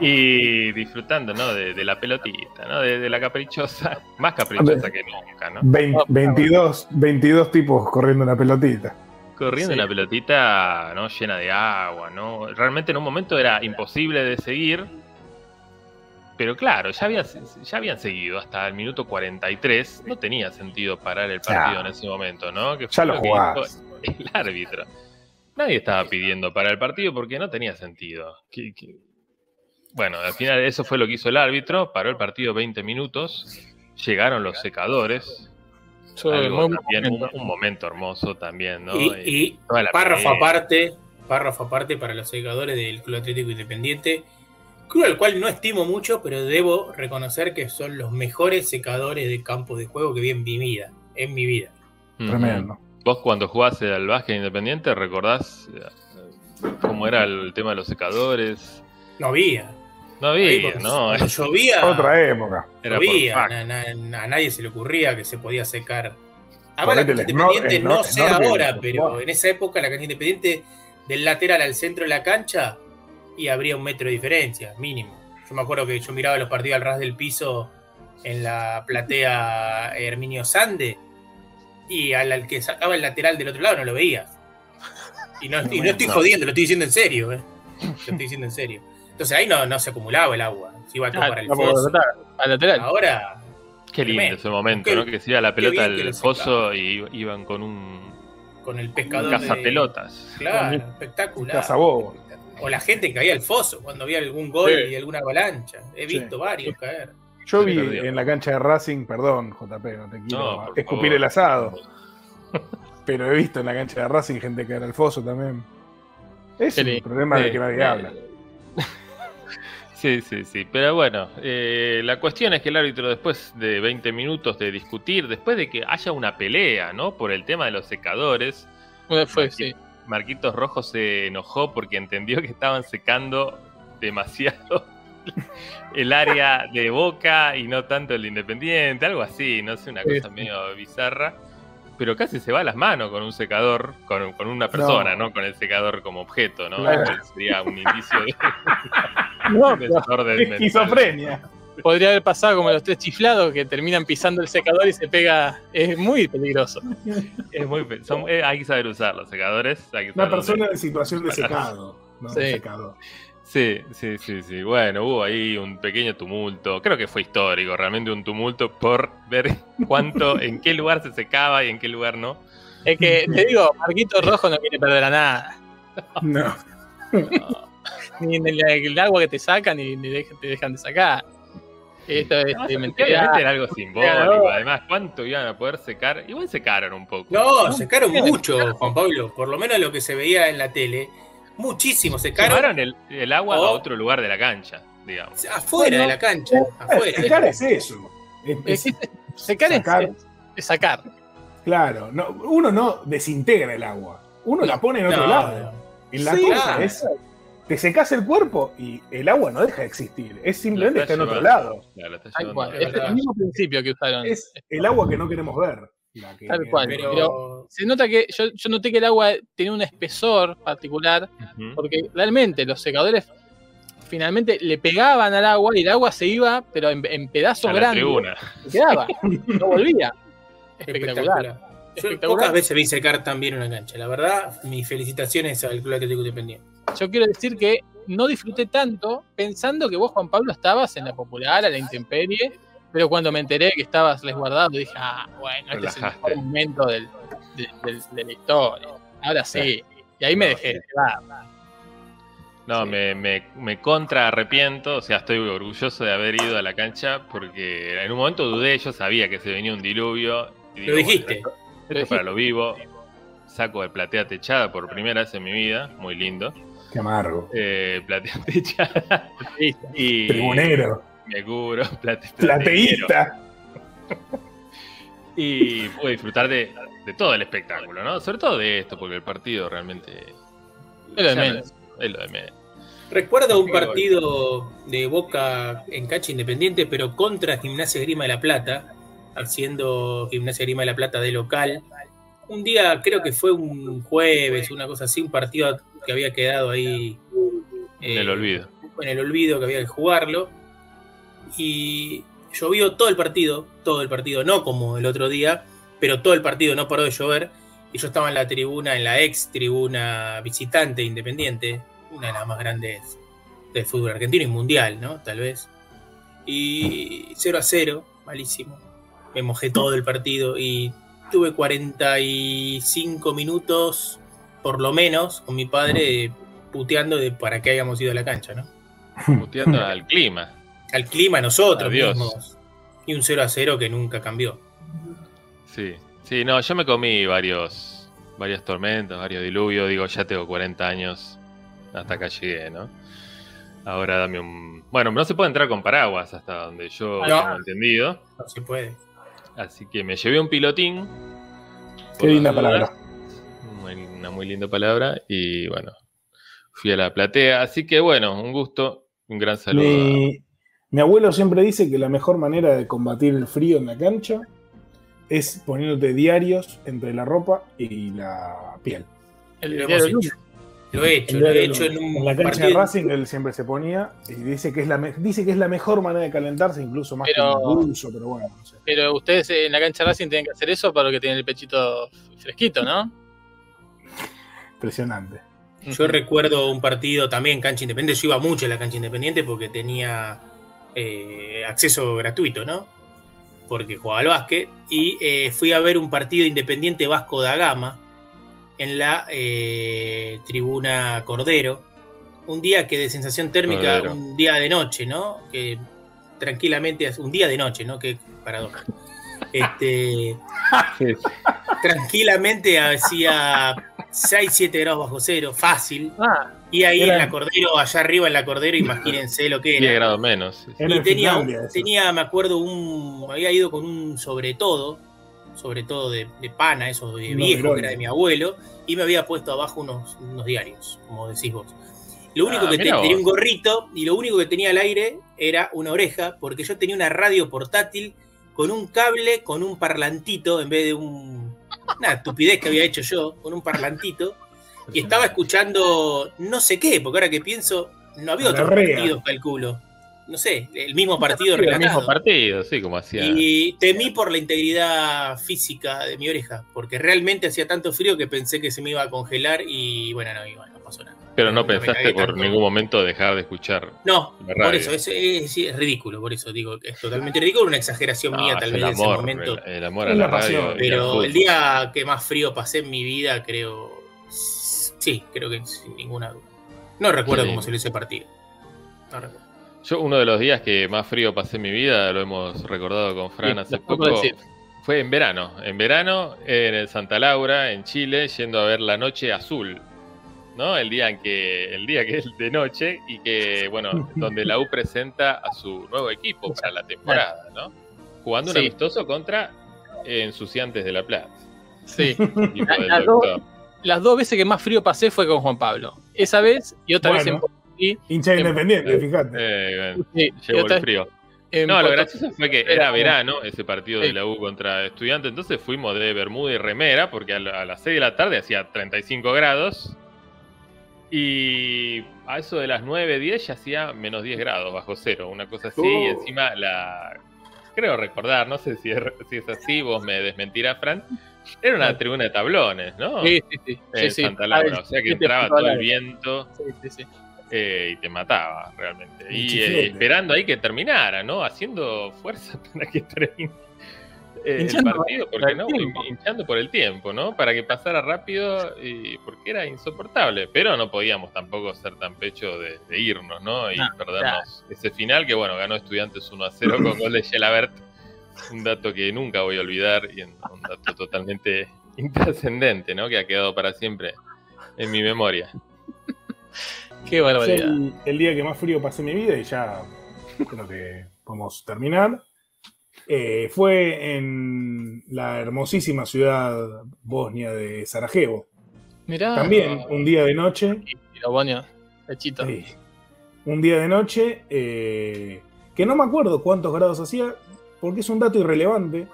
Y disfrutando, ¿no? De, de la pelotita, ¿no? De, de la caprichosa, más caprichosa que nunca, ¿no? Vein- 22, 22 tipos corriendo una pelotita. Corriendo Sí. una pelotita, ¿no? Llena de agua, ¿no? Realmente en un momento era imposible de seguir. Pero claro, ya, había, ya habían seguido hasta el minuto 43. No tenía sentido parar el partido Ya. en ese momento, ¿no? Que Ya fue lo que jugás. dijo el árbitro. Nadie estaba pidiendo parar el partido porque no tenía sentido. Bueno, al final eso fue lo que hizo el árbitro. Paró el partido 20 minutos. Llegaron los secadores. Algo también, un, momento. un momento hermoso también, ¿no? Y, y la párrafo aparte, párrafo aparte para los secadores del Club Atlético Independiente, club al cual no estimo mucho, pero debo reconocer que son los mejores secadores de campo de juego que vi en mi vida, en mi vida. Tremendo. Vos cuando jugaste al básquet independiente, ¿recordás eh, cómo era el tema de los secadores? No había. No había, porque ¿no? Cuando llovía, Otra época. No había. fax. Na- na- a nadie se le ocurría que se podía secar. Ahora la cancha independiente el no snor- sé ahora, pero en esa época la cancha independiente del lateral al centro de la cancha y habría un metro de diferencia, mínimo. Yo me acuerdo que yo miraba los partidos al ras del piso en la platea Herminio Sande y al, al que sacaba el lateral del otro lado no lo veía. Y no, y no estoy No. jodiendo, lo estoy diciendo en serio. eh. Lo estoy diciendo en serio. Entonces ahí no, no se acumulaba el agua, se iba todo Ah, para el foso. Al lateral. Ahora, Qué lindo Tremendo. ese momento, Qué- ¿no? Que se iba la pelota al foso y iban con un, con el un pescador. de- cazapelotas. Claro, espectacular. Cazabobo. O la gente que caía al foso cuando había algún gol Sí. y alguna avalancha. He Sí. visto varios caer. Yo vi en la cancha de Racing, perdón, JP, no te quiero No, escupir favor. el asado, pero he visto en la cancha de Racing gente caer al foso también. Es lindo. problema del que nadie habla. Sí, sí, sí. Pero bueno, eh, la cuestión es que el árbitro, después de 20 minutos de discutir, después de que haya una pelea, ¿no? Por el tema de los secadores, Una Fue, sí. Marquitos Rojo se enojó porque entendió que estaban secando demasiado el área de Boca y no tanto el de Independiente, algo así, no sé, una cosa sí. medio bizarra. Pero casi se va a las manos con un secador, con, con una persona, ¿no? Con el secador como objeto, ¿no? Claro. Sería un indicio de No. Esquizofrenia. podría haber pasado como los tres chiflados que terminan pisando el secador y se pega. Es muy peligroso. Es muy, son- eh, hay que saber usar los secadores. hay que Una persona en situación de secado. No, Sí. secado. Sí, sí, sí, sí. Bueno, hubo ahí un pequeño tumulto. Creo que fue histórico, realmente un tumulto por ver cuánto, en qué lugar se secaba y en qué lugar no. Es que te digo, Marquito Rojo no quiere perder a nada. No. Ni en el, el agua que te sacan ni, te dejan de sacar. Esto es mentira. era algo simbólico. Además, ¿cuánto iban a poder secar? Igual secaron un poco. No, secaron mucho, Juan Pablo. Por lo menos lo que se veía en la tele. Muchísimo secaron Llevaron el, el agua a Oh. otro lugar de la cancha, digamos. afuera de la cancha. Afuera. Secar es eso. Es- Es es- secar es- Sacar. es sacar. claro, no, uno no desintegra el agua. Uno la pone en otro No, lado. En la Sí, cosa claro. es. Te secas el cuerpo y el agua no deja de existir. Es simplemente está en otro lado. Claro, está Tal llevando cual. a- Es el mismo principio que usaron. Es el agua que no queremos ver. La que- Tal cual. Pero, Pero- Se nota que yo, yo noté que el agua tenía un espesor particular, porque realmente los secadores finalmente le pegaban al agua y el agua se iba, pero en, en pedazos A grandes. Se quedaba, no volvía. Espectacular. espectacular. Yo Espectacular. pocas veces vi secar también una cancha. La verdad, mis felicitaciones al Club Atlético Independiente. Yo quiero decir que no disfruté tanto pensando que vos, Juan Pablo, estabas en la popular, a la intemperie, pero cuando me enteré que estabas resguardado, dije, ah, bueno, este es el mejor momento del- del- del- de la historia. Ahora sí. Y ahí me dejé sí. llevar. No, Sí. me, me, me contra arrepiento, o sea, estoy orgulloso de haber ido a la cancha porque en un momento dudé, yo sabía que se venía un diluvio. y Lo dijiste. bueno, esto, esto es para lo vivo. Saco de platea techada por primera vez en mi vida, muy lindo. Qué amargo. Eh, platea techada y Tribunero. Me cubro, plate- Plateísta. Y pude disfrutar de, de todo el espectáculo, ¿no? Sobre todo de esto, porque el partido realmente Es lo de menos. no- es lo de menos. Recuerdo un partido de Boca en cancha independiente, pero contra Gimnasia Grima de la Plata, haciendo Gimnasia Grima de la Plata de local. Un día, creo que fue un jueves, una cosa así, un partido que había quedado ahí. En el olvido. en el olvido que había que jugarlo. Y llovió todo el partido, todo el partido, no como el otro día, pero todo el partido no paró de llover. Y yo estaba en la tribuna, en la ex tribuna visitante independiente, una de las más grandes del fútbol argentino y mundial, ¿no? Tal vez. Y 0 a 0, malísimo. Me mojé todo el partido y tuve 45 minutos, por lo menos, con mi padre puteando de para qué habíamos ido a la cancha, ¿no? Puteando al clima. Al clima, nosotros Adiós. mismos. Y un 0 a 0 que nunca cambió. Sí, sí, no, yo me comí varios, varias tormentas, varios diluvios. Digo, ya tengo 40 años, hasta acá llegué, ¿no? Ahora dame un. Bueno, no se puede entrar con paraguas hasta donde yo No. tengo entendido. No se puede. Así que me llevé un pilotín. Qué linda palabra. Una muy linda palabra. Y bueno, fui a la platea. Así que bueno, un gusto. Un gran saludo. a- Mi, abuelo siempre dice que la mejor manera de combatir el frío en la cancha es poniéndote diarios entre la ropa y la piel. El Lo hemos hecho. Lo he hecho, El lo he hecho en un en la cancha de. Racing él siempre se ponía y dice que es la dice que es la mejor manera de calentarse, incluso más Pero- que un pulso, pero bueno, no sé. Pero ustedes en la cancha Racing tienen que hacer eso para que tienen el pechito fresquito, ¿no? Impresionante. Yo recuerdo un partido también, cancha independiente. Yo iba mucho a la cancha independiente porque tenía eh, acceso gratuito, ¿no? Porque jugaba al básquet. Y eh, fui a ver un partido independiente Vasco da Gama en la eh, tribuna Cordero. Un día que de sensación térmica, Cordero. un día de noche, ¿no? Que tranquilamente, un día de noche, ¿no? Que paradoja. Este, tranquilamente hacía 6, 7 grados bajo cero, fácil. Ah, Y ahí Era- en la Cordero, allá arriba en la Cordero, imagínense lo que 10 era. grados menos. sí, sí. Era Y en tenía, tenía, me acuerdo, un. Había ido con un sobre todo, sobre todo de, de pana, eso de viejo, que era de mi abuelo, y me había puesto abajo unos, unos diarios, como decís vos. Lo único Ah, que te- mirá tenía un gorrito y lo único que tenía al aire era una oreja, porque yo tenía una radio portátil con un cable, con un parlantito, en vez de un, una estupidez que había hecho yo, con un parlantito, y estaba escuchando no sé qué, porque ahora que pienso, no había rea. partidos, calculo. No sé, el mismo partido Sí, el relatado. mismo partido, sí, como hacía. Y temí por la integridad física de mi oreja, porque realmente hacía tanto frío que pensé que se me iba a congelar y bueno, no, igual, no pasó nada. Pero no pensaste por tanto. ningún momento dejar de escuchar. No, La por eso, es, es- sí, es ridículo, por eso digo que es totalmente ridículo, una exageración No, mía tal vez en ese momento. el, el amor a la radio. Pero el día que más frío pasé en mi vida, creo. Sí, creo que sin ninguna duda. No recuerdo Sí. cómo salió ese partido. No recuerdo. Yo, uno de los días que más frío pasé en mi vida, lo hemos recordado con Fran Sí, hace poco, decir. fue en verano. En verano, en el Santa Laura, en Chile, yendo a ver la noche azul. ¿No? El día en que, el día que es de noche y que, bueno, donde la U presenta a su nuevo equipo para la temporada, ¿no? Jugando un Sí. amistoso contra Ensuciantes de la Plata. sí. Las dos- veces que más frío pasé fue con Juan Pablo. Esa vez y otra vez en. Potosí. Hincha independiente, fíjate. Eh, bueno, Sí, y llegó el frío. en No, lo gracioso fue que Era verano ese partido de la U contra Estudiantes, entonces fuimos de Bermuda y remera, porque a, la- a las 6 de la tarde hacía 35 grados, y a eso de las 9, 10 ya hacía menos 10 grados bajo cero, una cosa así, y Oh. encima la... Creo recordar, no sé si es, si es así, vos me desmentirás, Fran, era una tribuna de tablones, ¿no? Sí, sí, sí. en sí, sí. Santa Laura, Ah, o sea que entraba todo el viento eh, y te mataba realmente. Y eh, esperando ahí que terminara, ¿no? Haciendo fuerza para que termine eh, el Hinchando partido, por porque el no, tiempo. hinchando por el tiempo, ¿no? Para que pasara rápido, y, porque era insoportable. Pero no podíamos tampoco ser tan pecho de, de irnos, ¿no? Y No, perdernos ese final que, bueno, ganó Estudiantes 1 a 0 con gol de Gelabert. Un dato que nunca voy a olvidar y un dato totalmente intrascendente, ¿no? Que ha quedado para siempre en mi memoria. Qué barbaridad. el, el día que más frío pasé en mi vida, y ya creo que podemos terminar, eh, fue en la hermosísima ciudad bosnia de Sarajevo. Mirá. También un día de noche, pechito. sí, un día de noche, eh, que no me acuerdo cuántos grados hacía, porque es un dato irrelevante,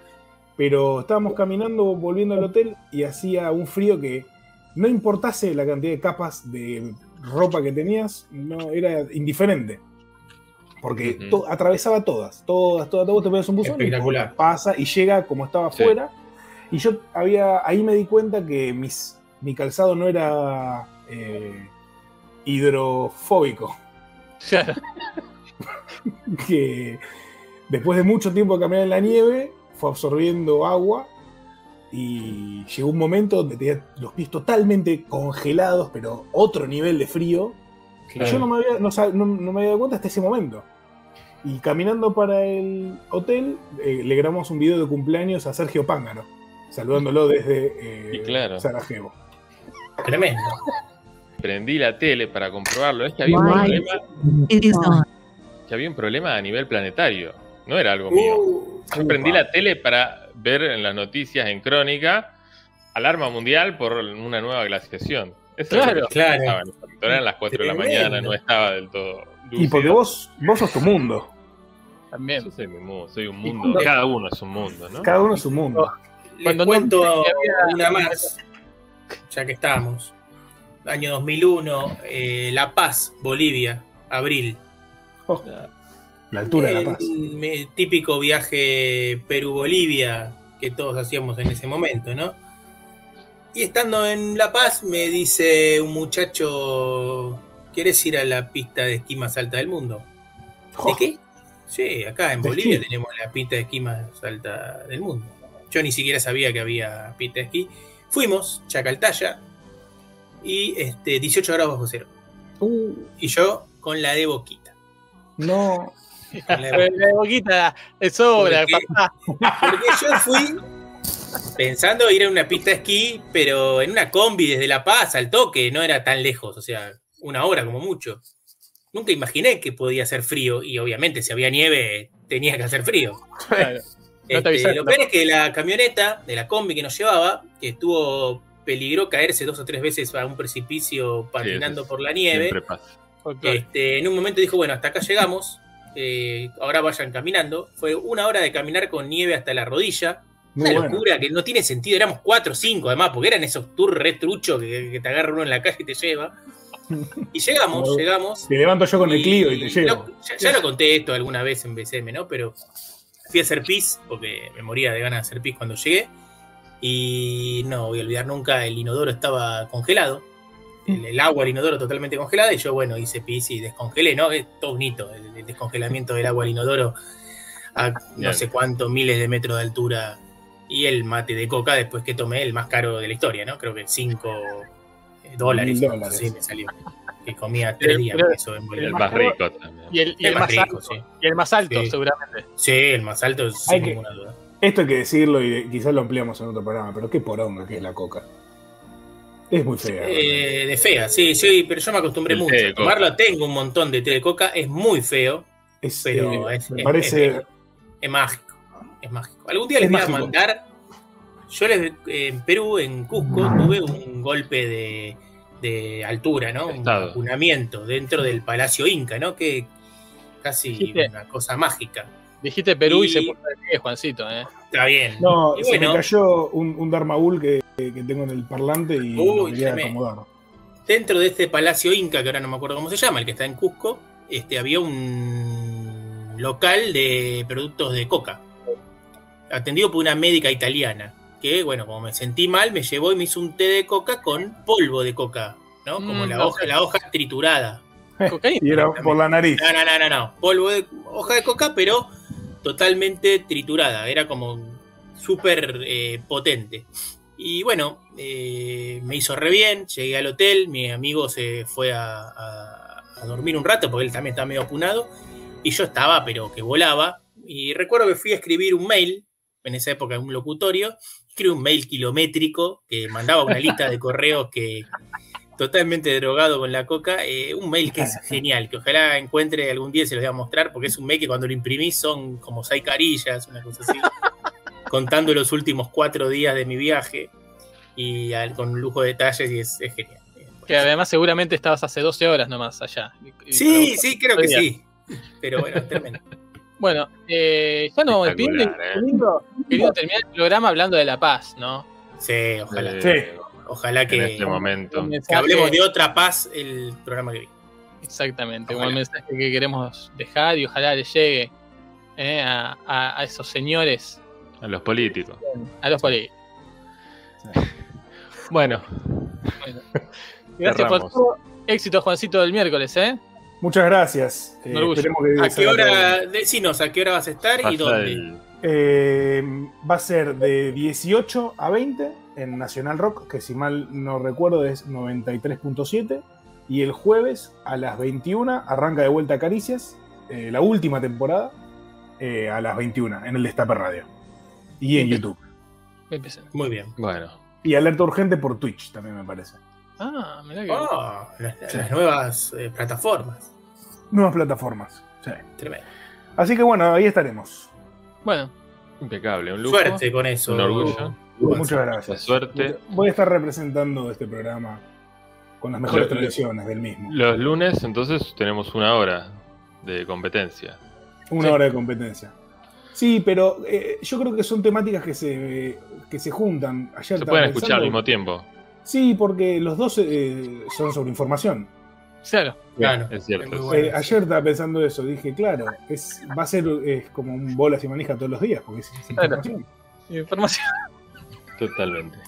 pero estábamos caminando, volviendo al hotel, y hacía un frío que no importase la cantidad de capas de ropa que tenías, no era indiferente. Porque to- atravesaba todas, todas, todas, todas. Te pones un buzón y Espectacular. pasa y llega como estaba Sí. afuera. Y yo había, ahí me di cuenta que mis, mi calzado no era eh, hidrofóbico. Que después de mucho tiempo de caminar en la nieve, fue absorbiendo agua y llegó un momento donde tenía los pies totalmente congelados, pero otro nivel de frío. Claro. Yo no me, había, no- no me había dado cuenta hasta ese momento. Y caminando para el hotel, eh, le grabamos un video de cumpleaños a Sergio Pángaro, saludándolo desde eh, claro. Sarajevo. Tremendo. Prendí la tele para comprobarlo. Es que había un problema, que había un problema a nivel planetario. No era algo mío. Uh, Yo prendí la tele para ver en las noticias en crónica alarma mundial por una nueva glaciación. Eso Claro, era lo que yo claro. Eran las 4 de la mañana, no estaba del todo. Y porque lúcido. vos, vos sos tu mundo. También. Yo soy mi mundo, soy un mundo. Cada uno es un mundo, ¿no? Cada uno es su mundo. Les Cuando no- cuento había- una más, ya que estamos. Año 2001, eh, La Paz, Bolivia, abril. Oh, la altura de la paz. El típico viaje Perú-Bolivia que todos hacíamos en ese momento, ¿no? Y estando en La Paz me dice un muchacho, ¿quieres ir a la pista de esquí más alta del mundo? ¿De Oh, qué? Sí, acá en ¿De Bolivia esquí? tenemos la pista de esquí más alta del mundo. Yo ni siquiera sabía que había pista de esquí. Fuimos, Chacaltaya, y este, 18 grados bajo cero. Uh, Y yo con la de boquita. no. Con la de boquita es sobra, Porque- papá. Porque yo fui pensando ir a una pista de esquí, pero en una combi desde La Paz al toque, no era tan lejos, o sea, una hora como mucho. Nunca imaginé que podía hacer frío y obviamente si había nieve tenía que hacer frío. Claro. No te Este, avisaron, lo peor es que la camioneta de la combi que nos llevaba, que estuvo peligró caerse dos o tres veces a un precipicio patinando por la nieve, este, en un momento dijo, bueno, hasta acá llegamos, eh, ahora vayan caminando. Fue una hora de caminar con nieve hasta la rodilla. Muy Una bueno. locura que no tiene sentido, éramos cuatro o cinco además, porque eran esos tours re truchos que, que te agarra uno en la calle y te lleva. Y llegamos, Como- llegamos. Te levanto yo con el Clio y te llevo. lo- ya, ya lo conté esto alguna vez en BCM, ¿no? Pero fui a hacer pis, porque me moría de ganas de hacer pis cuando llegué. Y no voy a olvidar nunca, el inodoro estaba congelado. El, el agua del inodoro totalmente congelada. Y yo, bueno, hice pis y descongelé, ¿no? Es todo un hito, el, el descongelamiento del agua del inodoro a no Bien. sé cuántos miles de metros de altura. Y el mate de coca después que tomé, el más caro de la historia, ¿no? Creo que 5 dólares. Mil dólares. Sí, me salió. Que comía tres días eso en El Bolivia. más rico también. Y el, y El el más más rico, alto. sí. Y el más alto, Sí. seguramente. Sí, el más alto, Hay sin que- ninguna duda. Esto hay que decirlo y quizás lo ampliamos en otro programa, pero qué poronga que es la coca. Es muy fea. Eh, de fea, sí, sí, pero yo me acostumbré El mucho. a tomarlo, tengo un montón de té de coca, es muy feo, es, pero eh, es, me es- parece. es- es mágico. Es mágico. Algún día les Es voy a mandar. Yo les, en Perú, en Cusco, tuve un golpe de, de altura, ¿no? Un Estado. vacunamiento dentro del Palacio Inca, ¿no? Que casi Dijiste- una cosa mágica. Dijiste Perú y, Y- se puso de pie, Juancito, ¿eh? Está bien. no, Y se bueno. me cayó un, un Dharmaul que, que tengo en el parlante y Uy, lo quería acomodar. dentro de este palacio inca, que ahora no me acuerdo cómo se llama, el que está en Cusco, este, había un local de productos de coca, atendido por una médica italiana, que, bueno, como me sentí mal, me llevó y me hizo un té de coca con polvo de coca, ¿no? Como Mm, la, no hoja, la hoja triturada. Cocaína. Y era por la nariz. No, no, no, no, no. Polvo de hoja de coca, pero totalmente triturada. Era como súper eh, potente. Y bueno, eh, me hizo re bien. Llegué al hotel. Mi amigo se fue a, a- a dormir un rato porque él también estaba medio apunado. Y yo estaba, pero que volaba. Y recuerdo que fui a escribir un mail. En esa época, un locutorio. Escribí un mail kilométrico que mandaba una lista de correos que totalmente drogado con la coca, eh, un mail que es genial, que ojalá encuentre algún día y se lo voy a mostrar, porque es un mail que cuando lo imprimís son como seis carillas, una cosa así, contando los últimos cuatro días de mi viaje y al- con un lujo de detalles y es, es genial. Que además seguramente estabas hace 12 horas nomás allá. Sí, sí, creo que sí. Pero bueno, es tremendo. Bueno, eh, ya nos vamos despidiendo. Queriendo, queriendo terminar el programa hablando de La Paz, ¿no? Sí, ojalá. Eh, Sí. Ojalá que, en este momento. Que hablemos de otra paz el programa que viene. Exactamente, Ojalá. un mensaje que queremos dejar y ojalá le llegue eh, a, a- a esos señores, A los políticos. a los políticos. Bueno, Gracias por todo. Éxito, Juancito, del miércoles, ¿eh? Muchas gracias. Eh, que ¿A qué hora? Decinos, ¿a qué hora vas a estar y dónde? el- Eh, va a ser de 18 a 20 en Nacional Rock, que si mal no recuerdo es 93.7. Y el jueves a las 21 arranca de vuelta Caricias, eh, la última temporada, eh, a las 21 en el Destape Radio. Y en. YouTube. Muy bien. Bueno, Y alerta urgente por Twitch también me parece. Ah, mirá que. Oh, las, las nuevas eh, plataformas. Nuevas plataformas. sí. Tremendo. Así que bueno, ahí estaremos. Bueno, impecable. Un lujo. Suerte con eso. Un orgullo. Muchas Mucha gracias. suerte. Voy a estar representando este programa con las mejores tradiciones del mismo. Los lunes, entonces, tenemos una hora de competencia. Una Sí. hora de competencia. Sí, pero eh, yo creo que son temáticas que se, que se juntan. Ayer Se pueden escuchar al mismo tiempo. Sí, porque los dos eh, son sobre información. Claro. Claro. Es cierto. Es bueno. Eh, ayer estaba pensando eso. Dije, claro, es, va a ser es como un bolas y manija todos los días, porque es, es Claro. información. Información. Totalmente.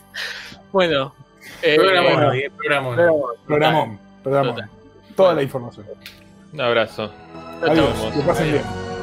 Bueno. eh, Programón, eh, programón. Programón, programón. Toda la información. Un abrazo. Adiós, que pasen Adiós. bien.